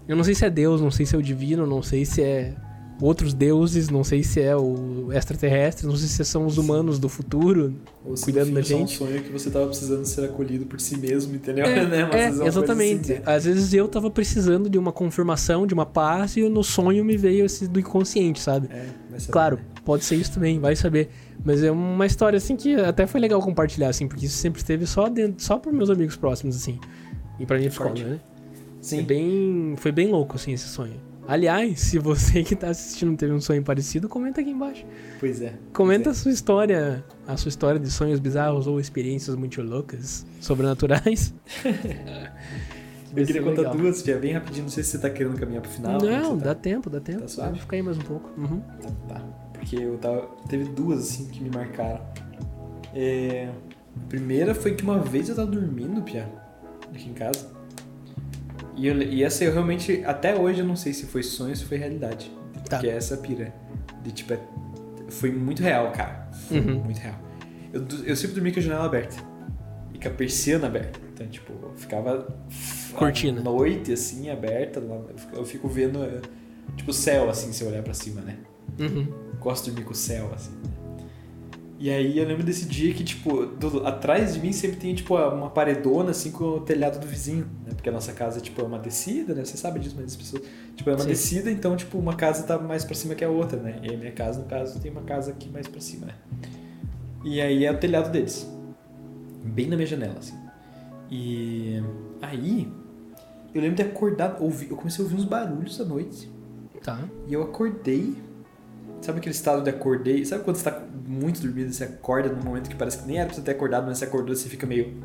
Eu não sei se é Deus, não sei se é o divino, não sei se é outros deuses, não sei se é o extraterrestre, não sei se são os humanos do futuro. Ou se cuidando da fim é só gente. um sonho que você tava precisando ser acolhido por si mesmo, entendeu? É, né? Mas é, coisa exatamente. assim, né? Às vezes eu tava precisando de uma confirmação, de uma paz, e no sonho me veio esse do inconsciente, sabe? É, vai saber, Claro, né? pode ser isso também, vai saber. Mas é uma história assim que até foi legal compartilhar, assim, porque isso sempre esteve só dentro, só para meus amigos próximos, assim. E pra minha escola, né? Sim. É bem, foi bem louco, assim, esse sonho. Aliás, se você que tá assistindo teve um sonho parecido, comenta aqui embaixo. Pois é. Comenta a pois sua história, a sua história de sonhos bizarros ou experiências muito loucas, sobrenaturais. é. Eu queria contar duas, Fia, bem rapidinho. Não sei se você tá querendo caminhar pro final. Não, você dá tá? tempo, dá tempo. Tá suave? Ficar aí mais um pouco. Uhum. Tá, tá. Porque eu tava. Teve duas, assim, que me marcaram. É... A primeira foi que uma vez eu tava dormindo, Pia, aqui em casa. E, eu, e essa eu realmente, até hoje eu não sei se foi sonho ou se foi realidade. Tá. Que é essa pira. De tipo, é- foi muito real, cara. Foi Uhum. muito real. Eu, eu sempre dormi com a janela aberta. E com a persiana aberta. Então, tipo, eu ficava. Cortina. Noite, assim, aberta. lá- eu fico- vendo, é, tipo, o céu, assim, se eu olhar pra cima, né? Uhum. gosto de dormir com o céu, assim. E aí eu lembro desse dia que, tipo, do- atrás de mim sempre tem, tipo, uma paredona, assim, com o telhado do vizinho? Porque a nossa casa, tipo, é uma descida, né? Você sabe disso, mas as pessoas... Tipo, é uma Sim. descida, então, tipo, uma casa tá mais pra cima que a outra, né? E a minha casa, no caso, tem uma casa aqui mais pra cima, né? E aí é o telhado deles. Bem na minha janela, assim. E aí... Eu lembro de acordar, ouvir, eu comecei a ouvir uns barulhos à noite. Tá. E eu acordei. Sabe aquele estado de acordei? Sabe quando você tá muito dormido e você acorda num momento que parece que nem era pra você ter acordado, mas você acordou e você fica meio.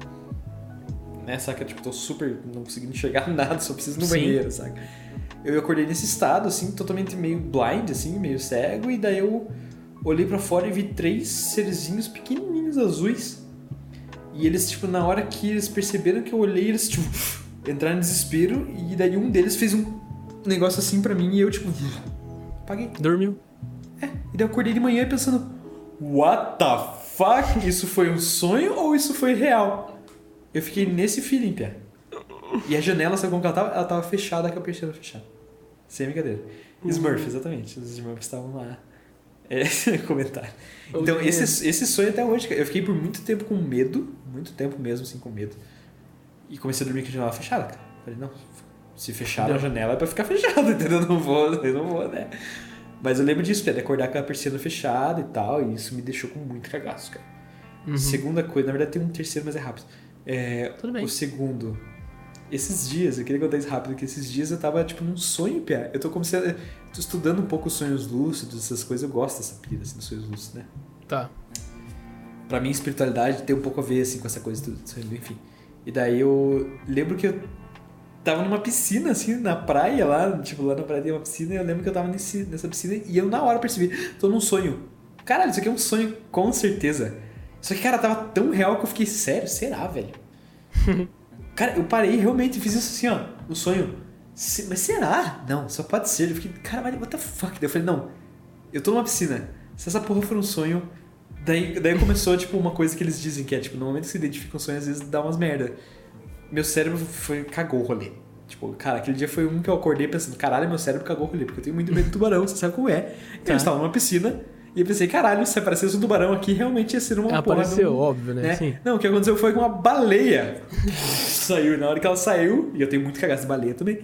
Né, saca? Tipo, tô super. não conseguindo enxergar nada, só preciso no Sim. banheiro, saca? Eu acordei nesse estado, assim, totalmente meio blind, assim, meio cego, e daí eu olhei pra fora e vi três serzinhos pequenininhos azuis. E eles, tipo, na hora que eles perceberam que eu olhei, eles, tipo, entraram em desespero, e daí um deles fez um negócio assim pra mim, e eu, tipo, apaguei. Dormiu. E daí eu acordei de manhã pensando, what the fuck? Isso foi um sonho ou isso foi real? Eu fiquei nesse feeling, Pia. E a janela, sabe como que ela tava? Ela tava fechada com a persiana fechada. Sem brincadeira. Smurf, exatamente. Os Smurfs estavam lá. É, comentário. Então, esse, esse sonho até hoje, cara, eu fiquei por muito tempo com medo, muito tempo mesmo, assim, com medo. E comecei a dormir com a janela fechada, cara. Falei, não, se fechar a janela é pra ficar fechada, entendeu? Eu não vou, eu não vou, né? Mas eu lembro disso, Pia, de acordar com a persiana fechada e tal, e isso me deixou com muito cagaço, cara. Uhum. Segunda coisa, na verdade tem um terceiro, mas é rápido. É, Tudo bem. O segundo. Esses dias, eu queria contar isso rápido, que esses dias eu tava, tipo, num sonho, Pia. Eu tô a, tô estudando um pouco os sonhos lúcidos, essas coisas, eu gosto dessa pira, assim, dos sonhos lúcidos, né? Tá. Pra mim, espiritualidade tem um pouco a ver, assim, com essa coisa do sonho, enfim. E daí eu lembro que eu tava numa piscina, assim, na praia lá, tipo, lá na praia tem uma piscina, e eu lembro que eu tava nesse, nessa piscina e eu na hora percebi, tô num sonho. Caralho, isso aqui é um sonho, com certeza. Só que, cara, tava tão real que eu fiquei, sério, será, velho? cara, eu parei realmente e fiz isso assim, ó, no sonho. "Se- mas será? Não, só pode ser. Eu fiquei, caralho, what the fuck? Daí eu falei, não, eu tô numa piscina. Se essa porra for um sonho. Daí, daí começou, tipo, uma coisa que eles dizem que é, tipo, no momento que você identifica um sonho, às vezes dá umas merda. Meu cérebro foi, cagou o rolê. Tipo, cara, aquele dia foi um que eu acordei pensando, caralho, meu cérebro cagou o rolê, porque eu tenho muito medo de tubarão, você sabe como é. Então Tá. eu estava numa piscina e eu pensei, caralho, se aparecesse um tubarão aqui, realmente ia ser uma porra de Apareceu, um- óbvio, né? né? Sim. Não, o que aconteceu foi que uma baleia saiu. E na hora que ela saiu, e eu tenho muito cagaço de baleia também,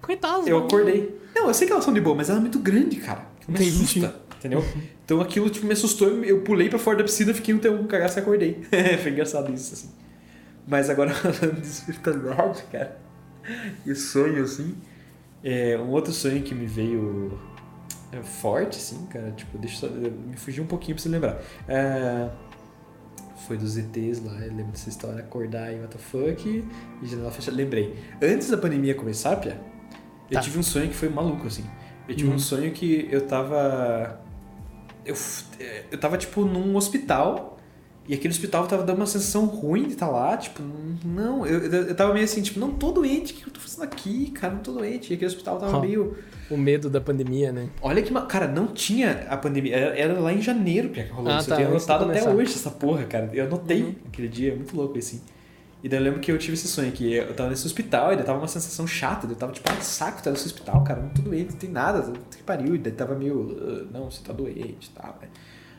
Coitado. eu acordei. Não, eu sei que elas são de boa, mas ela é muito grande, cara. Me Entendi. assusta, entendeu? Então aquilo tipo, me assustou, eu pulei pra fora da piscina, fiquei um tempo com cagaço e acordei. foi engraçado isso, assim. Mas agora falando de espiritualidade, cara, e sonho, assim, é, um outro sonho que me veio é, forte, assim, cara, tipo, deixa eu só, me fugir um pouquinho pra você lembrar. É, foi dos ETs lá, eu lembro dessa história, acordar e what the fuck, e janela fechada. Lembrei, antes da pandemia começar, Pia, eu Tá. tive um sonho que foi maluco, assim. Eu tive Uhum. um sonho que eu tava. Eu, eu tava, tipo, num hospital. E aquele hospital tava dando uma sensação ruim de estar lá. Tipo, não, eu, eu tava meio assim, tipo, não tô doente, o que eu tô fazendo aqui, cara? Não tô doente. E aquele hospital tava Ó. meio. O medo da pandemia, né? Olha que. Cara, não tinha a pandemia. Era, era lá em janeiro que rolou Ah, isso. tá, eu tenho anotado até hoje essa porra, cara. Eu anotei Uhum. aquele dia, é muito louco assim. E daí eu lembro que eu tive esse sonho que eu tava nesse hospital e daí tava uma sensação chata. Eu tava tipo, ah, saco, tá nesse hospital, cara. Não tô doente, não tem nada. Que pariu. E daí tava meio, "Ah, não, você tá doente e tal. né?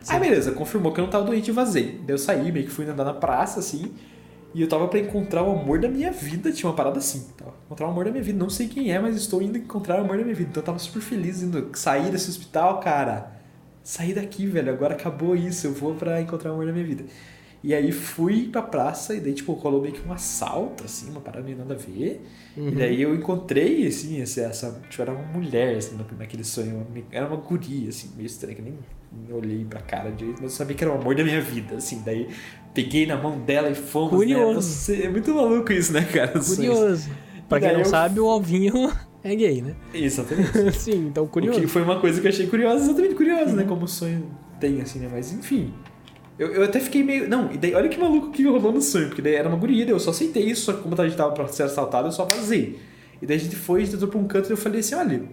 Aí beleza, confirmou que eu não tava doente e vazei. Daí eu saí, meio que fui andar na praça assim. E eu tava pra encontrar o amor da minha vida. Tinha uma parada assim. Tava pra encontrar o amor da minha vida. Não sei quem é, mas estou indo encontrar o amor da minha vida. Então eu tava super feliz indo sair desse hospital, cara. Saí daqui, velho. Agora acabou isso. Eu vou pra encontrar o amor da minha vida. E aí fui pra praça e daí, tipo, rolou meio que um assalto, assim, uma parada meio nada a ver. Uhum. E daí eu encontrei, assim, essa, tipo, era uma mulher, assim, na- naquele sonho. Era uma guria, assim, meio estranha, que nem, nem olhei pra cara direito, mas eu sabia que era o amor da minha vida, assim. Daí peguei na mão dela e fomos, né? Curioso. Você, é muito maluco isso, né, cara? Curioso. Pra quem não eu- sabe, o Alvinho é gay, né? Exatamente. Sim, então O curioso. que foi uma coisa que eu achei curiosa, exatamente curiosa, Uhum. né? Como o sonho tem, assim, né? Mas enfim. Eu, eu até fiquei meio. Não, e daí olha que maluco que rolou no sonho, porque daí era uma guria, eu só aceitei isso, só que como a gente tava pra ser assaltado, eu só vazei. E daí a gente foi, a gente entrou pra um canto e eu falei assim: olha,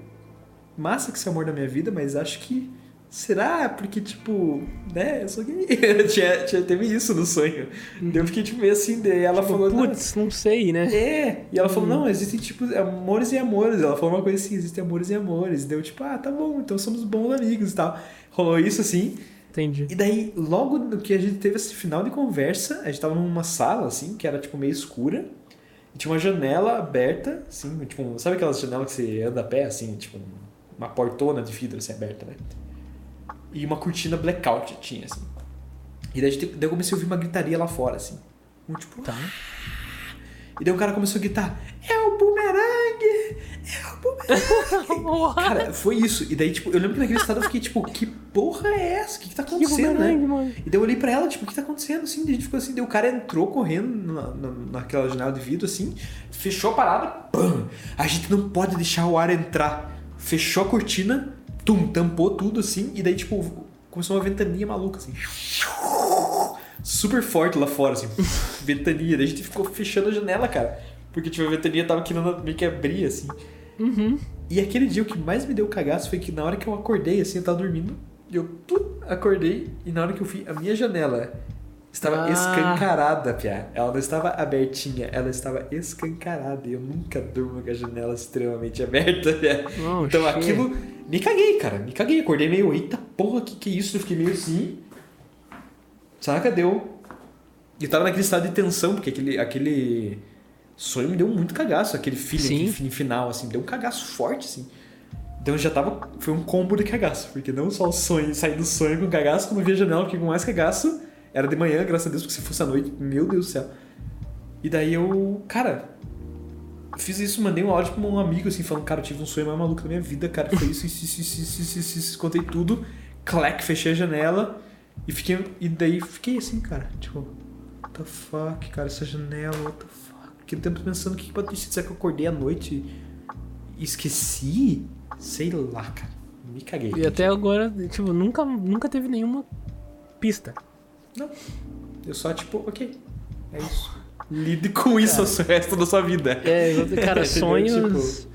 massa que é o amor da minha vida, mas acho que. Será? Porque, tipo, né? Eu sou gay. tinha, tinha, teve isso no sonho. Daí eu fiquei, tipo, meio assim, daí ela Tipo, falou. "Não, Putz, não sei, né? é, e ela falou, Uhum. não, existem tipo amores e amores. Ela falou uma coisa assim, existem amores e amores. Deu tipo, ah, tá bom, então somos bons amigos e tal. Rolou isso assim. Entendi. E daí, logo no que a gente teve esse final de conversa, a gente tava numa sala, assim, que era tipo meio escura. E tinha uma janela aberta, assim, tipo, sabe aquelas janelas que você anda a pé, assim, tipo, uma portona de vidro assim aberta, né? E uma cortina blackout tinha, assim. E daí, a gente- daí eu comecei a ouvir uma gritaria lá fora, assim. Um, tipo, Tá. E daí o cara começou a gritar: É o bumerangue! É o bumerangue! cara, foi isso. E daí, tipo, eu lembro que naquele estado eu fiquei, tipo, que porra é essa? O que, que tá Que acontecendo, né? bumerangue, mano. E daí eu olhei pra ela, tipo, o que tá acontecendo? Assim, a gente ficou assim, daí o cara entrou correndo na, na- naquela janela de vidro, assim, fechou a parada, pam! A gente não pode deixar o ar entrar. Fechou a cortina, tum, tampou tudo, assim, e daí, tipo, começou uma ventania maluca, assim. Super forte lá fora, assim, ventania. Daí a gente ficou fechando a janela, cara. Porque, tipo, a ventania tava querendo meio que abrir, assim. Uhum. E aquele dia o que mais me deu cagaço foi que na hora que eu acordei, assim, eu tava dormindo, eu acordei, e na hora que eu vi, a minha janela estava Ah. escancarada, Pia. Ela não estava abertinha, ela estava escancarada. E eu nunca durmo com a janela extremamente aberta, Pia. Oh, Então shit. aquilo. Me caguei, cara. Me caguei. Acordei meio, eita porra, que que é isso? Eu fiquei meio assim. Saca? Deu. E eu tava naquele estado de tensão, porque aquele, aquele sonho me deu muito cagaço. Aquele feeling, aquele final, assim. Deu um cagaço forte, assim. Então já tava. Foi um combo de cagaço. Porque não só o sonho, sair do sonho com cagaço, quando eu vi a janela, fiquei com mais cagaço. Era de manhã, graças a Deus, porque se fosse à noite, meu Deus do céu. E daí eu. Cara, fiz isso, mandei um áudio pra um amigo, assim, falando, cara, eu tive um sonho mais maluco da minha vida, cara, foi isso, isso, isso, isso, isso, isso, isso, isso. contei tudo, clac, fechei a janela e fiquei, e daí fiquei assim, cara, tipo, what the fuck, cara, essa janela, what the fuck, fiquei um tempo pensando o que que pode sido, será que eu acordei à noite e esqueci? Sei lá, cara, me caguei. E até agora, tipo, nunca, nunca teve nenhuma pista. Não, eu só, tipo, ok, é isso. Lide com isso o resto da sua vida. É, cara, sonhos. Tipo,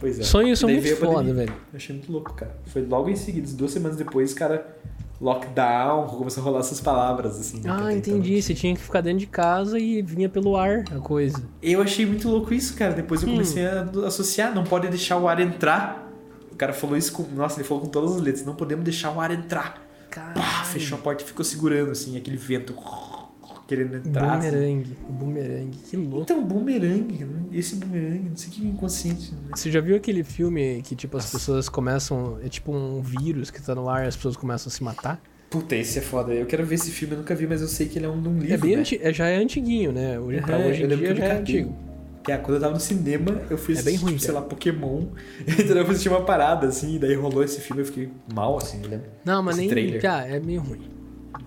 Pois é. Sonhos são Daí muito foda, velho. Eu achei muito louco, cara. Foi logo em seguida, duas semanas depois, cara, lockdown, começou a rolar essas palavras, assim. Ah, até então entendi. Você tinha. tinha que ficar dentro de casa e vinha pelo ar a coisa. Eu achei muito louco isso, cara. Depois eu Hum. comecei a associar, não pode deixar o ar entrar. O cara falou isso com. Nossa, ele falou com todas as letras, não podemos deixar o ar entrar. Pá, fechou a porta e ficou segurando, assim, aquele vento querendo entrar. assim. Bumerangue. Bumerangue. Que louco. Então, bumerangue, né? esse bumerangue, não sei que inconsciente. Né? Você já viu aquele filme que, tipo, as pessoas começam. É tipo um vírus que tá no ar e as pessoas começam a se matar? Puta, esse é foda. Eu quero ver esse filme, eu nunca vi, mas eu sei que ele é um de um livro. é bem né? anti... é, já é antiguinho, né? Hoje, pra É, hoje em dia que eu já é antigo. Que é, quando eu tava no cinema, eu fui É bem ruim, tipo, sei lá, Pokémon. Então eu fui assistir uma parada, assim, e daí rolou esse filme, eu fiquei mal, assim, lembro. Não, mas Esse nem. trailer. Já, é meio ruim.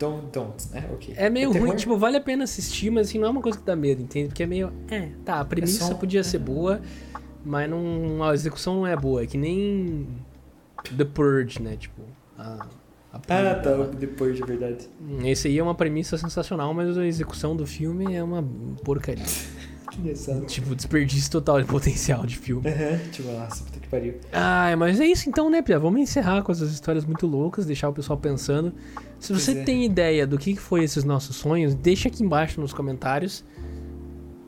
Então, então, é, ok. É meio terror? ruim, tipo, vale a pena assistir, mas assim, não é uma coisa que dá medo, entende? Porque é meio. É, tá, a premissa só- podia ser boa, mas não. A execução não é boa. É que nem. The Purge, né? Tipo. A, a Ah, tá, lá. depois, de verdade. Hum, Esse aí é uma premissa sensacional, mas a execução do filme é uma porcaria. Que engraçado. tipo, desperdício total de potencial de filme. Tipo, nossa, puta que pariu. Ah, mas é isso então, né, Pia? Vamos encerrar com essas histórias muito loucas, deixar o pessoal pensando. Se Pois você é. tem ideia do que que foi esses nossos sonhos, deixa aqui embaixo nos comentários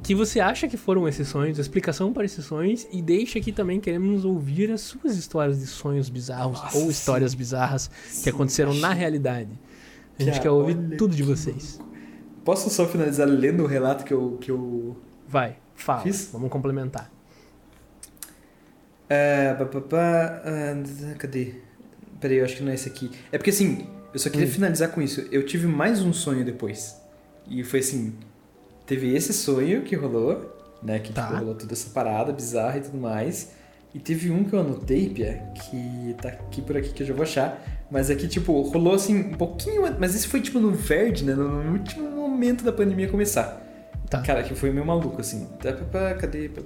que você acha que foram esses sonhos, a explicação para esses sonhos, e deixa aqui também, queremos ouvir as suas histórias de sonhos bizarros Nossa, ou sim. histórias bizarras que Sim, aconteceram na realidade. A gente quer ouvir tudo de que vocês. Posso só finalizar lendo o relato que eu, que eu Vai, fala. Fiz? Vamos complementar. É, pá, pá, pá, ah, cadê? Peraí, eu acho que não é esse aqui. É porque assim, eu só queria Hum. finalizar com isso. Eu tive mais um sonho depois. E foi assim: teve esse sonho que rolou, né? Que Tá. tipo, rolou toda essa parada bizarra e tudo mais. E teve um que eu anotei, Pia, que tá aqui por aqui que eu já vou achar. Mas aqui, tipo, rolou assim um pouquinho. Mas esse foi tipo no verde, né? No último momento da pandemia começar. Tá. Cara, que foi meio maluco, assim. Tá, cadê? Tá.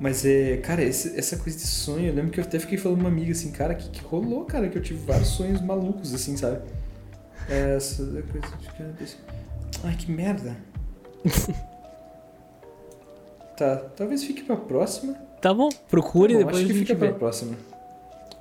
Mas é, cara, esse- essa coisa de sonho, eu lembro que eu até fiquei falando uma amiga assim, cara, que, que rolou, cara, que eu tive vários sonhos malucos, assim, sabe? Essa coisa de... Ai, que merda. tá, talvez fique pra próxima. Tá bom, procure Tá bom, depois acho que fica pra próxima.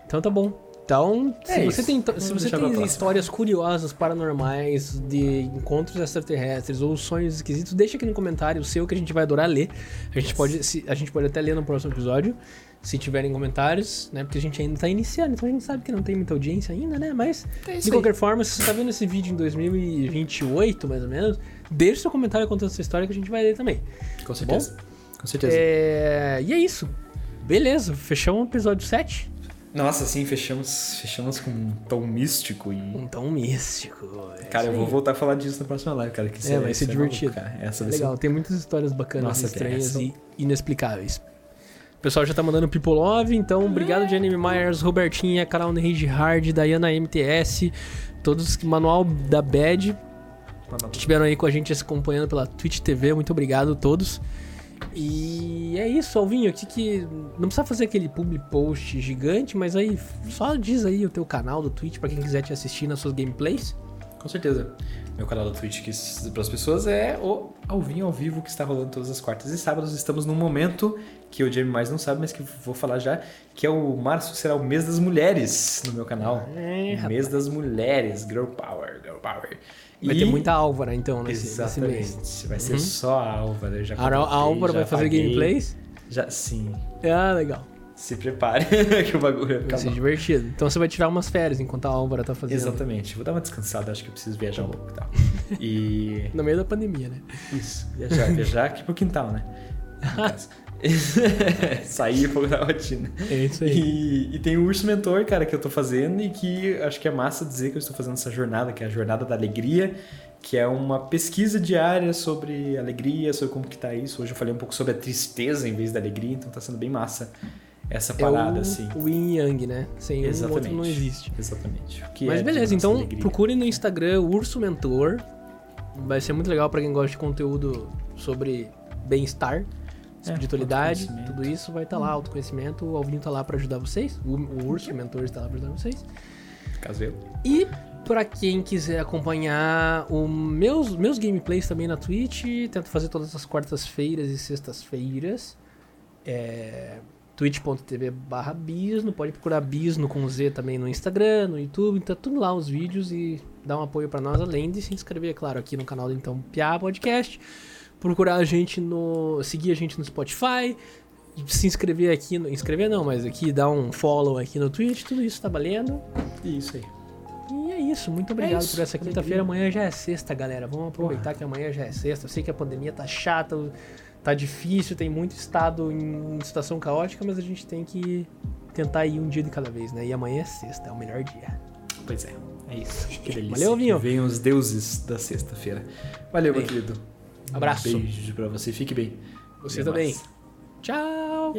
Então tá bom. Então, se É você isso. tem, se você tem histórias curiosas, paranormais, de encontros extraterrestres ou sonhos esquisitos, deixa aqui no comentário o seu que a gente vai adorar ler. A gente, pode, se- a gente pode até ler no próximo episódio, se tiverem comentários, né? Porque a gente ainda tá iniciando, então a gente sabe que não tem muita audiência ainda, né? Mas, É de qualquer forma, se você tá vendo esse vídeo em 2028, mais ou menos, deixa seu comentário contando essa história que a gente vai ler também. Com certeza. Com certeza. É... E é isso. Beleza, fechamos o episódio 7. Nossa, sim, fechamos, fechamos com um tom místico e... Um tom místico. é Cara, eu vou voltar a falar disso na próxima live, cara. Que isso É, vai ser divertido. maluco, cara. Essa É vai ser legal, tem muitas histórias bacanas, Nossa, estranhas e inexplicáveis. O pessoal já tá mandando People Love, então obrigado Jenny Myers, Robertinha, Carol Rage Hard, Dayana MTS, todos, manual da Bad, que estiveram aí com a gente se acompanhando pela Twitch TV, muito obrigado a todos. E é isso, Alvinho, aqui que não precisa fazer aquele public post gigante, mas aí só diz aí o teu canal do Twitch pra quem quiser te assistir nas suas gameplays. Com certeza. Meu canal da Twitch que para as pessoas é o Alvinho ao vivo que está rolando todas as quartas e sábados. Estamos num momento que o Jamie mais não sabe, mas que vou falar já, que é o março será o mês das mulheres no meu canal. É, mês das mulheres, Girl Power, Girl Power. Vai E- ter muita Álvara então nesse, nesse Exatamente. mês. Vai ser Uhum. só a Álvara. Já A, Álvara vai fazer paguei. gameplays? Já, sim. Ah, legal. Se prepare que o bagulho vai Vai ficar ser divertido. Então você vai tirar umas férias enquanto a Álvara tá fazendo. Exatamente. Vou dar uma descansada, acho que eu preciso viajar um pouco e tal. E No meio da pandemia, né? Isso, viajar, viajar aqui pro quintal, né? Sair um pouco da rotina. É isso aí. E, e tem o Urso Mentor, cara, que eu tô fazendo e que acho que é massa dizer que eu estou fazendo essa jornada, que é a Jornada da Alegria, que é uma pesquisa diária sobre alegria, sobre como que tá isso. Hoje eu falei um pouco sobre a tristeza em vez da alegria, então tá sendo bem massa essa parada, é o, assim. o yin yang, né? Sem um, o Exatamente. outro não existe. Exatamente. Mas é beleza, então alegria. procure no Instagram Urso Mentor. Vai ser muito legal pra quem gosta de conteúdo sobre bem-estar, espiritualidade, autoconhecimento. tudo isso vai estar lá, autoconhecimento. O Alvinho tá lá pra ajudar vocês. O, o Urso Mentor está lá pra ajudar vocês. Caso eu. E pra quem quiser acompanhar os meus, meus gameplays também na Twitch, tento fazer todas as quartas-feiras e sextas-feiras. É, twitch.tv barra Bisno, pode procurar Bisno com Z também no Instagram, no YouTube, tá tudo lá os vídeos e dá um apoio para nós, além de se inscrever, claro, aqui no canal do Então Piá Podcast, procurar a gente no, seguir a gente no Spotify, se inscrever aqui, no, inscrever não, mas aqui dar um follow aqui no Twitch, tudo isso tá valendo. Isso aí. E é isso, muito obrigado isso, por essa quinta-feira. Amanhã já é sexta, galera. Vamos aproveitar que amanhã já é sexta. Eu sei que a pandemia tá chata, tá difícil, tem muito estado em situação caótica, mas a gente tem que tentar ir um dia de cada vez, né? E amanhã é sexta, é o melhor dia. Pois é, é isso. Que delícia. Valeu, Vinho. Que venham os deuses da sexta-feira. Valeu, meu Bem. querido. Abraço. Um beijo pra você. Fique bem. Você Até também. Mais. Tchau.